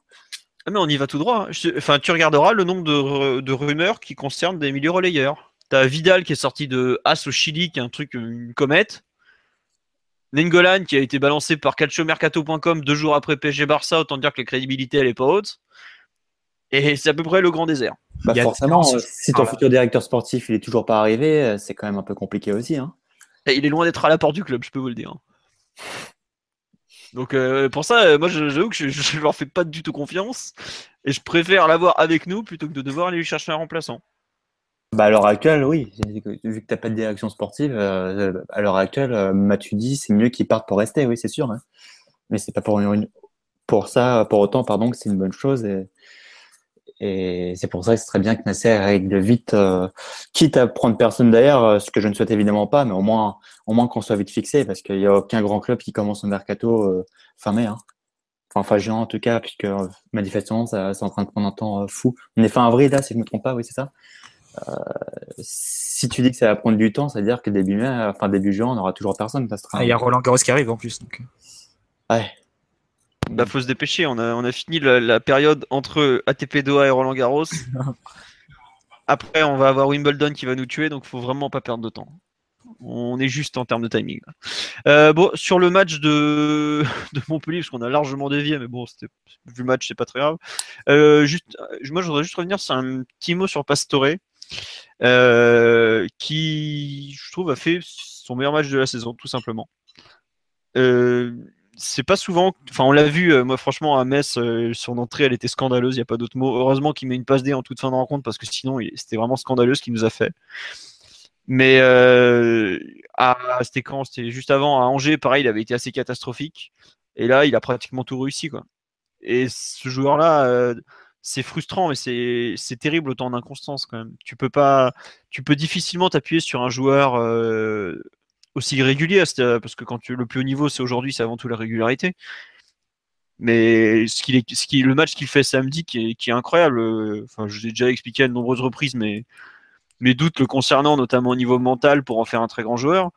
Ah, mais on y va tout droit. Enfin, tu regarderas le nombre de, de rumeurs qui concernent des milieux relayeurs. T'as Vidal qui est sorti de As au Chili, qui est un truc, une comète. Nengolan qui a été balancé par calciomercato.com deux jours après PSG Barça, autant dire que la crédibilité elle est pas haute. Et c'est à peu près le grand désert. Bah forcément, si ton futur directeur sportif il est toujours pas arrivé, euh, c'est quand même un peu compliqué aussi. Hein. il est loin d'être à la porte du club, je peux vous le dire. Donc euh, pour ça, euh, moi j'avoue que je, je, leur fais pas du tout confiance et je préfère l'avoir avec nous plutôt que de devoir aller lui chercher un remplaçant. Bah à l'heure actuelle, oui. Vu que tu n'as pas de direction sportive, euh, à l'heure actuelle, euh, dit c'est mieux qu'il parte pour rester, oui, c'est sûr. Hein. Mais c'est pas pour, une, pour ça, pour autant, pardon, que c'est une bonne chose. Et, c'est pour ça que c'est très bien que Nasser règle vite, euh, quitte à prendre personne d'ailleurs, euh, ce que je ne souhaite évidemment pas, mais au moins, au moins qu'on soit vite fixé, parce qu'il n'y a aucun grand club qui commence au mercato fin mai. Hein. Enfin, fin juin en tout cas, puisque manifestement, c'est en train de prendre un temps fou. On est fin avril là, si je ne me trompe pas, oui, c'est ça? euh, si tu dis que ça va prendre du temps, c'est-à-dire que début mai, enfin début juin, on n'aura toujours personne. Ah, il y a Roland Garros qui arrive en plus. Donc. Ouais. Bah, faut se dépêcher. On a, on a fini la, période entre ATP Doha et Roland Garros. Après, on va avoir Wimbledon qui va nous tuer, donc faut vraiment pas perdre de temps. On est juste en termes de timing. Euh, bon, sur le match de, de Montpellier, parce qu'on a largement dévié, mais bon, c'était vu le match, c'est pas très grave. Euh, juste, moi, je voudrais juste revenir sur un petit mot sur Pastore. Euh, qui, je trouve, a fait son meilleur match de la saison, tout simplement. c'est pas souvent. Enfin, on l'a vu, moi, franchement, à Metz, son entrée, elle était scandaleuse, il n'y a pas d'autre mot. Heureusement qu'il met une passe D en toute fin de rencontre, parce que sinon, c'était vraiment scandaleux ce qu'il nous a fait. Mais à, c'était quand? C'était juste avant, à Angers, pareil, il avait été assez catastrophique. Et là, il a pratiquement tout réussi, quoi. Et ce joueur-là, c'est frustrant, mais c'est terrible autant d'inconstance quand même. Tu peux pas, tu peux difficilement t'appuyer sur un joueur euh, aussi régulier, parce que quand tu, le plus haut niveau, c'est aujourd'hui, c'est avant tout la régularité. Mais ce qu'il ce qui, le match qu'il fait samedi, qui est, qui est incroyable. Enfin, je l'ai déjà expliqué à de nombreuses reprises, mais mes doutes le concernant, notamment au niveau mental, pour en faire un très grand joueur.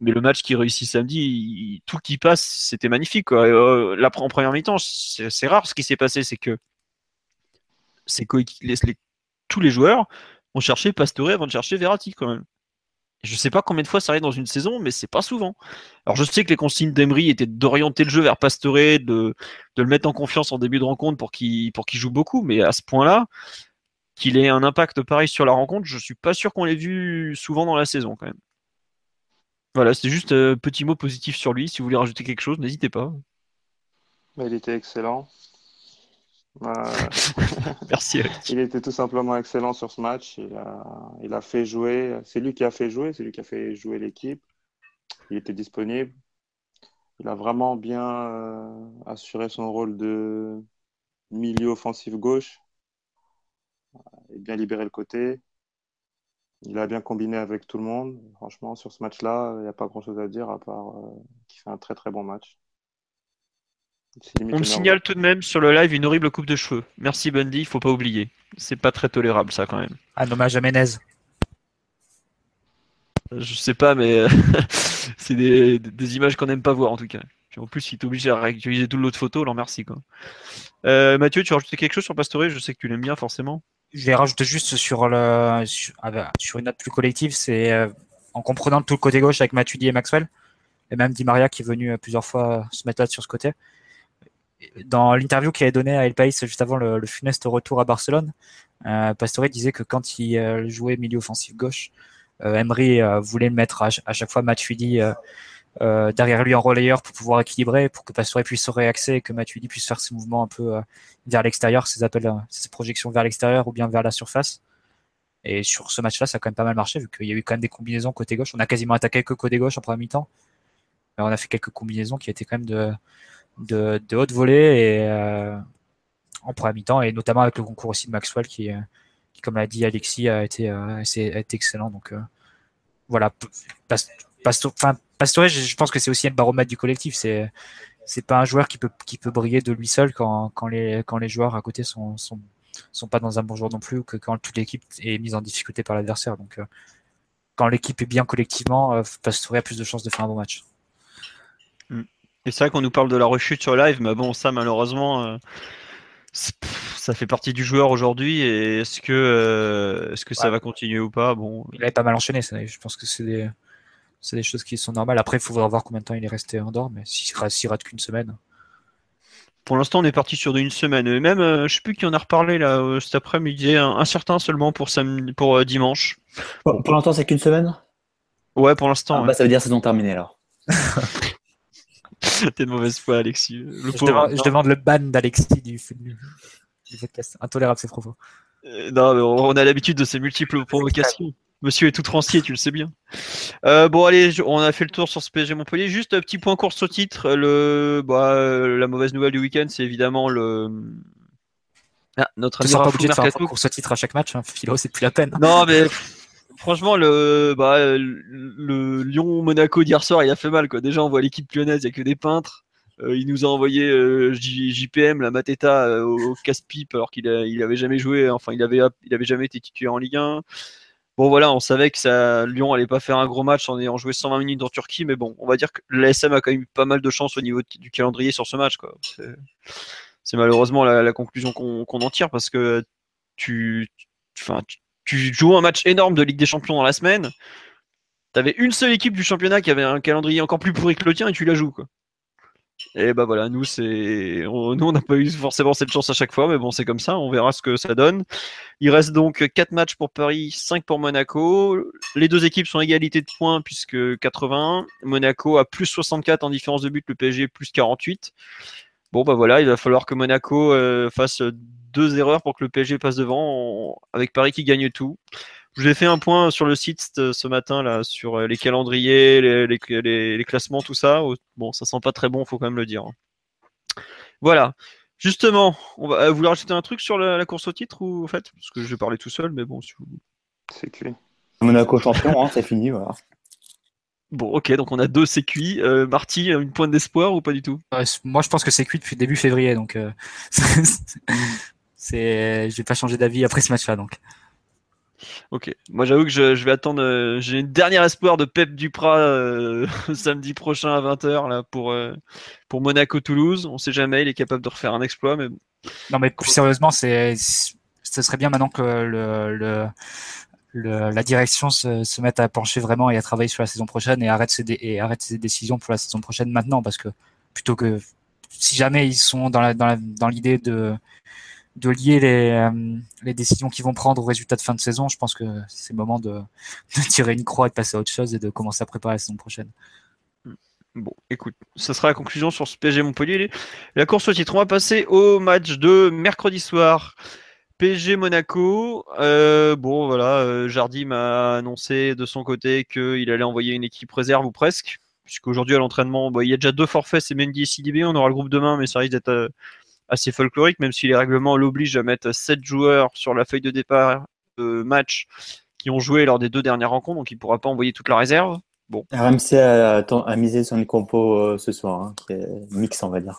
Mais le match qui réussit samedi, tout qui passe, c'était magnifique. Euh, en première mi-temps, c'est rare ce qui s'est passé, c'est que c'est les, tous les joueurs ont cherché Pastore avant de chercher Verratti quand même. Je sais pas combien de fois ça arrive dans une saison, mais c'est pas souvent. Alors je sais que les consignes d'Emery étaient d'orienter le jeu vers Pastore, de, le mettre en confiance en début de rencontre pour qu'il joue beaucoup, mais à ce point-là, qu'il ait un impact pareil sur la rencontre, je suis pas sûr qu'on l'ait vu souvent dans la saison quand même. Voilà, c'est juste un euh, petit mot positif sur lui. Si vous voulez rajouter quelque chose, n'hésitez pas. Bah, il était excellent. Merci. Il était tout simplement excellent sur ce match. Il a, fait jouer. C'est lui qui a fait jouer. C'est lui qui a fait jouer l'équipe. Il était disponible. Il a vraiment bien euh, assuré son rôle de milieu offensif gauche. Et bien libéré le côté. Il a bien combiné avec tout le monde. Franchement, sur ce match-là, il n'y a pas grand-chose à dire à part euh, qu'il fait un très très bon match. On me signale tout de même sur le live une horrible coupe de cheveux. Merci Bundy, il faut pas oublier. C'est pas très tolérable ça quand même. Un hommage à Menez. Je sais pas, mais euh, c'est des, images qu'on n'aime pas voir en tout cas. en plus, il est obligé à réactualiser toute l'autre photo, alors merci quoi. Euh, Mathieu, tu as rajouté quelque chose sur Pastore? Je sais que tu l'aimes bien forcément. Je vais rajouter juste sur, le, sur, ah bah, une note plus collective, c'est euh, en comprenant tout le côté gauche avec Matuidi et Maxwell, et même Di Maria qui est venu plusieurs fois se mettre là sur ce côté dans l'interview qu'il avait donné à El País juste avant le, funeste retour à Barcelone, euh, Pastore disait que quand il euh, jouait milieu offensif gauche, euh, Emery euh, voulait mettre à, chaque fois Matuidi derrière lui en relayeur pour pouvoir équilibrer, pour que Pastore puisse se réaxer et que Matuidi puisse faire ses mouvements un peu vers l'extérieur, ses appels, ses projections vers l'extérieur ou bien vers la surface. Et sur ce match-là, ça a quand même pas mal marché, vu qu'il y a eu quand même des combinaisons côté gauche. On a quasiment attaqué que côté gauche en première mi-temps. On a fait quelques combinaisons qui étaient quand même de, de, de haute volée et euh, en première mi-temps et notamment avec le concours aussi de Maxwell qui, euh, qui comme l'a dit Alexis, a été, euh, a été excellent. Donc voilà, Pastore, je pense que c'est aussi un baromètre du collectif. C'est c'est pas un joueur qui peut qui peut briller de lui seul quand, quand les quand les joueurs à côté sont sont sont pas dans un bon jour non plus ou que quand toute l'équipe est mise en difficulté par l'adversaire. Donc quand l'équipe est bien collectivement, Pastore a plus de chances de faire un bon match. Et c'est vrai qu'on nous parle de la rechute sur live, mais bon, ça malheureusement, euh, ça fait partie du joueur aujourd'hui. Et est-ce que, euh, est-ce que ça va continuer ou pas? Bon, il avait pas mal enchaîné. Ça, je pense que c'est des, c'est des choses qui sont normales. Après, il faudra voir combien de temps il est resté en dehors, mais s'il rate, rate qu'une semaine. Pour l'instant, on est parti sur une semaine. Et même, euh, je sais plus qui en a reparlé là cet après-midi, un, certain seulement pour samedi, pour dimanche. Pour, l'instant, c'est qu'une semaine? Ouais, pour l'instant. Ah, bah, ça veut dire saison terminée alors. T'es de mauvaise foi, Alexis. je, demande, le ban d'Alexis du, podcast. Intolérable, c'est propos. Euh, non, on a l'habitude de ces multiples provocations. Monsieur est tout transier, tu le sais bien. Euh, bon, allez, on a fait le tour sur ce PSG Montpellier. Juste un petit point course au titre. Le, bah, euh, la mauvaise nouvelle du week-end, c'est évidemment le. Ah, notre ami pas obligé de faire un course au titre à chaque match. Hein. Philo, c'est plus la peine. Non, mais Franchement, le, bah, le Lyon-Monaco d'hier soir, il a fait mal. Quoi. Déjà, on voit l'équipe lyonnaise, il n'y a que des peintres. Euh, il nous a envoyé euh, JPM, la Mateta, euh, au, casse-pipe, alors qu'il il jamais joué, enfin, il avait, il jamais été titulaire en Ligue 1. Bon, voilà, on savait que ça, Lyon allait pas faire un gros match en ayant joué 120 minutes en Turquie, mais bon, on va dire que l'ASM a quand même eu pas mal de chance au niveau du calendrier sur ce match. C'est malheureusement la, conclusion qu'on en tire parce que tu, tu, tu joues un match énorme de Ligue des Champions dans la semaine. Tu avais une seule équipe du championnat qui avait un calendrier encore plus pourri que le tien et tu la joues. Quoi. Et bah voilà, nous c'est, nous on n'a pas eu forcément cette chance à chaque fois, mais bon c'est comme ça, on verra ce que ça donne. Il reste donc 4 matchs pour Paris, 5 pour Monaco. Les deux équipes sont égalité de points puisque 81. Monaco a plus 64 en différence de but, le PSG plus 48. Bon bah voilà, il va falloir que Monaco euh, fasse deux erreurs pour que le PSG passe devant, avec Paris qui gagne tout. J'ai fait un point sur le site ce matin là sur euh, les calendriers, les, classements, tout ça. Bon, ça sent pas très bon, faut quand même le dire. Voilà. Justement, on va, vous voulez rajouter un truc sur la, course au titre ou en fait? Parce que je vais parler tout seul, mais bon, si vous... c'est cuit. Monaco champion, hein, c'est fini, voilà. Bon, ok, donc on a deux CQI. Euh, Marty, une pointe d'espoir ou pas du tout? Moi, je pense que c'est cuit depuis début février, donc euh, c'est, je vais pas changer d'avis après ce match-là, donc. Ok. Moi, j'avoue que je, vais attendre. Euh, j'ai une dernière espoir de Pep Duprat euh, samedi prochain à 20h là, pour, euh, pour Monaco-Toulouse. On sait jamais, il est capable de refaire un exploit. Mais... Non, mais plus sérieusement, c'est, ce serait bien maintenant que le, le, la direction se, se, mette à pencher vraiment et à travailler sur la saison prochaine et arrête ses, et arrête ses décisions pour la saison prochaine maintenant. Parce que plutôt que si jamais ils sont dans l'idée la, dans, l'idée de de lier les, euh, les décisions qu'ils vont prendre au résultat de fin de saison, je pense que c'est le moment de, tirer une croix et de passer à autre chose et de commencer à préparer la saison prochaine. Bon, écoute, ça sera la conclusion sur ce PSG Montpellier. La course au titre, on va passer au match de mercredi soir. PSG Monaco. Euh, bon, voilà, euh, Jardim m'a annoncé de son côté qu'il allait envoyer une équipe réserve ou presque. Puisqu'aujourd'hui à l'entraînement, il y a déjà deux forfaits, c'est Mendy et CDB. On aura le groupe demain, mais ça risque d'être assez folklorique, même si les règlements l'obligent à mettre 7 joueurs sur la feuille de départ de match qui ont joué lors des deux dernières rencontres, donc il ne pourra pas envoyer toute la réserve. Bon. RMC a, misé sur une compo euh, ce soir, hein, qui est mix, on va dire.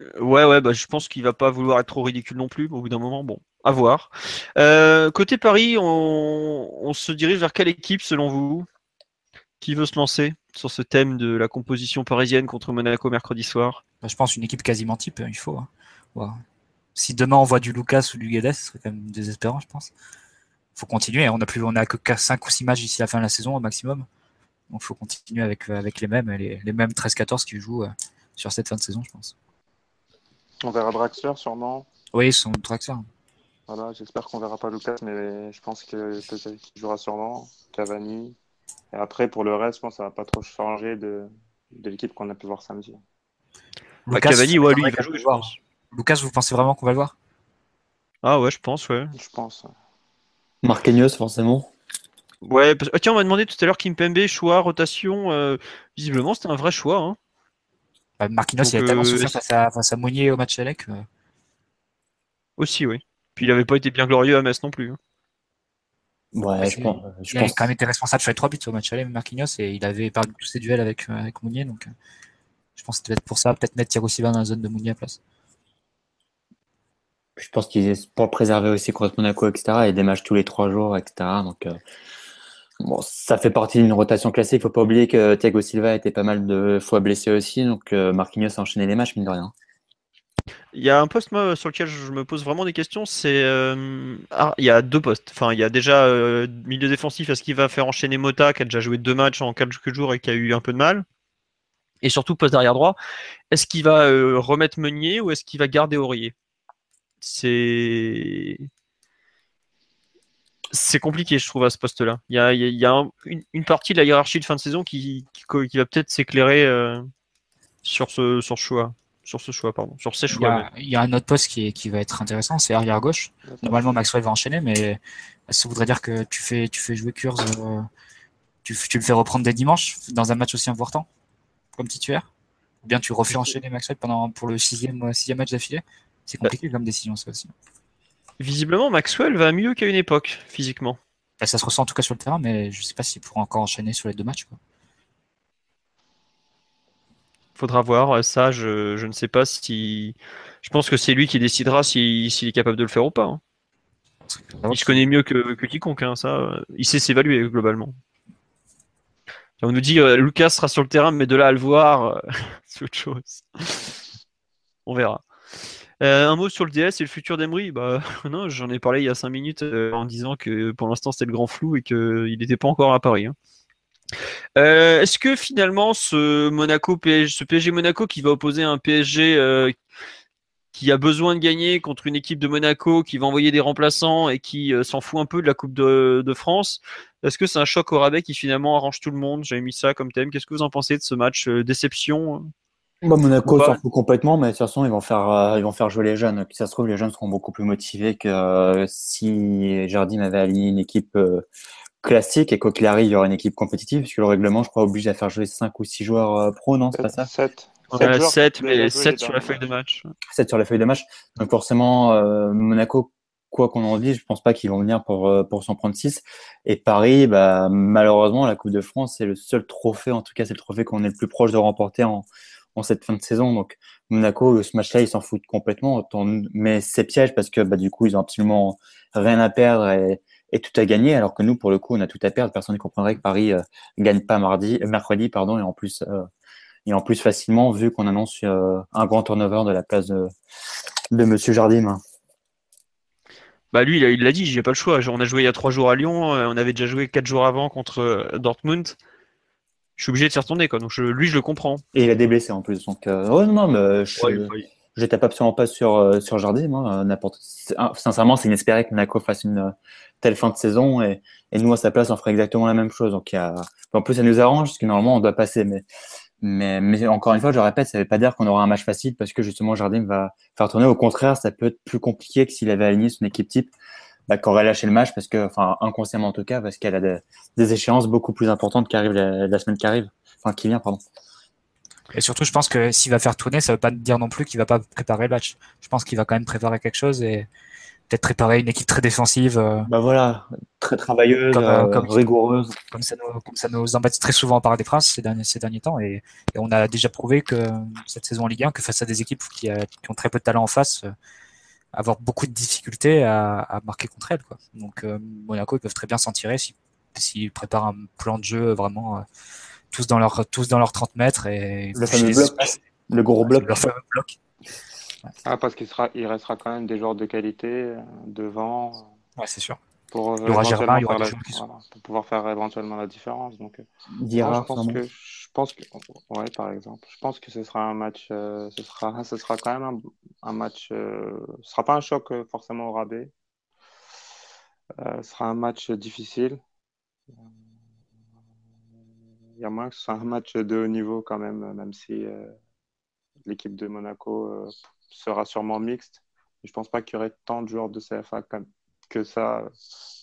Euh, ouais, ouais, bah, je pense qu'il va pas vouloir être trop ridicule non plus. Au bout d'un moment, bon, à voir. Euh, côté Paris, on, se dirige vers quelle équipe selon vous? Qui veut se lancer sur ce thème de la composition parisienne contre Monaco mercredi soir? Bah, Je pense une équipe quasiment type, il faut. Hein. Si demain on voit du Lucas ou du Guedes, ce serait quand même désespérant, je pense. faut continuer. On a plus, on a que 5 ou 6 matchs d'ici la fin de la saison au maximum. Donc il faut continuer avec, euh, avec les mêmes, les, les mêmes 13-14 qui jouent euh, sur cette fin de saison, je pense. On verra Draxler sûrement. Oui, son Draxler. Voilà, j'espère qu'on verra pas Lucas, mais je pense qu'il jouera sûrement. Cavani. Et après, pour le reste, je pense que ça va pas trop changer de, de l'équipe qu'on a pu voir samedi. Lucas, Cavani, ouais, lui, il va jouer, je pense. Lucas, vous pensez vraiment qu'on va le voir? Ah ouais, je pense, ouais. Je pense. Marquinhos, forcément. Ouais, ah, tiens, on m'a demandé tout à l'heure Kimpembe, choix, rotation. Euh, visiblement, c'était un vrai choix. Hein. Bah, Marquinhos, il a tellement euh, souffert face à, face à Mounier au match Alec. Euh. Aussi, oui. Puis il n'avait pas été bien glorieux à Metz non plus. Hein. Ouais, je pense. il a quand même été responsable sur les trois buts au match aller, Marquinhos, et il avait perdu tous ses duels avec, avec Mounier. Donc, je pense que peut-être pour ça, peut-être mettre Thiago Silva dans la zone de Mounier à place. Je pense qu'il est pour le préserver aussi contre Monaco, etc. Et des matchs tous les trois jours, etc. Donc, euh, bon, ça fait partie d'une rotation classique. Il faut pas oublier que Thiago Silva était pas mal de fois blessé aussi. Donc, euh, Marquinhos a enchaîné les matchs, mine de rien. Il y a un poste sur lequel je me pose vraiment des questions, c'est euh, ah, il y a deux postes. Enfin, il y a déjà milieu défensif, est-ce qu'il va faire enchaîner Mota qui a déjà joué deux matchs en quelques jours et qui a eu un peu de mal? Et surtout poste derrière droit, est-ce qu'il va remettre Meunier ou est-ce qu'il va garder Aurier? C'est c'est compliqué, je trouve, à ce poste-là. Il y a, une, partie de la hiérarchie de fin de saison qui, qui, va peut-être s'éclairer euh, sur ce sur choix, sur ce choix, pardon, sur ces choix. Il y a, un autre poste qui, qui va être intéressant, c'est arrière gauche. Normalement, Maxwell va enchaîner, mais ça voudrait dire que tu fais tu fais jouer Kurz, euh, tu, tu, le fais reprendre dès dimanche dans un match aussi important comme titulaire? Ou bien tu refais enchaîner Maxwell pendant pour le sixième sixième match d'affilée? C'est compliqué comme décision, ça aussi. Visiblement, Maxwell va mieux qu'à une époque, physiquement. Bah, ça se ressent en tout cas sur le terrain, mais je ne sais pas s'il pourra encore enchaîner sur les deux matchs. Quoi. Faudra voir. Ça, je, ne sais pas si. Je pense que c'est lui qui décidera s'il est capable de le faire ou pas. Hein. Il se connaît mieux que, quiconque, hein, ça. Il sait s'évaluer globalement. On nous dit euh, Lucas sera sur le terrain, mais de là à le voir, euh, c'est autre chose. On verra. Euh, un mot sur le DS et le futur d'Emery? Bah non, j'en ai parlé il y a 5 minutes euh, en disant que pour l'instant c'était le grand flou et qu'il n'était pas encore à Paris. Hein. Est-ce que finalement ce Monaco PSG Monaco qui va opposer un PSG qui a besoin de gagner contre une équipe de Monaco qui va envoyer des remplaçants et qui s'en fout un peu de la Coupe de, France, est-ce que c'est un choc au rabais qui finalement arrange tout le monde? J'avais mis ça comme thème. Qu'est-ce que vous en pensez de ce match Déception bah, Monaco s'en fout complètement, mais de toute façon, ils vont faire, euh, ils vont faire jouer les jeunes. Si ça se trouve, les jeunes seront beaucoup plus motivés que euh, si Jardim avait aligné une équipe euh, classique et quoi qu'il arrive, il y aura une équipe compétitive, puisque le règlement, je crois, oblige à faire jouer 5 ou 6 joueurs pro, non C'est pas ça 7. 7, mais 7 sur la feuille de match. 7 sur la feuille de match. Donc forcément, Monaco, quoi qu'on en dise, je pense pas qu'ils vont venir pour, pour s'en prendre 6. Et Paris, bah, malheureusement, la Coupe de France, c'est le seul trophée, en tout cas, c'est le trophée qu'on est le plus proche de remporter en, en cette fin de saison. Donc Monaco, ce match-là, ils s'en foutent complètement. Mais c'est piège parce que bah, du coup, ils ont absolument rien à perdre et, tout à gagner. Alors que nous, pour le coup, on a tout à perdre. Personne ne comprendrait que Paris euh, gagne pas mardi, euh, mercredi, pardon, et en plus. Euh, et en plus facilement vu qu'on annonce un grand turnover de la place de, de Monsieur Jardim. Bah lui, il l'a dit, j'ai pas le choix. On a joué il y a trois jours à Lyon, on avait déjà joué quatre jours avant contre Dortmund je suis obligé de s'y retourner quoi. Donc lui je le comprends. Et il a des blessés en plus donc euh... non non mais je, je tape absolument pas sur euh, sur Jardim euh, n'importe sincèrement c'est inespéré que Monaco fasse une euh, telle fin de saison et, et nous à sa place on ferait exactement la même chose donc y a... en plus ça nous arrange parce que normalement on doit passer mais mais, mais encore une fois, je répète, ça ne veut pas dire qu'on aura un match facile parce que justement Jardim va faire tourner. Au contraire, ça peut être plus compliqué que s'il avait aligné son équipe type bah, qu'on aurait lâché le match parce que, enfin, inconsciemment en tout cas, parce qu'elle a des, échéances beaucoup plus importantes qui arrivent la, semaine qui arrive, enfin, qui vient, pardon. Et surtout, je pense que s'il va faire tourner, ça veut pas dire non plus qu'il va pas préparer le match. Je pense qu'il va quand même préparer quelque chose et peut-être préparer une équipe très défensive. Euh, bah voilà, très travailleuse, comme, euh, comme, rigoureuse. Comme ça, nous, comme ça nous embête très souvent par des princes ces derniers, ces derniers temps. Et, on a déjà prouvé que cette saison en Ligue 1, que face à des équipes qui, euh, qui ont très peu de talent en face, avoir beaucoup de difficultés à, marquer contre elle. Quoi. Donc euh, Monaco, ils peuvent très bien s'en tirer s'ils si, préparent un plan de jeu vraiment euh, tous, dans leur, tous dans leurs 30 mètres. Et le fameux bloc, le gros bloc. Le fameux bloc. Ah, parce qu'il sera, il restera quand même des joueurs de qualité euh, devant. Ouais, c'est sûr. Pour, il y aura Germain, il y aura des voilà, pour pouvoir faire éventuellement la différence. Donc, Dira, je pense que pense que, ouais, par exemple, je pense que ce sera un match, euh, ce sera, ce sera quand même un, match, euh, ce sera pas un choc euh, forcément au rabais. ce sera un match difficile. Il y a moins que ce soit un match de haut niveau quand même, même si l'équipe de Monaco sera sûrement mixte. Je pense pas qu'il y aurait tant de joueurs de CFA que ça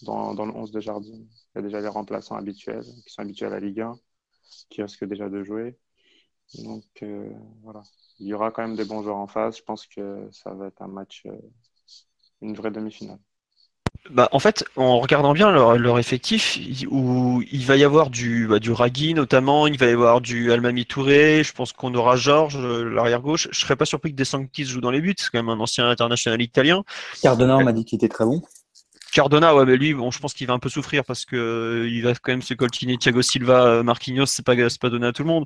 dans, dans le 11 de Jardim. Il y a déjà les remplaçants habituels qui sont habitués à la Ligue 1 qui risque déjà de jouer. Donc euh, voilà, il y aura quand même des bons joueurs en face. Je pense que ça va être un match, euh, une vraie demi-finale. Bah, en fait, en regardant bien leur, effectif, où il va y avoir du, bah, du Ragui notamment, il va y avoir du Almami Touré, je pense qu'on aura Georges, euh, l'arrière gauche. Je serais pas surpris que De Sanctis joue dans les buts, c'est quand même un ancien international italien. Cardona, on m'a dit qu'il était très bon. Cardona, ouais, mais lui, bon, je pense qu'il va un peu souffrir parce que euh, il va quand même se coltiner Thiago Silva, euh, Marquinhos, c'est pas, pas donné à tout le monde.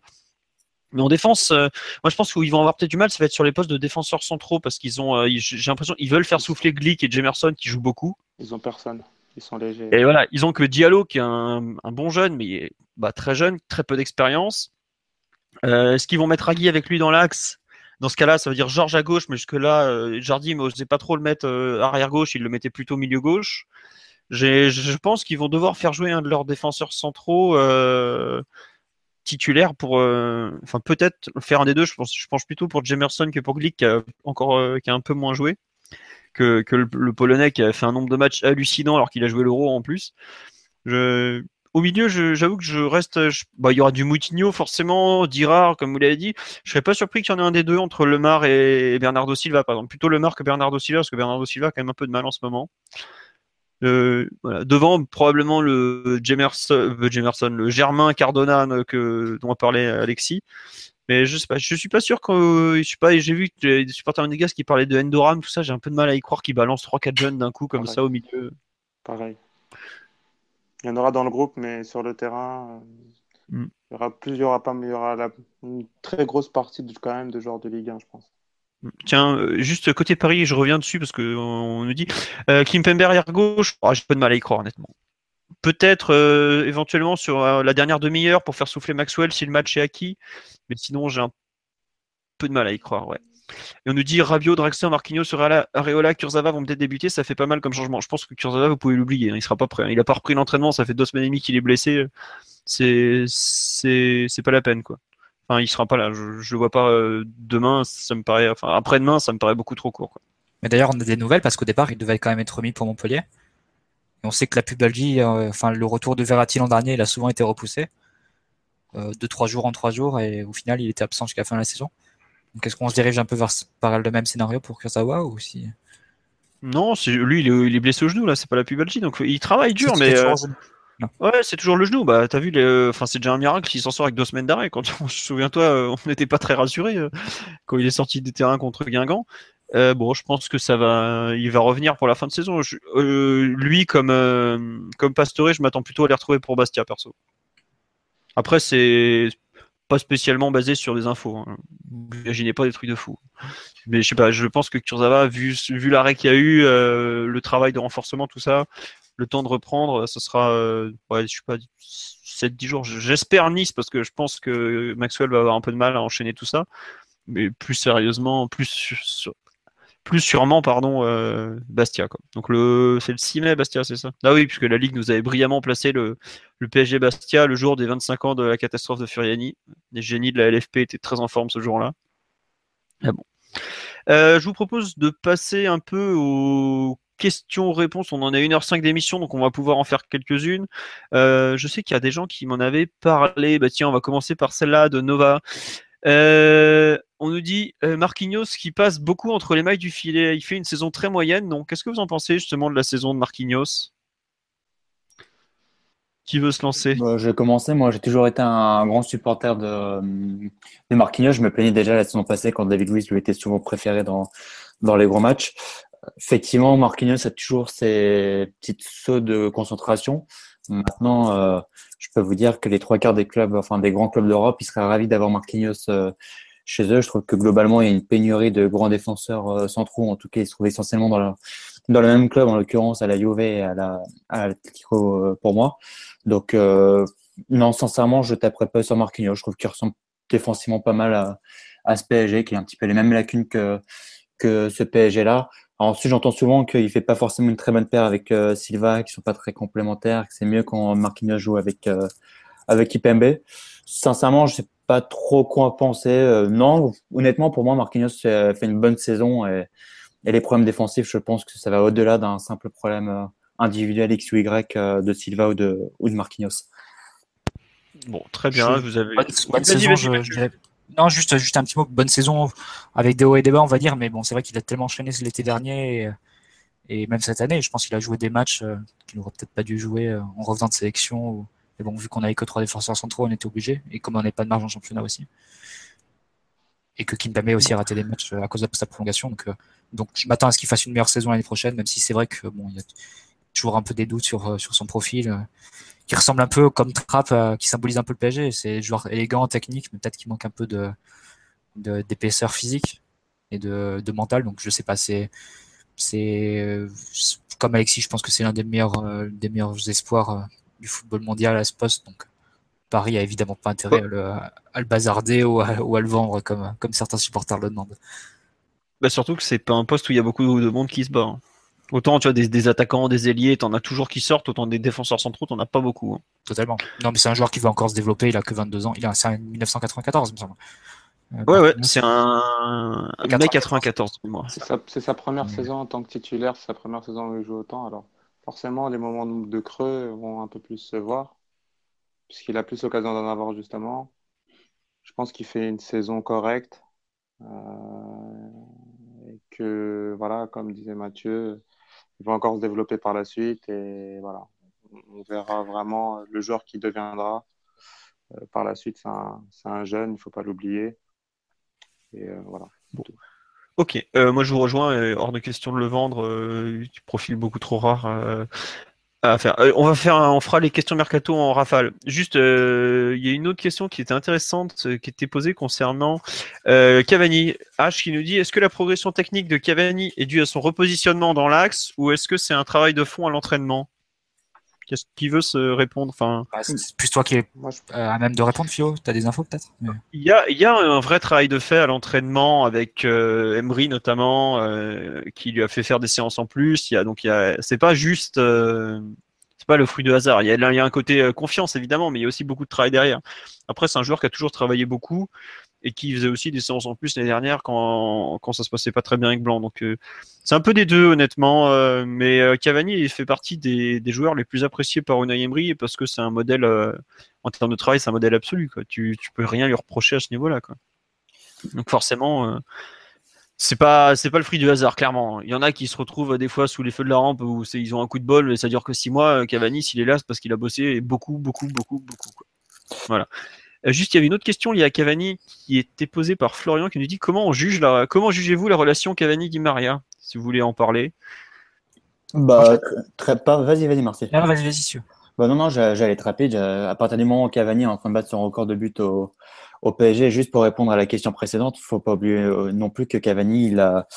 Mais en défense, euh, moi je pense qu'ils vont avoir peut-être du mal, ça va être sur les postes de défenseurs centraux parce qu'ils ont, j'ai l'impression, ils veulent faire souffler Glick et Jemerson qui jouent beaucoup. Ils ont personne, ils sont légers. Et voilà, ils ont que Diallo qui est un, bon jeune, mais bah, très jeune, très peu d'expérience. Est-ce qu'ils vont mettre Agui avec lui dans l'axe? Dans ce cas-là, ça veut dire Georges à gauche, mais jusque-là, euh, Jardim n'osait pas trop le mettre euh, arrière gauche, il le mettait plutôt milieu gauche. Je pense qu'ils vont devoir faire jouer un de leurs défenseurs centraux euh, titulaires pour, enfin peut-être faire un des deux. Je pense, plutôt pour Jemerson que pour Glick, qui a encore, un peu moins joué que, le, Polonais qui a fait un nombre de matchs hallucinant alors qu'il a joué l'Euro en plus. Je, au milieu, j'avoue que je reste. bah, il y aura du Moutinho forcément, Dirard, comme vous l'avez dit. Je serais pas surpris qu'il y en ait un des deux entre Lemar et Bernardo Silva, par exemple. Plutôt Lemar que Bernardo Silva, parce que Bernardo Silva a quand même un peu de mal en ce moment. Euh, Devant, probablement le Jemerson, euh, le Germain Cardona que, dont a parlé Alexis. Mais je sais pas, je suis pas sûr que je suis pas. J'ai vu que des supporters gars qui parlaient de Endoram, tout ça, j'ai un peu de mal à y croire qu'ils balancent 3-4 jeunes d'un coup comme ça au milieu. Pareil. Il y en aura dans le groupe, mais sur le terrain, euh, mm. il y aura plus, il y aura pas, mais il y aura une très grosse partie de, quand même de joueurs de Ligue 1, je pense. Mm. Tiens, euh, juste côté Paris, je reviens dessus parce qu'on nous dit euh, Kim Pember arrière gauche. Oh, j'ai pas de mal à y croire, honnêtement. peut-être euh, éventuellement sur euh, la dernière demi-heure pour faire souffler Maxwell si le match est acquis. Mais sinon, j'ai un peu de mal à y croire, ouais. Et on nous dit Rabiot, Draxler, Marquinhos, Areola, Kurzawa vont peut-être débuter. Ça fait pas mal comme changement. Je pense que Kurzawa, vous pouvez l'oublier. Hein, il sera pas prêt. Hein. Il a pas repris l'entraînement. Ça fait deux semaines et demie qu'il est blessé. C'est c'est pas la peine quoi. Enfin, il sera pas là. Je, je le vois pas euh, demain. Ça me paraît. Enfin, après-demain, ça me paraît beaucoup trop court. Mais d'ailleurs, on a des nouvelles parce qu'au départ, il devait quand même être remis pour Montpellier. Et on sait que la pubalgie, euh, enfin, le retour de Verratti l'an dernier, il a souvent été repoussé. Euh, de trois jours en trois jours et au final, il était absent jusqu'à la fin de la saison. Donc, est-ce qu'on se dirige un peu vers par le même scénario pour Kurzawa ou si Non, lui, il est, blessé au genou là. C'est pas la pubalgie, donc il travaille dur, mais. Ouais, c'est toujours le genou. Bah, t'as vu, enfin, c'est déjà un miracle s'il s'en sort avec deux semaines d'arrêt. Quand souviens-toi, euh, on n'était pas très rassurés euh, quand il est sorti des terrains contre Guingamp. Euh, bon, je pense que ça va, il va revenir pour la fin de saison. lui, comme comme Pastore, je m'attends plutôt à les retrouver pour Bastia, perso. Après, c'est pas spécialement basé sur des infos. Hein. Imaginez pas des trucs de fou. Mais je sais pas, je pense que Kurzawa, vu, vu l'arrêt qu'il y a eu, le travail de renforcement, tout ça, le temps de reprendre, ce sera, euh, je sais pas, 7-10 jours. J'espère Nice parce que je pense que Maxwell va avoir un peu de mal à enchaîner tout ça. Mais plus sérieusement, plus, plus sûrement, pardon, euh, Bastia. Donc le, c'est le 6 mai, Bastia, c'est ça? Ah oui, puisque la Ligue nous avait brillamment placé le, le PSG Bastia le jour des 25 ans de la catastrophe de Furiani. Les génies de la LFP étaient très en forme ce jour-là. Ah bon. Euh, je vous propose de passer un peu au questions-réponses. On en a 1h05 d'émission, donc on va pouvoir en faire quelques-unes. Euh, je sais qu'il y a des gens qui m'en avaient parlé. Bah tiens, on va commencer par celle-là de Nova. On nous dit euh, Marquinhos qui passe beaucoup entre les mailles du filet. Il fait une saison très moyenne. Donc, qu'est-ce que vous en pensez justement de la saison de Marquinhos? Qui veut se lancer? Bah, Je vais commencer. Moi, j'ai toujours été un grand supporter de, Marquinhos. Je me plaignais déjà la saison passée quand David Luiz lui était souvent préféré dans, dans les gros matchs effectivement, Marquinhos a toujours ses petites sauts de concentration. Maintenant, euh, je peux vous dire que les trois quarts des clubs, enfin des grands clubs d'Europe, ils seraient ravis d'avoir Marquinhos euh, chez eux. Je trouve que globalement, il y a une pénurie de grands défenseurs euh, centraux. En tout cas, ils se trouvent essentiellement dans, le même club, en l'occurrence à la Juve et à la à pour moi. Donc, non, sincèrement, je taperais pas sur Marquinhos. Je trouve qu'il ressemble défensivement pas mal à, ce PSG, qui a un petit peu les mêmes lacunes que que ce PSG-là ensuite, j'entends souvent qu'il fait pas forcément une très bonne paire avec euh, Silva, qui sont pas très complémentaires, que c'est mieux quand Marquinhos joue avec euh, avec Ipembe. Sincèrement, je sais pas trop quoi penser. Euh, non, honnêtement, pour moi, Marquinhos fait une bonne saison et, et les problèmes défensifs, je pense que ça va au-delà d'un simple problème individuel X ou Y de Silva ou de ou de Marquinhos. Bon, très bien. vous avez. Bonne, saison, je, non, juste, juste un petit mot. Bonne saison avec des hauts et des bas, on va dire. Mais bon, c'est vrai qu'il a tellement enchaîné l'été dernier et, même cette année. Je pense qu'il a joué des matchs euh, qu'il n'aurait peut-être pas dû jouer euh, en revenant de sélection. Mais bon, vu qu'on avait que trois défenseurs centraux, on était obligé. Et comme on n'avait pas de marge en championnat aussi. Et que Kimpembe aussi a raté des matchs euh, à cause de sa prolongation. Donc, donc je m'attends à ce qu'il fasse une meilleure saison l'année prochaine, même si c'est vrai que bon, il y a toujours un peu des doutes sur, sur son profil qui ressemble un peu comme Trapp, euh, qui symbolise un peu le PSG. C'est joueur élégant, technique, mais peut-être qu'il manque un peu de d'épaisseur physique et de, de, mental. Donc je sais pas, c'est c'est comme Alexis, je pense que c'est l'un des meilleurs euh, des meilleurs espoirs euh, du football mondial à ce poste. Donc Paris a évidemment pas intérêt à, le, à le, bazarder ou à, ou à, le vendre comme comme certains supporters le demandent. Bah surtout que c'est pas un poste où il y a beaucoup de monde qui se bat. Hein. Autant tu as des, attaquants, des ailiers, t'en as toujours qui sortent, autant des défenseurs centraux, t'en as pas beaucoup. Hein. Totalement. Non, mais c'est un joueur qui va encore se développer, il a que 22 ans, il a c'est un 1994, il me semble. Euh, ouais, ouais, c'est un, mai 94 moi. C'est sa, première saison en tant que titulaire, c'est sa première saison où il joue autant, alors forcément les moments de creux vont un peu plus se voir, puisqu'il a plus l'occasion d'en avoir justement. Je pense qu'il fait une saison correcte. Euh, et que, voilà, comme disait Mathieu, il va encore se développer par la suite et voilà, on verra vraiment le joueur qui deviendra. Euh, par la suite, c'est un, un, jeune, il ne faut pas l'oublier. Et euh, voilà. Ok, euh, moi je vous rejoins, hors de question de le vendre, du profil beaucoup trop rare faire. Euh, on va faire, on fera les questions mercato en rafale. Juste, euh, il y a une autre question qui était intéressante, euh, qui était posée concernant Cavani. H qui nous dit est-ce que la progression technique de Cavani est due à son repositionnement dans l'axe ou est-ce que c'est un travail de fond à l'entraînement? Qu'est-ce qui veut se répondre enfin... Bah, c'est plus toi qui es euh, à même de répondre, Fio. Tu as des infos peut-être? Il y a, y a, un vrai travail de fait à l'entraînement avec euh, Emery notamment, euh, qui lui a fait faire des séances en plus. Il y a, donc, il y a, c'est pas juste. Euh, c'est pas le fruit de hasard. Il y, a, il y a un côté confiance évidemment, mais il y a aussi beaucoup de travail derrière. Après, c'est un joueur qui a toujours travaillé beaucoup et qui faisait aussi des séances en plus l'année dernière quand, quand ça se passait pas très bien avec Blanc. Donc euh, c'est un peu des deux honnêtement, euh, mais euh, Cavani fait partie des, joueurs les plus appréciés par Unai Emery parce que c'est un modèle en termes de travail, c'est un modèle absolu. Quoi. Tu, tu peux rien lui reprocher à ce niveau-là. Quoi. Donc forcément. c'est pas c'est pas le fruit du hasard clairement. Il y en a qui se retrouvent des fois sous les feux de la rampe où ils ont un coup de bol et ça dure que six mois. Cavani s'il est là c'est parce qu'il a bossé beaucoup beaucoup beaucoup beaucoup. Voilà. Euh, juste, il y avait une autre question liée à Cavani qui était posée par Florian qui nous dit comment on juge la, comment jugez-vous la relation Cavani-Di Maria Si vous voulez en parler? Bah, très pas. Vas-y, vas-y, Marcel. Ah, vas-y, vas-y, Bah non, non, j'allais être rapide. À partir du moment où Cavani est en train de battre son record de but au, au PSG, juste pour répondre à la question précédente, faut pas oublier euh, non plus que Cavani, il a,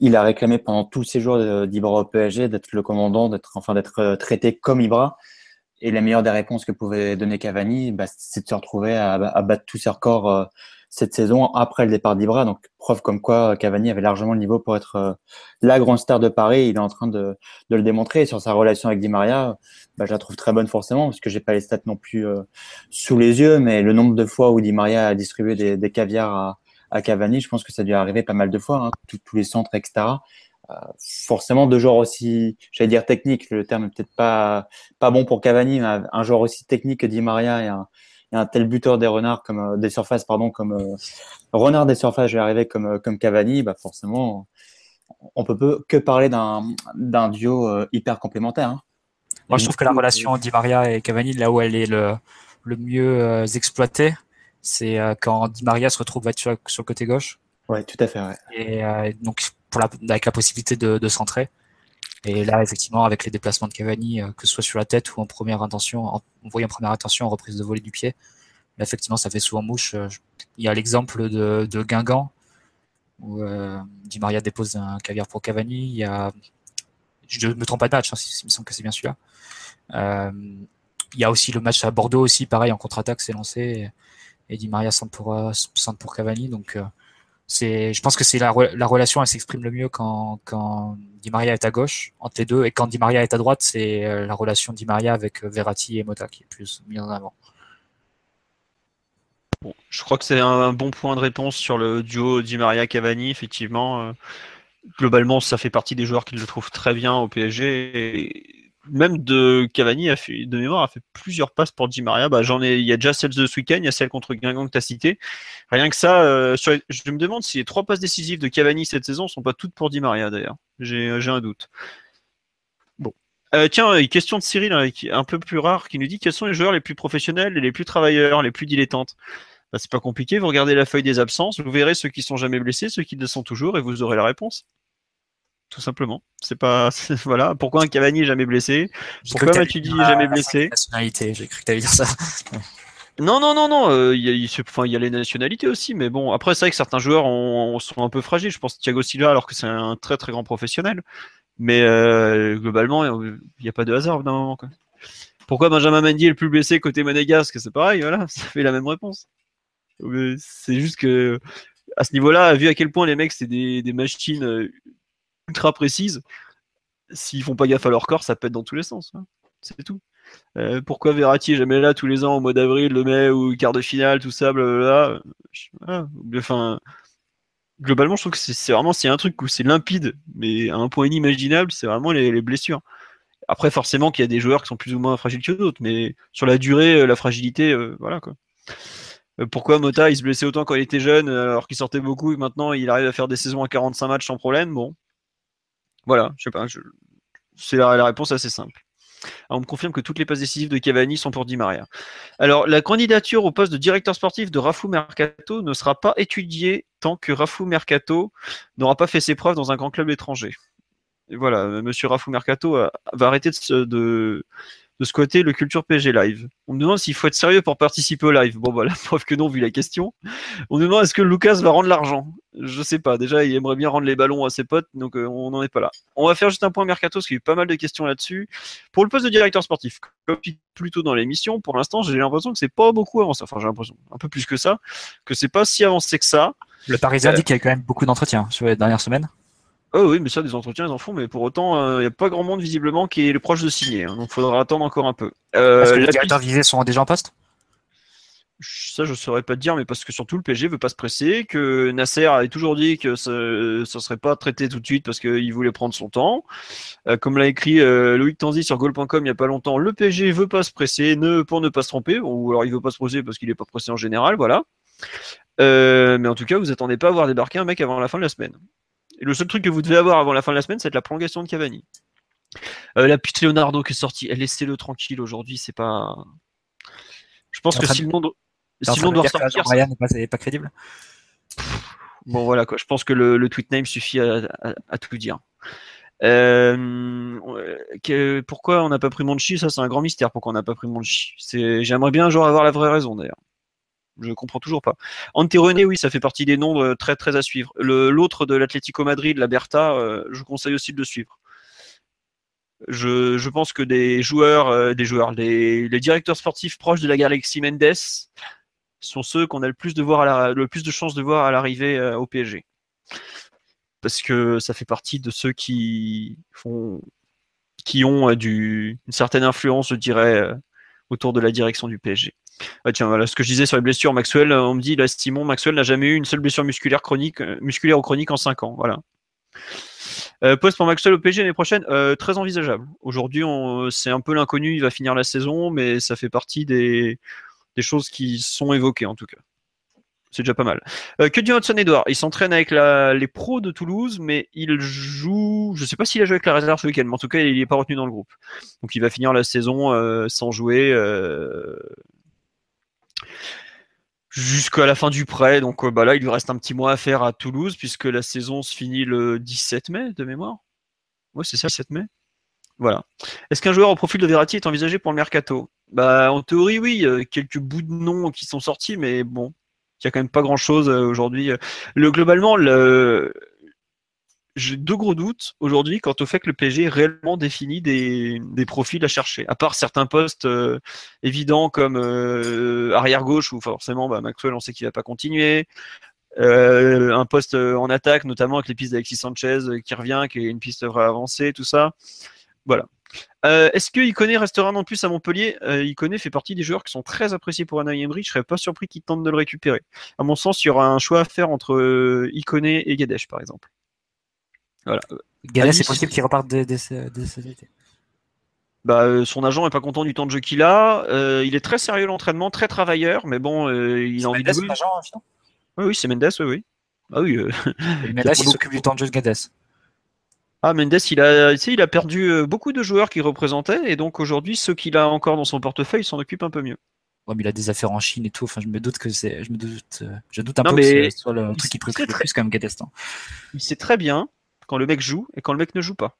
il a réclamé pendant tous ses jours d'Ibra au PSG d'être le commandant, d'être enfin d'être euh, traité comme Ibra. Et la meilleure des réponses que pouvait donner Cavani, bah, c'est de se retrouver à, à, battre tous ses records euh, cette saison après le départ d'Ibra. Donc, preuve comme quoi Cavani avait largement le niveau pour être euh, la grande star de Paris. Il est en train de, le démontrer. Et sur sa relation avec Di Maria, bah, je la trouve très bonne forcément, parce que j'ai pas les stats non plus euh, sous les yeux, mais le nombre de fois où Di Maria a distribué des, caviars à, Cavani, je pense que ça dû arriver pas mal de fois, hein, tous les centres, etc. Euh, forcément deux joueurs aussi, j'allais dire technique, le terme est peut-être pas pas bon pour Cavani, mais un joueur aussi technique que Di Maria et un, et un tel buteur des renards comme euh, des surfaces pardon comme euh, renard des surfaces, je vais arriver comme comme Cavani, bah forcément on peut que parler d'un d'un duo hyper complémentaire. Hein. Moi je trouve que la relation Di Maria et Cavani là où elle est le le mieux exploitée, c'est quand Di Maria se retrouve sur, sur le côté gauche. Ouais, tout à fait. Ouais. Et donc avec la possibilité de, de centrer. Et là, effectivement, avec les déplacements de Cavani, euh, que ce soit sur la tête ou en première intention, en, première intention en reprise de volée du pied, là, effectivement, ça fait souvent mouche. Euh, il y a l'exemple de, Guingamp, où euh, Di Maria dépose un caviar pour Cavani. Il y a, je ne me trompe pas de match, hein, il me semble que c'est bien celui-là. Il y a aussi le match à Bordeaux aussi, pareil, en contre-attaque, c'est lancé. Et, Di Maria centre pour Cavani. Donc, c'est, je pense que c'est la, la relation, elle s'exprime le mieux quand, Di Maria est à gauche entre les deux, et quand Di Maria est à droite, c'est euh, la relation Di Maria avec euh, Verratti et Mota qui est plus mise en avant. Bon, je crois que c'est un bon point de réponse sur le duo Di Maria Cavani. Effectivement, euh, globalement, ça fait partie des joueurs qui le trouvent très bien au PSG. Même de Cavani a de mémoire, a fait plusieurs passes pour Di Maria. Bah, j'en ai, il y a déjà celle de ce week-end, il y a celle contre Guingamp que tu as cité. Rien que ça, euh, je me demande si les trois passes décisives de Cavani cette saison sont pas toutes pour Di Maria d'ailleurs. J'ai, un doute. Bon. Euh, tiens, une question de Cyril, hein, un peu plus rare, qui nous dit quels sont les joueurs les plus professionnels, les plus travailleurs, les plus dilettantes? Bah, c'est pas compliqué, vous regardez la feuille des absences, vous verrez ceux qui sont jamais blessés, ceux qui le sont toujours, et vous aurez la réponse tout simplement. C'est pas voilà. Pourquoi un Cavani est jamais blessé? Pourquoi Matuidi est jamais blessé? Nationalité, j'ai cru que tu dire ça. Non, non, non, non. Euh, il, y a, enfin, il y a les nationalités aussi, mais bon. Après, c'est vrai que certains joueurs sont un peu fragiles. Je pense Thiago Silva, alors que c'est un très très grand professionnel. Mais euh, globalement, il n'y a pas de hasard d'un moment. Quoi. Pourquoi Benjamin Mendy est le plus blessé côté monégasque? C'est pareil, voilà. Ça fait la même réponse. C'est juste que à ce niveau-là, vu à quel point les mecs c'est des, des machines euh, ultra précises, s'ils font pas gaffe à leur corps, ça pète dans tous les sens. Hein. C'est tout. Euh, pourquoi Verratti est jamais là tous les ans au mois d'avril, le mai ou quart de finale, tout ça, blablabla? Enfin, globalement, je trouve que c'est vraiment c'est un truc où c'est limpide, mais à un point inimaginable, c'est vraiment les, blessures. Après, forcément, qu'il y a des joueurs qui sont plus ou moins fragiles que d'autres, mais sur la durée, euh, la fragilité, euh, voilà quoi. pourquoi Mota il se blessait autant quand il était jeune, alors qu'il sortait beaucoup, et maintenant il arrive à faire des saisons à 45 matchs sans problème? Bon, voilà, je sais pas. C'est la, réponse assez simple. on me confirme que toutes les passes décisives de Cavani sont pour Di Maria. Alors, la candidature au poste de directeur sportif de Rafou Mercato ne sera pas étudiée tant que Rafou Mercato n'aura pas fait ses preuves dans un grand club étranger. Voilà, Monsieur Rafou Mercato va arrêter de, de, de squatter le Culture PG Live. On me demande s'il faut être sérieux pour participer au live. Bon, bah, la preuve que non, vu la question. On me demande est-ce que Lucas va rendre l'argent? je sais pas. Déjà, il aimerait bien rendre les ballons à ses potes, donc euh, on n'en est pas là. On va faire juste un point mercato, parce qu'il y a eu pas mal de questions là-dessus. Pour le poste de directeur sportif, comme plus tôt dans l'émission, pour l'instant, j'ai l'impression que c'est pas beaucoup avancé. Enfin, j'ai l'impression, un peu plus que ça, que c'est pas si avancé que ça. Le Parisien dit qu'il y a quand même beaucoup d'entretiens sur les dernières semaines. Oh oui, mais ça, des entretiens, ils en font, mais pour autant, il euh, n'y a pas grand monde visiblement qui est proche de signer. Hein, donc, il faudra attendre encore un peu. Euh, Est-ce que les directeurs visés sont déjà en poste? Ça, je saurais pas te dire, mais parce que surtout le PSG veut pas se presser, que Nasser avait toujours dit que ça, ne serait pas traité tout de suite parce qu'il voulait prendre son temps. Euh, comme l'a écrit Loïc Tanzi sur goal.com il y a pas longtemps, le PSG veut pas se presser ne, pour ne pas se tromper, ou alors il veut pas se presser parce qu'il est pas pressé en général, voilà. mais en tout cas, vous attendez pas à voir débarquer un mec avant la fin de la semaine. Et le seul truc que vous devez avoir avant la fin de la semaine, c'est la prolongation de Cavani. Euh, la pute Leonardo qui est sortie, laissez-le tranquille aujourd'hui, c'est pas. Je pense que si le monde, si le doit ressortir. Ryan n'est pas, crédible. Bon voilà quoi, je pense que le, tweet name suffit à, tout dire. Euh, pourquoi on n'a pas pris Monchi? Ça, c'est un grand mystère. Pourquoi on n'a pas pris Monchi? J'aimerais bien genre avoir la vraie raison d'ailleurs. Je comprends toujours pas. Ante René, oui, ça fait partie des noms euh, très très à suivre. L'autre de l'Atlético Madrid, la Bertha, euh, je conseille aussi de le suivre. Je, pense que des joueurs, euh, des joueurs, les, directeurs sportifs proches de la Galaxy Mendes sont ceux qu'on a le plus de voir de chances de voir à l'arrivée au PSG. Parce que ça fait partie de ceux qui font, qui ont une certaine influence, je dirais, autour de la direction du PSG. Ah, tiens, voilà ce que je disais sur les blessures. Maxwell, on me dit, là, Simon, Maxwell n'a jamais eu une seule blessure musculaire chronique, euh, musculaire ou chronique en 5 ans. Voilà. Euh, poste pour Maxwell au PSG l'année prochaine, euh, très envisageable. Aujourd'hui, c'est un peu l'inconnu, il va finir la saison, mais ça fait partie des, choses qui sont évoquées en tout cas. C'est déjà pas mal. que dit Hudson Edouard Il s'entraîne avec les pros de Toulouse, mais il joue. Je sais pas s'il a joué avec la réserve ce week-end, mais en tout cas, il n'est pas retenu dans le groupe. Donc il va finir la saison sans jouer jusqu'à la fin du prêt. Donc euh, bah là, il lui reste un petit mois à faire à Toulouse puisque la saison se finit le 17 mai de mémoire. Oui, c'est ça, le 17 mai. Voilà. Est-ce qu'un joueur au profil de Verratti est envisagé pour le mercato? Bah en théorie oui, quelques bouts de noms qui sont sortis, mais bon, il y a quand même pas grand chose euh, aujourd'hui. Le globalement, le, j'ai deux gros doutes aujourd'hui quant au fait que le PSG ait réellement défini des, des profils à chercher. À part certains postes euh, évidents comme euh, arrière gauche où forcément bah, Maxwell on sait qu'il va pas continuer. Euh, un poste en attaque, notamment avec les pistes d'Alexis Sanchez qui revient, qui est une piste avancée, tout ça. Voilà. Est-ce que Iconé restera non plus à Montpellier? Iconé fait partie des joueurs qui sont très appréciés pour Anna Emery. Je serais pas surpris qu'il tente de le récupérer. À mon sens, il y aura un choix à faire entre Iconé et Gadesh, par exemple. Voilà. c'est possible qu'il reparte dès, cet été. Bah, euh, son agent est pas content du temps de jeu qu'il a. Euh, il est très sérieux l'entraînement, très travailleur, mais bon, euh, il a envie de jouer. Agent, oui, oui, c'est Mendes, oui, oui. Ah oui. Mendes, il s'occupe du temps de jeu de Gades. Ah, Mendes, il a, il a perdu beaucoup de joueurs qu'il représentait, et donc aujourd'hui, ceux qu'il a encore dans son portefeuille s'en occupent un peu mieux. Ouais, mais il a des affaires en Chine et tout. Enfin, je me doute que c'est, je me doute, je doute un peu mais que ce soit le truc qui préoccupe le plus quand même Gades. Hein. Il sait très bien le mec joue et quand le mec ne joue pas.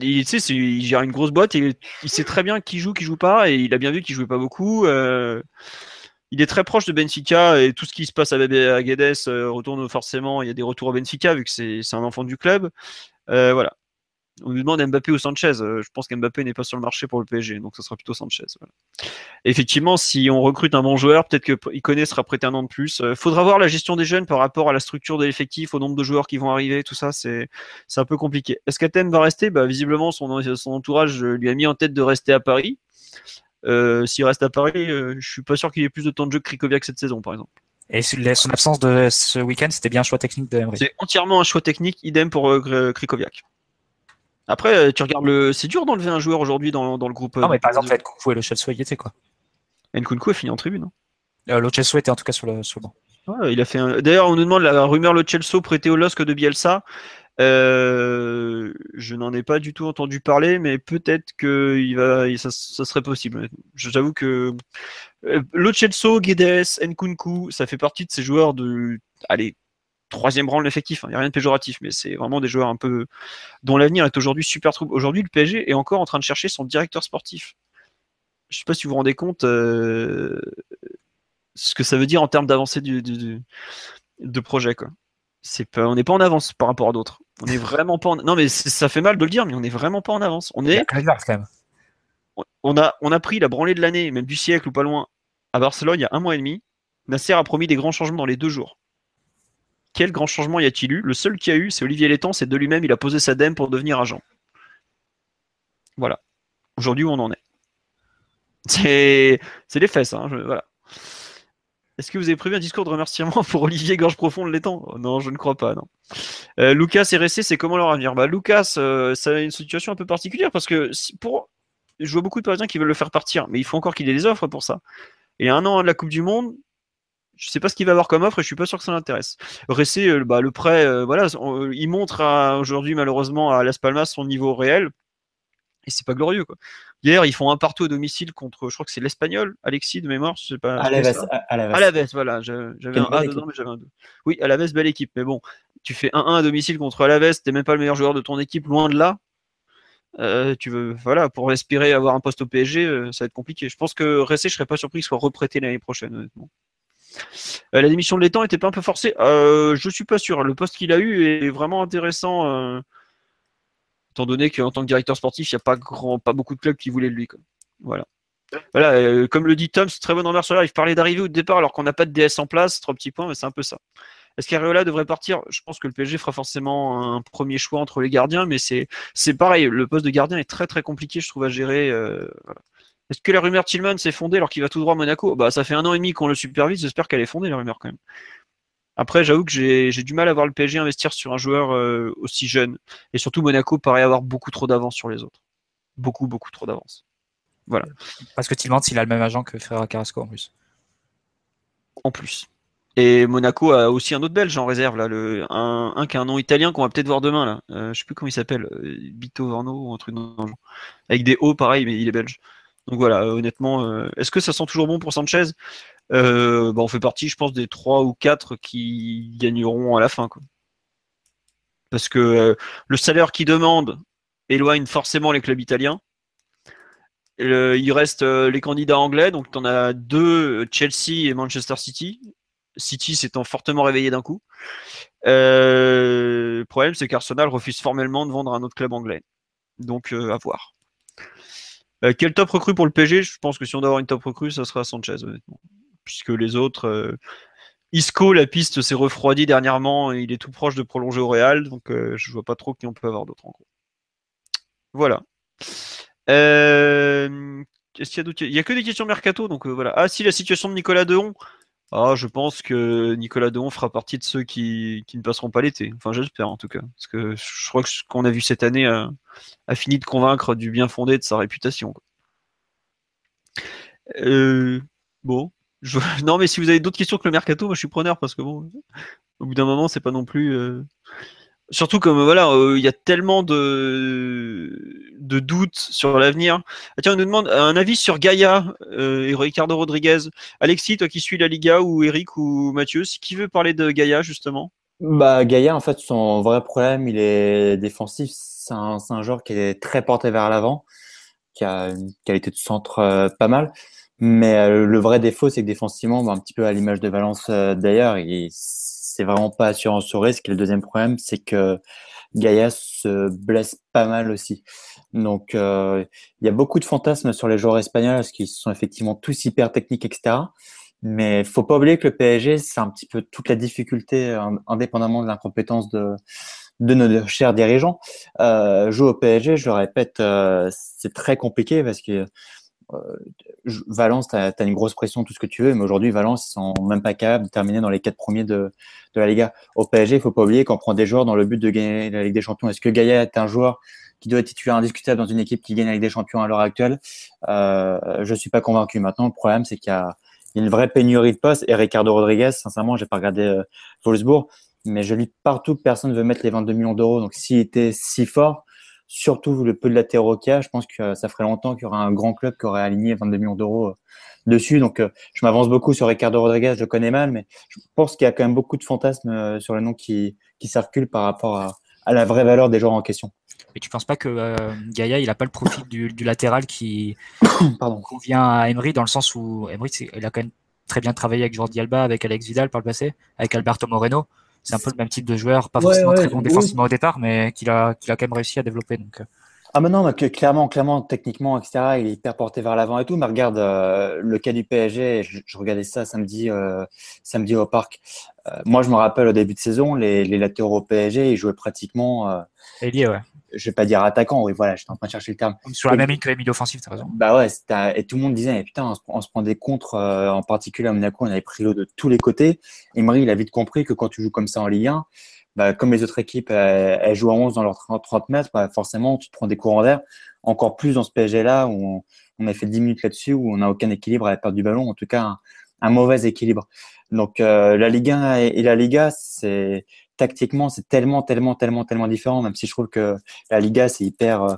Il, tu sais, il gère une grosse boîte il sait très bien qui joue, qui joue pas, et il a bien vu qu'il jouait pas beaucoup. Euh, il est très proche de Benfica et tout ce qui se passe à, à Guedes euh, retourne forcément. Il y a des retours à Benfica vu que c'est un enfant du club. Euh, voilà on lui demande Mbappé ou Sanchez. Euh, je pense qu'Mbappé n'est pas sur le marché pour le PSG, donc ce sera plutôt Sanchez. Effectivement, si on recrute un bon joueur, peut-être que Iconé sera prêté un an de plus. Il euh, faudra voir la gestion des jeunes par rapport à la structure de l'effectif, au nombre de joueurs qui vont arriver, tout ça, c'est un peu compliqué. Est-ce qu'Athènes va rester? Bah, Visiblement, son, son entourage lui a mis en tête de rester à Paris. Euh, s'il reste à Paris, je suis pas sûr qu'il ait plus de temps de jeu que Krikoviak cette saison, par exemple. Et son absence de ce week-end, c'était bien un choix technique de C'est entièrement un choix technique, idem pour Krikoviak. Après, euh, tu regardes le. C'est dur d'enlever un joueur aujourd'hui dans, dans, le groupe. Non, mais par exemple, Nkunku et le Chelsea, y était quoi. Nkunku a fini en tribune. Hein. Euh, le Chelsea était en tout cas sur le, sur banc. il a fait D'ailleurs, on nous demande la rumeur le Chelsea prêté au LOSC de Bielsa. Euh, je n'en ai pas du tout entendu parler, mais peut-être que il va, ça, ça serait possible. J'avoue que le Chelsea, Guedes, Nkunku, ça fait partie de ces joueurs de, allez, troisième rang de l'effectif. Il hein. n'y a rien de péjoratif, mais c'est vraiment des joueurs un peu dont l'avenir est aujourd'hui super trouble. Aujourd'hui, le PSG est encore en train de chercher son directeur sportif. Je ne sais pas si vous vous rendez compte euh, ce que ça veut dire en termes d'avancée du, de projet. Quoi. Pas, on n'est pas en avance par rapport à d'autres. On est vraiment pas en... Non, mais ça fait mal de le dire, mais on n'est vraiment pas en avance. On est. quand même. On a, on a pris la branlée de l'année, même du siècle ou pas loin, à Barcelone il y a un mois et demi. Nasser a promis des grands changements dans les deux jours. Quel grand changement y a-t-il eu? Le seul qui a eu, c'est Olivier Létang, c'est de lui-même, il a posé sa dème pour devenir agent. Voilà. Aujourd'hui, où on en est. C'est, les fesses, hein, voilà. Est-ce que vous avez prévu un discours de remerciement pour Olivier Gorge Profonde l'étang oh, Non, je ne crois pas. Euh, Lucas RSC, c'est comment leur avenir? Bah, Lucas, euh, ça a une situation un peu particulière parce que pour... je vois beaucoup de Parisiens qui veulent le faire partir, mais il faut encore qu'il ait des offres pour ça. Et un an de la Coupe du Monde, je sais pas ce qu'il va avoir comme offre et je suis pas sûr que ça l'intéresse. Ressé, euh, bah, le prêt, euh, voilà, il montre aujourd'hui malheureusement à Las Palmas son niveau réel et c'est pas glorieux quoi. Hier, ils font un partout à domicile contre, je crois que c'est l'Espagnol, Alexis de mémoire, je sais pas. À la veste, à la voilà, j'avais un A dedans, mais j'avais un 2. Oui, à la veste, belle équipe, mais bon, tu fais 1-1 à domicile contre Alaves, t'es même pas le meilleur joueur de ton équipe, loin de là. Euh, tu veux, voilà, pour espérer avoir un poste au PSG, ça va être compliqué. Je pense que Ressé, je serais pas surpris qu'il soit reprêté l'année prochaine, honnêtement. Euh, la démission de l'étang était pas un peu forcée euh, Je suis pas sûr. Le poste qu'il a eu est vraiment intéressant, euh, étant donné qu'en tant que directeur sportif, il n'y a pas, grand, pas beaucoup de clubs qui voulaient de lui. Voilà. Voilà, comme le dit Tom, c'est très bon en sur Il parlait d'arriver au départ alors qu'on n'a pas de DS en place, trois petits points, mais c'est un peu ça. Est-ce qu'Areola devrait partir? Je pense que le PSG fera forcément un premier choix entre les gardiens, mais c'est pareil. Le poste de gardien est très très compliqué, je trouve, à gérer. Est-ce que la rumeur Tillman s'est fondée alors qu'il va tout droit à Monaco? Bah ça fait un an et demi qu'on le supervise, j'espère qu'elle est fondée la rumeur quand même. Après, j'avoue que j'ai du mal à voir le PSG investir sur un joueur euh, aussi jeune. Et surtout, Monaco paraît avoir beaucoup trop d'avance sur les autres. Beaucoup, beaucoup trop d'avance. Voilà. Parce que Tillman, il a le même agent que Ferreira Carrasco en plus. En plus. Et Monaco a aussi un autre belge en réserve, là, le, un, qui a un nom italien qu'on va peut-être voir demain. Là. Euh, je sais plus comment il s'appelle, euh, Bito Varno ou un truc dans le genre. Avec des hauts, pareil, mais il est belge. Donc voilà, honnêtement, euh, est-ce que ça sent toujours bon pour Sanchez? Euh, bah, On fait partie, je pense, des trois ou quatre qui gagneront à la fin. Parce que euh, le salaire qu'ils demandent éloigne forcément les clubs italiens. il reste les candidats anglais, donc tu en as deux, Chelsea et Manchester City. City s'étant fortement réveillé d'un coup. le problème, c'est qu'Arsenal refuse formellement de vendre un autre club anglais. Donc, à voir. Euh, quel top recrue pour le PG Je pense que si on doit avoir une top recrue, ça sera Sanchez, honnêtement. Puisque les autres. Euh, Isco, la piste s'est refroidie dernièrement et il est tout proche de prolonger au Real, donc euh, je vois pas trop qui on peut avoir d'autres en gros. Voilà. Est-ce qu'il y a d'autres Il n'y a que des questions mercato, donc voilà. Ah si, la situation de Nicolas Dehon. Ah, je pense que Nicolas Dehon fera partie de ceux qui, ne passeront pas l'été. Enfin, j'espère en tout cas. Parce que je crois que ce qu'on a vu cette année a, fini de convaincre du bien fondé de sa réputation. Euh, bon. Non, mais si vous avez d'autres questions que le mercato, moi je suis preneur parce que bon, au bout d'un moment, c'est pas non plus. Euh, surtout comme voilà, euh, il y a tellement de, de doutes sur l'avenir. Ah, tiens, on nous demande un avis sur Gaïa euh, et Ricardo Rodriguez. Alexis, toi qui suis la Liga, ou Eric ou Mathieu, qui veut parler de Gaïa justement? Bah, Gaïa, en fait, son vrai problème, il est défensif. C'est un, un, joueur qui est très porté vers l'avant, qui a une qualité de centre euh, pas mal. Mais le vrai défaut, c'est que défensivement, bah, un petit peu à l'image de Valence d'ailleurs, il c'est vraiment pas assurant sur risque. Et le deuxième problème, c'est que Gaïa se blesse pas mal aussi. Donc, euh, il y a beaucoup de fantasmes sur les joueurs espagnols parce qu'ils sont effectivement tous hyper techniques, etc. Mais faut pas oublier que le PSG, c'est un petit peu toute la difficulté, indépendamment de l'incompétence de, de nos chers dirigeants. Euh, jouer au PSG, je le répète, euh, c'est très compliqué parce que Valence, tu as, une grosse pression, tout ce que tu veux, mais aujourd'hui, Valence, ils sont même pas capables de terminer dans les quatre premiers de, la Liga. Au PSG, il faut pas oublier qu'on prend des joueurs dans le but de gagner la Ligue des Champions. Est-ce que Gaïa est un joueur qui doit être titulaire indiscutable dans une équipe qui gagne la Ligue des Champions à l'heure actuelle? Euh, Je suis pas convaincu. Maintenant, le problème, c'est qu'il y, a une vraie pénurie de postes. Et Ricardo Rodriguez, sincèrement, j'ai pas regardé euh, Wolfsburg, mais je lis partout que personne ne veut mettre les 22 millions d'euros. Donc, s'il était si fort, surtout le peu de latéraux qu'il y a, je pense que ça ferait longtemps qu'il y aurait un grand club qui aurait aligné 22 millions d'euros euh, dessus. Donc, euh, je m'avance beaucoup sur Ricardo Rodriguez, je le connais mal, mais je pense qu'il y a quand même beaucoup de fantasmes euh, sur le nom qui, qui circulent par rapport à, la vraie valeur des joueurs en question. Et tu penses pas que Gaïa, il a pas le profil du, latéral qui convient à Emery dans le sens où Emery, il a quand même très bien travaillé avec Jordi Alba, avec Alex Vidal par le passé, avec Alberto Moreno. C'est un peu le même type de joueur, pas forcément très bon défensivement au départ, mais qu'il a, qu'il a quand même réussi à développer. Donc. Euh. Ah mais non, clairement, clairement, techniquement, etc., il est hyper porté vers l'avant et tout. Mais regarde euh, le cas du PSG, je, regardais ça samedi, euh, samedi au parc. moi, je me rappelle au début de saison, les, les latéraux au PSG, ils jouaient pratiquement. Ailier, ouais je vais pas dire attaquant, oui, voilà, j'étais en train de chercher le terme. Sur la même ligne que les milieux offensifs, as raison. Bah ouais, et tout le monde disait, putain, on se, prend des contres, euh, en particulier à Monaco, on avait pris l'eau de tous les côtés. Et Marie, il a vite compris que quand tu joues comme ça en Ligue 1, bah, comme les autres équipes, elles, jouent à 11 dans leurs 30, mètres, bah, forcément, tu te prends des courants d'air. Encore plus dans ce PSG-là, où on, a fait 10 minutes là-dessus, où on n'a aucun équilibre à la perte du ballon, en tout cas, un, mauvais équilibre. Donc, euh, la Ligue 1 et, et la Liga, c'est tactiquement, c'est tellement, tellement, tellement, tellement différent, même si je trouve que la Liga, c'est hyper euh,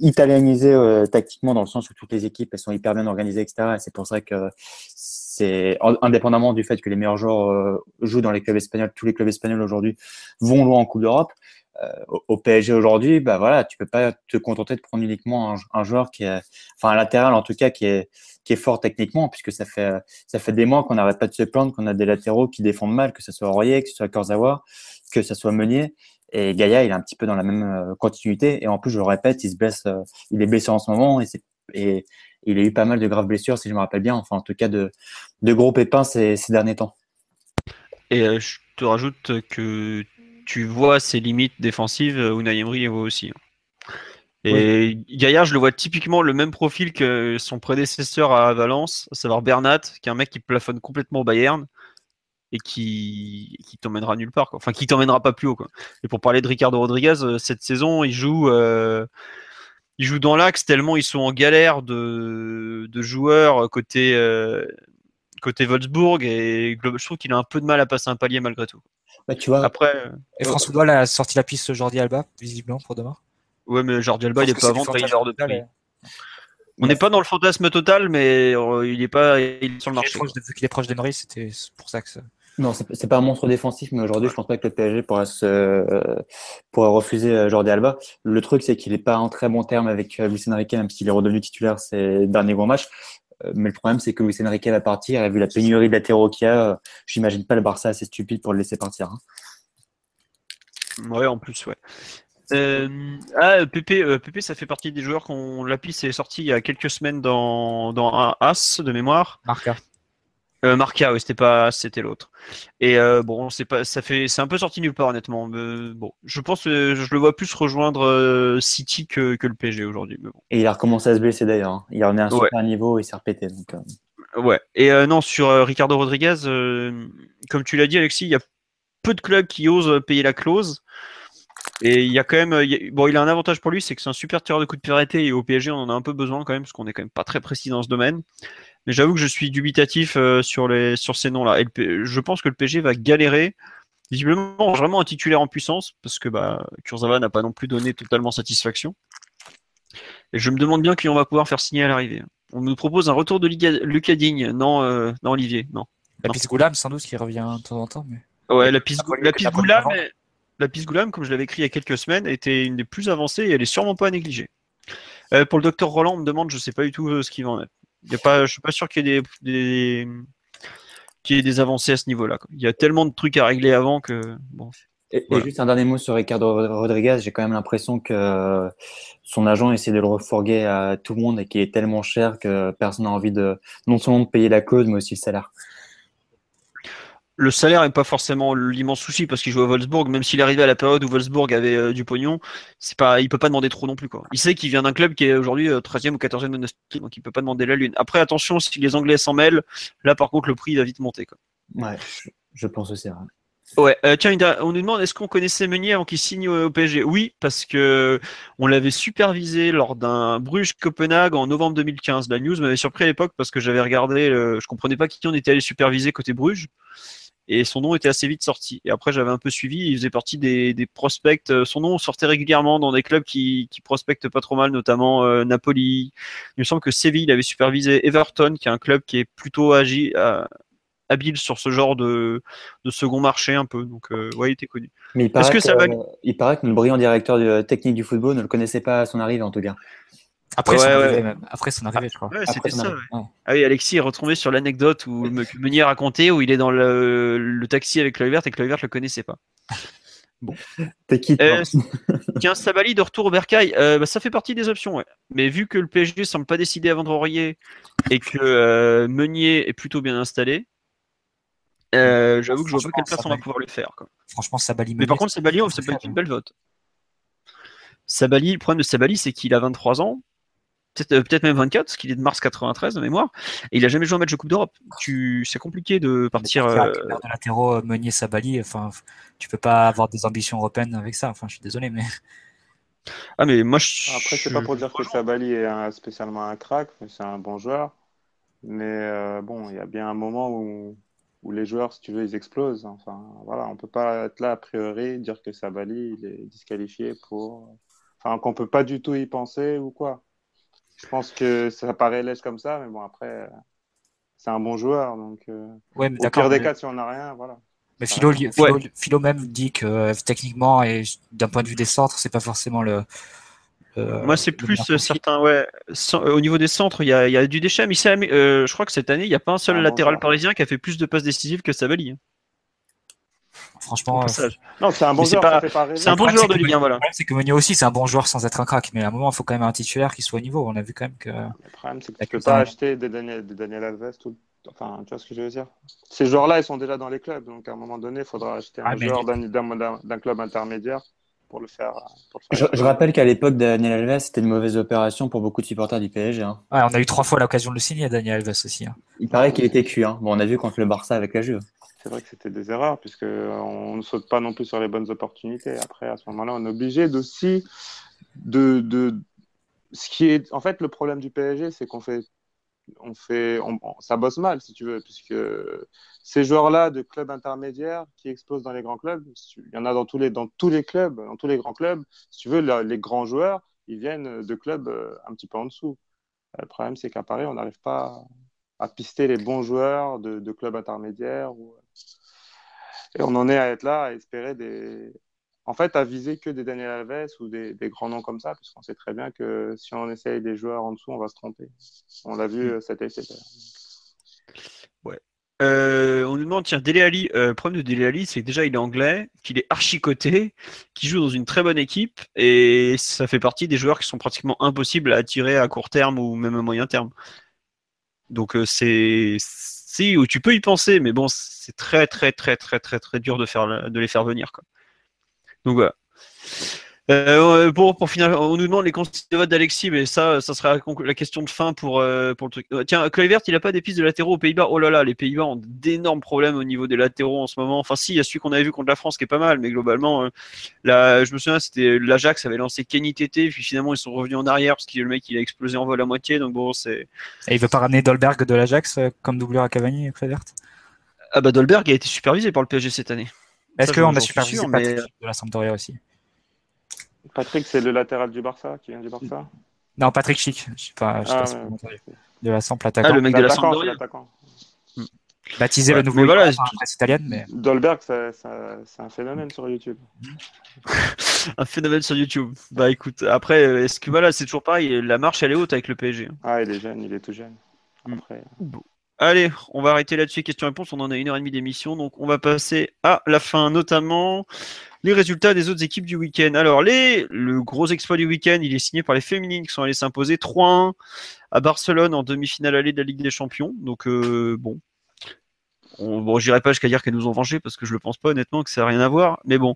italianisé euh, tactiquement, dans le sens où toutes les équipes, sont hyper bien organisées, etc. Et c'est pour ça que c'est, indépendamment du fait que les meilleurs joueurs euh, jouent dans les clubs espagnols, tous les clubs espagnols aujourd'hui vont loin en Coupe d'Europe. au PSG aujourd'hui, bah voilà, tu peux pas te contenter de prendre uniquement un, joueur qui est, enfin un latéral en tout cas qui est qui est fort techniquement, puisque ça fait ça fait des mois qu'on n'arrête pas de se plaindre qu'on a des latéraux qui défendent mal, que ce soit Royer, que ce soit Kurzawa, que ça soit Meunier. Et Gaïa, il est un petit peu dans la même euh, continuité. Et en plus, je le répète, il se blesse, euh, il est blessé en ce moment et, et il a eu pas mal de graves blessures, si je me rappelle bien. Enfin, en tout cas, de, de gros pépins ces, ces derniers temps. Et euh, je te rajoute que tu vois ses limites défensives, Unai Emery les voit aussi. Hein. Et Gaillard, je le vois typiquement le même profil que son prédécesseur à Valence, à savoir Bernat, qui est un mec qui plafonne complètement au Bayern et qui, qui t'emmènera nulle part, quoi. enfin qui t'emmènera pas plus haut. Quoi. Et pour parler de Ricardo Rodriguez, euh, cette saison, il joue, euh, il joue dans l'axe tellement ils sont en galère de, de joueurs côté, euh, côté Wolfsburg et je trouve qu'il a un peu de mal à passer un palier malgré tout. Bah, tu vois. Après, et François Doyle a sorti la piste Jordi Alba, visiblement pour demain. Ouais, mais Jordi Alba, il est pas avant de prix. On n'est pas dans le fantasme total, mais il est pas il est sur le marché. Vu qu'il est proche d'Emery, c'était pour ça que ça. Non, c'est pas un monstre défensif, mais aujourd'hui, je pense pas que le PSG pourra, se, euh, refuser euh, Jordi Alba. Le truc, c'est qu'il est pas en très bon terme avec euh, Luis Enrique, même s'il est redevenu titulaire ces derniers gros matchs. Mais le problème, c'est que Luis Enrique va partir, et vu la pénurie de latéraux qu'il y a, j'imagine pas le Barça assez stupide pour le laisser partir. Hein. Ouais, en plus, ouais. ah, Pépé, Pépé, ça fait partie des joueurs qu'on la piste est sorti il y a quelques semaines dans, dans un As de mémoire. Marca. Euh, Marca, oui, c'était pas, c'était l'autre. Et euh, bon, c'est pas, ça fait, c'est un peu sorti nulle part honnêtement. bon, je pense que je le vois plus rejoindre euh, City que, que, le PSG aujourd'hui. Bon. Et il a recommencé à se blesser d'ailleurs. Hein. Il en est à un super niveau et il s'est répété. Donc, Ouais. Et non, sur Ricardo Rodriguez, comme tu l'as dit, Alexis, il y a peu de clubs qui osent payer la clause. Et il y a quand même, bon, il a un avantage pour lui, c'est que c'est un super tireur de coup de arrêté et au PSG, on en a un peu besoin quand même, parce qu'on est quand même pas très précis dans ce domaine. Mais j'avoue que je suis dubitatif euh, sur, les, sur ces noms-là. je pense que le PG va galérer. Visiblement, vraiment un titulaire en puissance, parce que bah, Kurzawa n'a pas non plus donné totalement satisfaction. Et je me demande bien qui on va pouvoir faire signer à l'arrivée. On nous propose un retour de Lucas Digne. Non, euh, non Olivier, non. La piste Goulam, sans doute, qui revient de temps en temps. Mais... Ouais, la piste, la piste Goulam, la piste Goulam, comme je l'avais écrit il y a quelques semaines, était une des plus avancées et elle est sûrement pas à négliger. Euh, pour le docteur Roland, on me demande, je sais pas du tout ce qu'il va en être. Je ne pas, je suis pas sûr qu'il y ait des, des, des avancées à ce niveau-là. Il y a tellement de trucs à régler avant que bon. Et, juste un dernier mot sur Ricardo Rodriguez, j'ai quand même l'impression que son agent essaie de le refourguer à tout le monde et qu'il est tellement cher que personne n'a envie de non seulement de payer la clause mais aussi le salaire le salaire n'est pas forcément l'immense souci parce qu'il joue à Wolfsburg, même s'il arrivait à la période où Wolfsburg avait euh, du pognon, c'est pas, il peut pas demander trop non plus quoi. Il sait qu'il vient d'un club qui est aujourd'hui 13e euh, ou 14e de donc il peut pas demander la lune. Après attention, si les Anglais s'en mêlent, là par contre le prix va vite monter quoi. Ouais, je pense aussi. Ouais, euh, tiens, on nous demande est-ce qu'on connaissait Meunier avant qu'il signe au PSG Oui, parce que on l'avait supervisé lors d'un Bruges Copenhague en novembre 2015. La news m'avait surpris à l'époque parce que j'avais regardé, je comprenais pas qui on était allé superviser côté Bruges et son nom était assez vite sorti. Et après, j'avais un peu suivi, il faisait partie des, prospects. Euh, son nom sortait régulièrement dans des clubs qui, qui prospectent pas trop mal, notamment euh, Napoli. Il me semble que Séville il avait supervisé Everton, qui est un club qui est plutôt agi, euh, habile sur ce genre de, de, second marché un peu. Donc, ouais, il était connu. Mais il paraît, que, ça il paraît que le brillant directeur technique du football ne le connaissait pas à son arrivée, en tout cas. Après, Ouais, son ouais. arrivée, même. Après son arrivée, je crois. Ouais, c'était ça. ouais. Ah oui, Alexis est retombé sur l'anecdote où Meunier a raconté où il est dans le, le taxi avec Kluivert et Kluivert le connaissait pas. T'es qui Euh, Sabali de retour au Bercail, euh, bah, ça fait partie des options, ouais. Mais vu que le PSG semble pas décidé à vendre Aurier et que euh, Meunier est plutôt bien installé, euh, j'avoue que je vois pas Franchement, quelle place on va Sabali- pouvoir le faire. quoi. Franchement, Sabali. Mais par contre, Sabali, ça peut être une belle vote. Sabali, le problème de Sabali, c'est qu'il a 23 ans, peut-être euh, peut-être même 24, parce qu'il est de mars 93 de mémoire, et il a jamais joué un match de Coupe d'Europe. Tu... C'est compliqué de partir. Euh, de latéraux, euh, Meunier, Sabali, enfin, tu peux pas avoir des ambitions européennes avec ça. Enfin, je suis désolé, mais Ah, mais moi, je. Après, c'est pas pour dire que Sabali est un- spécialement un crack, mais c'est un bon joueur. Mais euh, bon, il y a bien un moment où, où les joueurs, si tu veux, ils explosent. Enfin, voilà, on peut pas être là a priori dire que Sabali il est disqualifié pour, enfin, qu'on peut pas du tout y penser ou quoi. Je pense que ça paraît lèche comme ça, mais bon après, euh, c'est un bon joueur, donc euh, ouais, mais au d'accord. pire des mais- cas, si on n'a rien, voilà. Mais Philo, Ouais. Même dit que euh, techniquement et d'un point de vue des centres, c'est pas forcément le. le- Moi, c'est plus certains, ouais. Au niveau des centres, il y a, il y a du déchet, mais euh, je crois que cette année, il n'y a pas un seul Ah, latéral parisien qui a fait plus de passes décisives que Sabali. Franchement, euh. Non, c'est un bon joueur, pas- c'est un bon joueur de que Ligue 1, Meunier- voilà. Le problème, c'est que Meunier aussi, c'est un bon joueur sans être un crack. Mais à un moment, il faut quand même un titulaire qui soit au niveau. On a vu quand même que. Le problème, c'est que tu peux pas acheter des Daniel, des Daniel Alves. Tout... Enfin, tu vois ce que je veux dire? Ces joueurs-là, ils sont déjà dans les clubs. Donc, à un moment donné, il faudra acheter Ah, un joueur d'un- club intermédiaire pour le faire. Pour le Je, faire je rappelle qu'à l'époque, Daniel Alves, c'était une mauvaise opération pour beaucoup de supporters du PSG. hein. Ouais, on a eu trois fois l'occasion de le signer, Daniel Alves aussi. hein. Il paraît qu'il était cuit. Hein. Bon, on a vu contre le Barça avec la Juve. C'est vrai que c'était des erreurs, puisque on ne saute pas non plus sur les bonnes opportunités. Après, à ce moment-là, on est obligé d'aussi de, de. Ce qui est. En fait, le problème du PSG, c'est qu'on fait. On fait, on- ça bosse mal, si tu veux, puisque ces joueurs-là de clubs intermédiaires qui explosent dans les grands clubs, il y en a dans tous les, dans tous les clubs, dans tous les grands clubs. Si tu veux, les grands joueurs, ils viennent de clubs euh, un petit peu en dessous. Le problème, c'est qu'à Paris, on n'arrive pas à pister les bons joueurs de, de clubs intermédiaires. ou- Et on en est à être là, à espérer des. En fait, à viser que des Daniel Alves ou des, des grands noms comme ça, puisqu'on sait très bien que si on essaye des joueurs en dessous, on va se tromper. On l'a vu euh, cet été. d'ailleurs. Euh, on nous demande, tiens, Dele Ali, euh, le problème de Dele Ali, c'est que déjà il est anglais, qu'il est archicoté, qu'il joue dans une très bonne équipe, et ça fait partie des joueurs qui sont pratiquement impossibles à attirer à court terme ou même à moyen terme. Donc euh, c'est, si, tu peux y penser, mais bon, c'est très très très très très très dur de faire de les faire venir, quoi. Donc voilà. Euh, pour, pour finir, on nous demande les conseils de vote d'Alexis, mais ça, ça sera la, question de fin pour, euh, pour le truc. Euh, Tiens, Kluivert, il a pas des pistes de latéraux aux Pays-Bas? Oh là là, les Pays-Bas ont d'énormes problèmes au niveau des latéraux en ce moment. Enfin, si, il y a celui qu'on avait vu contre la France qui est pas mal, mais globalement, euh, là, je me souviens, c'était l'Ajax avait lancé Kenny Tété, puis finalement ils sont revenus en arrière parce que le mec il a explosé en vol à moitié. Donc bon, c'est. Et il veut pas ramener Dolberg de l'Ajax comme doublure à Cavani Kluivert? Ah bah Dolberg a été supervisé par le PSG cette année. Est-ce qu'on a supervisé sûr, mais- de la Sampdoria aussi? Patrick, c'est le latéral du Barça, qui vient du Barça? Non, Patrick Chic. Je sais pas, je sais Ah, pas ouais. De la Sample attaquant. Ah, le mec de la L'attaquant, Sampdoria. l'attaquant. Baptisé Ouais, le nouveau mais voilà, par la presse italienne, mais Dolberg, c'est un phénomène sur YouTube. Un phénomène sur YouTube. Bah écoute, après, euh, est-ce que voilà, c'est toujours pareil, la marche elle est haute avec le PSG. Ah, il est jeune, il est tout jeune. Mm. Après, Allez, on va arrêter là-dessus. Question-réponse. On en a une heure et demie d'émission. Donc, on va passer à la fin, notamment les résultats des autres équipes du week-end. Alors, les, le gros exploit du week-end, il est signé par les féminines qui sont allées s'imposer 3-1 à Barcelone en demi-finale allée de la Ligue des Champions. Donc, euh, bon. On, bon, j'irai pas jusqu'à dire qu'elles nous ont vengé parce que je le pense pas honnêtement que ça n'a rien à voir. Mais bon,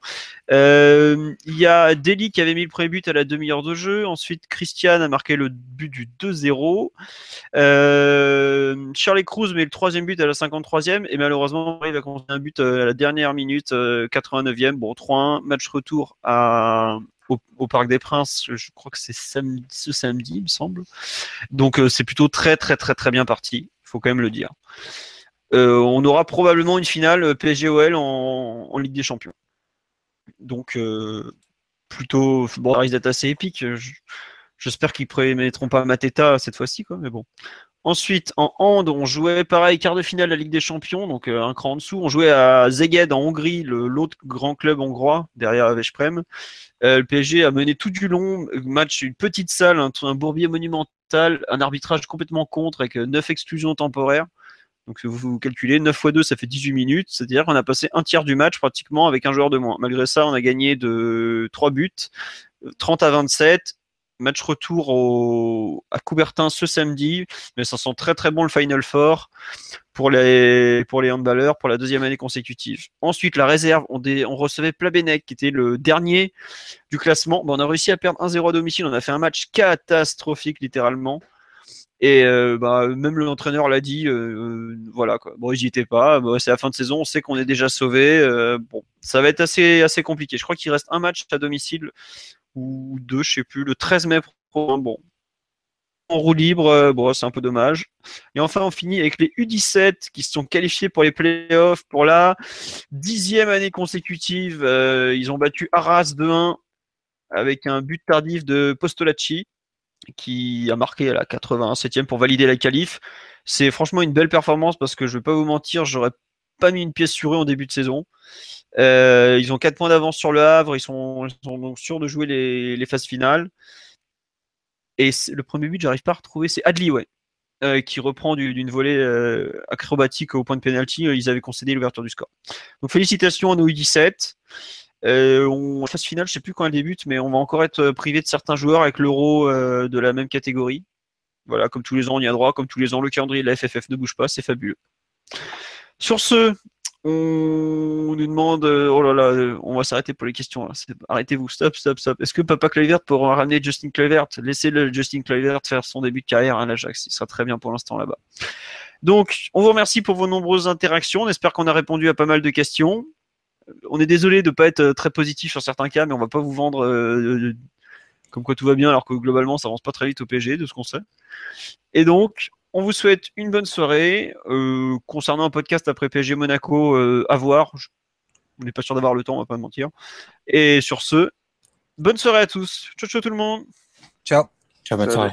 Euh, il y a Deli qui avait mis le premier but à la demi-heure de jeu. Ensuite, Christiane a marqué le but du 2-0. Euh, Charlie Cruz met le troisième but à la 53e et malheureusement il va compter un but euh, à la dernière minute, euh, 89e. Bon, 3-1, match retour au, Parc des Princes. Je, crois que c'est samedi, ce samedi, il me semble. Donc c'est plutôt très très très très bien parti. Il faut quand même le dire. Euh, on aura probablement une finale PSG-OL en, Ligue des Champions. Donc euh, plutôt, bon, ça risque d'être assez épique. Je- J'espère qu'ils ne mettront pas Mateta cette fois-ci, quoi. Mais Ensuite, en hand, on jouait pareil, quart de finale de la Ligue des Champions, donc euh, un cran en dessous. On jouait à Zeged en Hongrie, l'autre grand club hongrois, derrière Veszprem. Euh, le PSG a mené tout du long, match, une petite salle, un, un bourbier monumental, un arbitrage complètement contre avec 9 exclusions temporaires. Donc vous, vous calculez, 9 x 2, ça fait 18 minutes. C'est-à-dire qu'on a passé un tiers du match pratiquement avec un joueur de moins. Malgré ça, on a gagné de 3 buts, 30 à 27. Match retour au, à Coubertin ce samedi, mais ça sent très très bon le Final Four pour les, pour les handballeurs pour la deuxième année consécutive. Ensuite, la réserve, on, recevait Plabenec qui était le dernier du classement. On a réussi à perdre 1-0 à domicile, on a fait un match catastrophique littéralement. Et euh, bah, même l'entraîneur l'a dit, euh, euh, voilà quoi. Bon, pas. C'est la fin de saison, on sait qu'on est déjà sauvé. bon, ça va être assez assez compliqué. Je crois qu'il reste un match à domicile ou deux, je sais plus, le 13 mai Bon, en roue libre, bon, c'est un peu dommage. Et enfin, on finit avec les U17 qui se sont qualifiés pour les playoffs pour la dixième année consécutive. ils ont battu Arras 2-1 avec un but tardif de Postolacci qui a marqué à la 87e pour valider la qualif. C'est franchement une belle performance parce que je ne vais pas vous mentir, j'aurais pas mis une pièce sur eux en début de saison. Euh, ils ont 4 points d'avance sur le Havre, ils sont, donc sûrs de jouer les, phases finales. Et le premier but, j'arrive pas à retrouver, c'est Adli, euh, qui reprend d'une volée euh, acrobatique au point de pénalty. Ils avaient concédé l'ouverture du score. Donc félicitations à nos U17. Euh, on, phase finale, je sais plus quand elle débute, mais on va encore être euh, privé de certains joueurs avec l'euro euh, de la même catégorie. Voilà, comme tous les ans, on y a droit. Comme tous les ans, le calendrier de la FFF ne bouge pas, c'est fabuleux. Sur ce, on nous demande, oh là là, on va s'arrêter pour les questions. Arrêtez-vous, stop, stop, stop. Est-ce que Papa Kluivert pourra ramener Justin Kluivert? Laissez le Justin Kluivert faire son début de carrière à l'Ajax. Il sera très bien pour l'instant là-bas. Donc, on vous remercie pour vos nombreuses interactions. On espère qu'on a répondu à pas mal de questions on est désolé de ne pas être euh, très positif sur certains cas, mais on va pas vous vendre euh, comme quoi tout va bien, alors que globalement ça avance pas très vite au PG, de ce qu'on sait. Et donc, on vous souhaite une bonne soirée. Euh, concernant un podcast après PSG Monaco, à voir. on n'est pas sûr d'avoir le temps, on va pas mentir. Et sur ce, bonne soirée à tous. Ciao, ciao tout le monde. Ciao. Ciao, bonne soirée.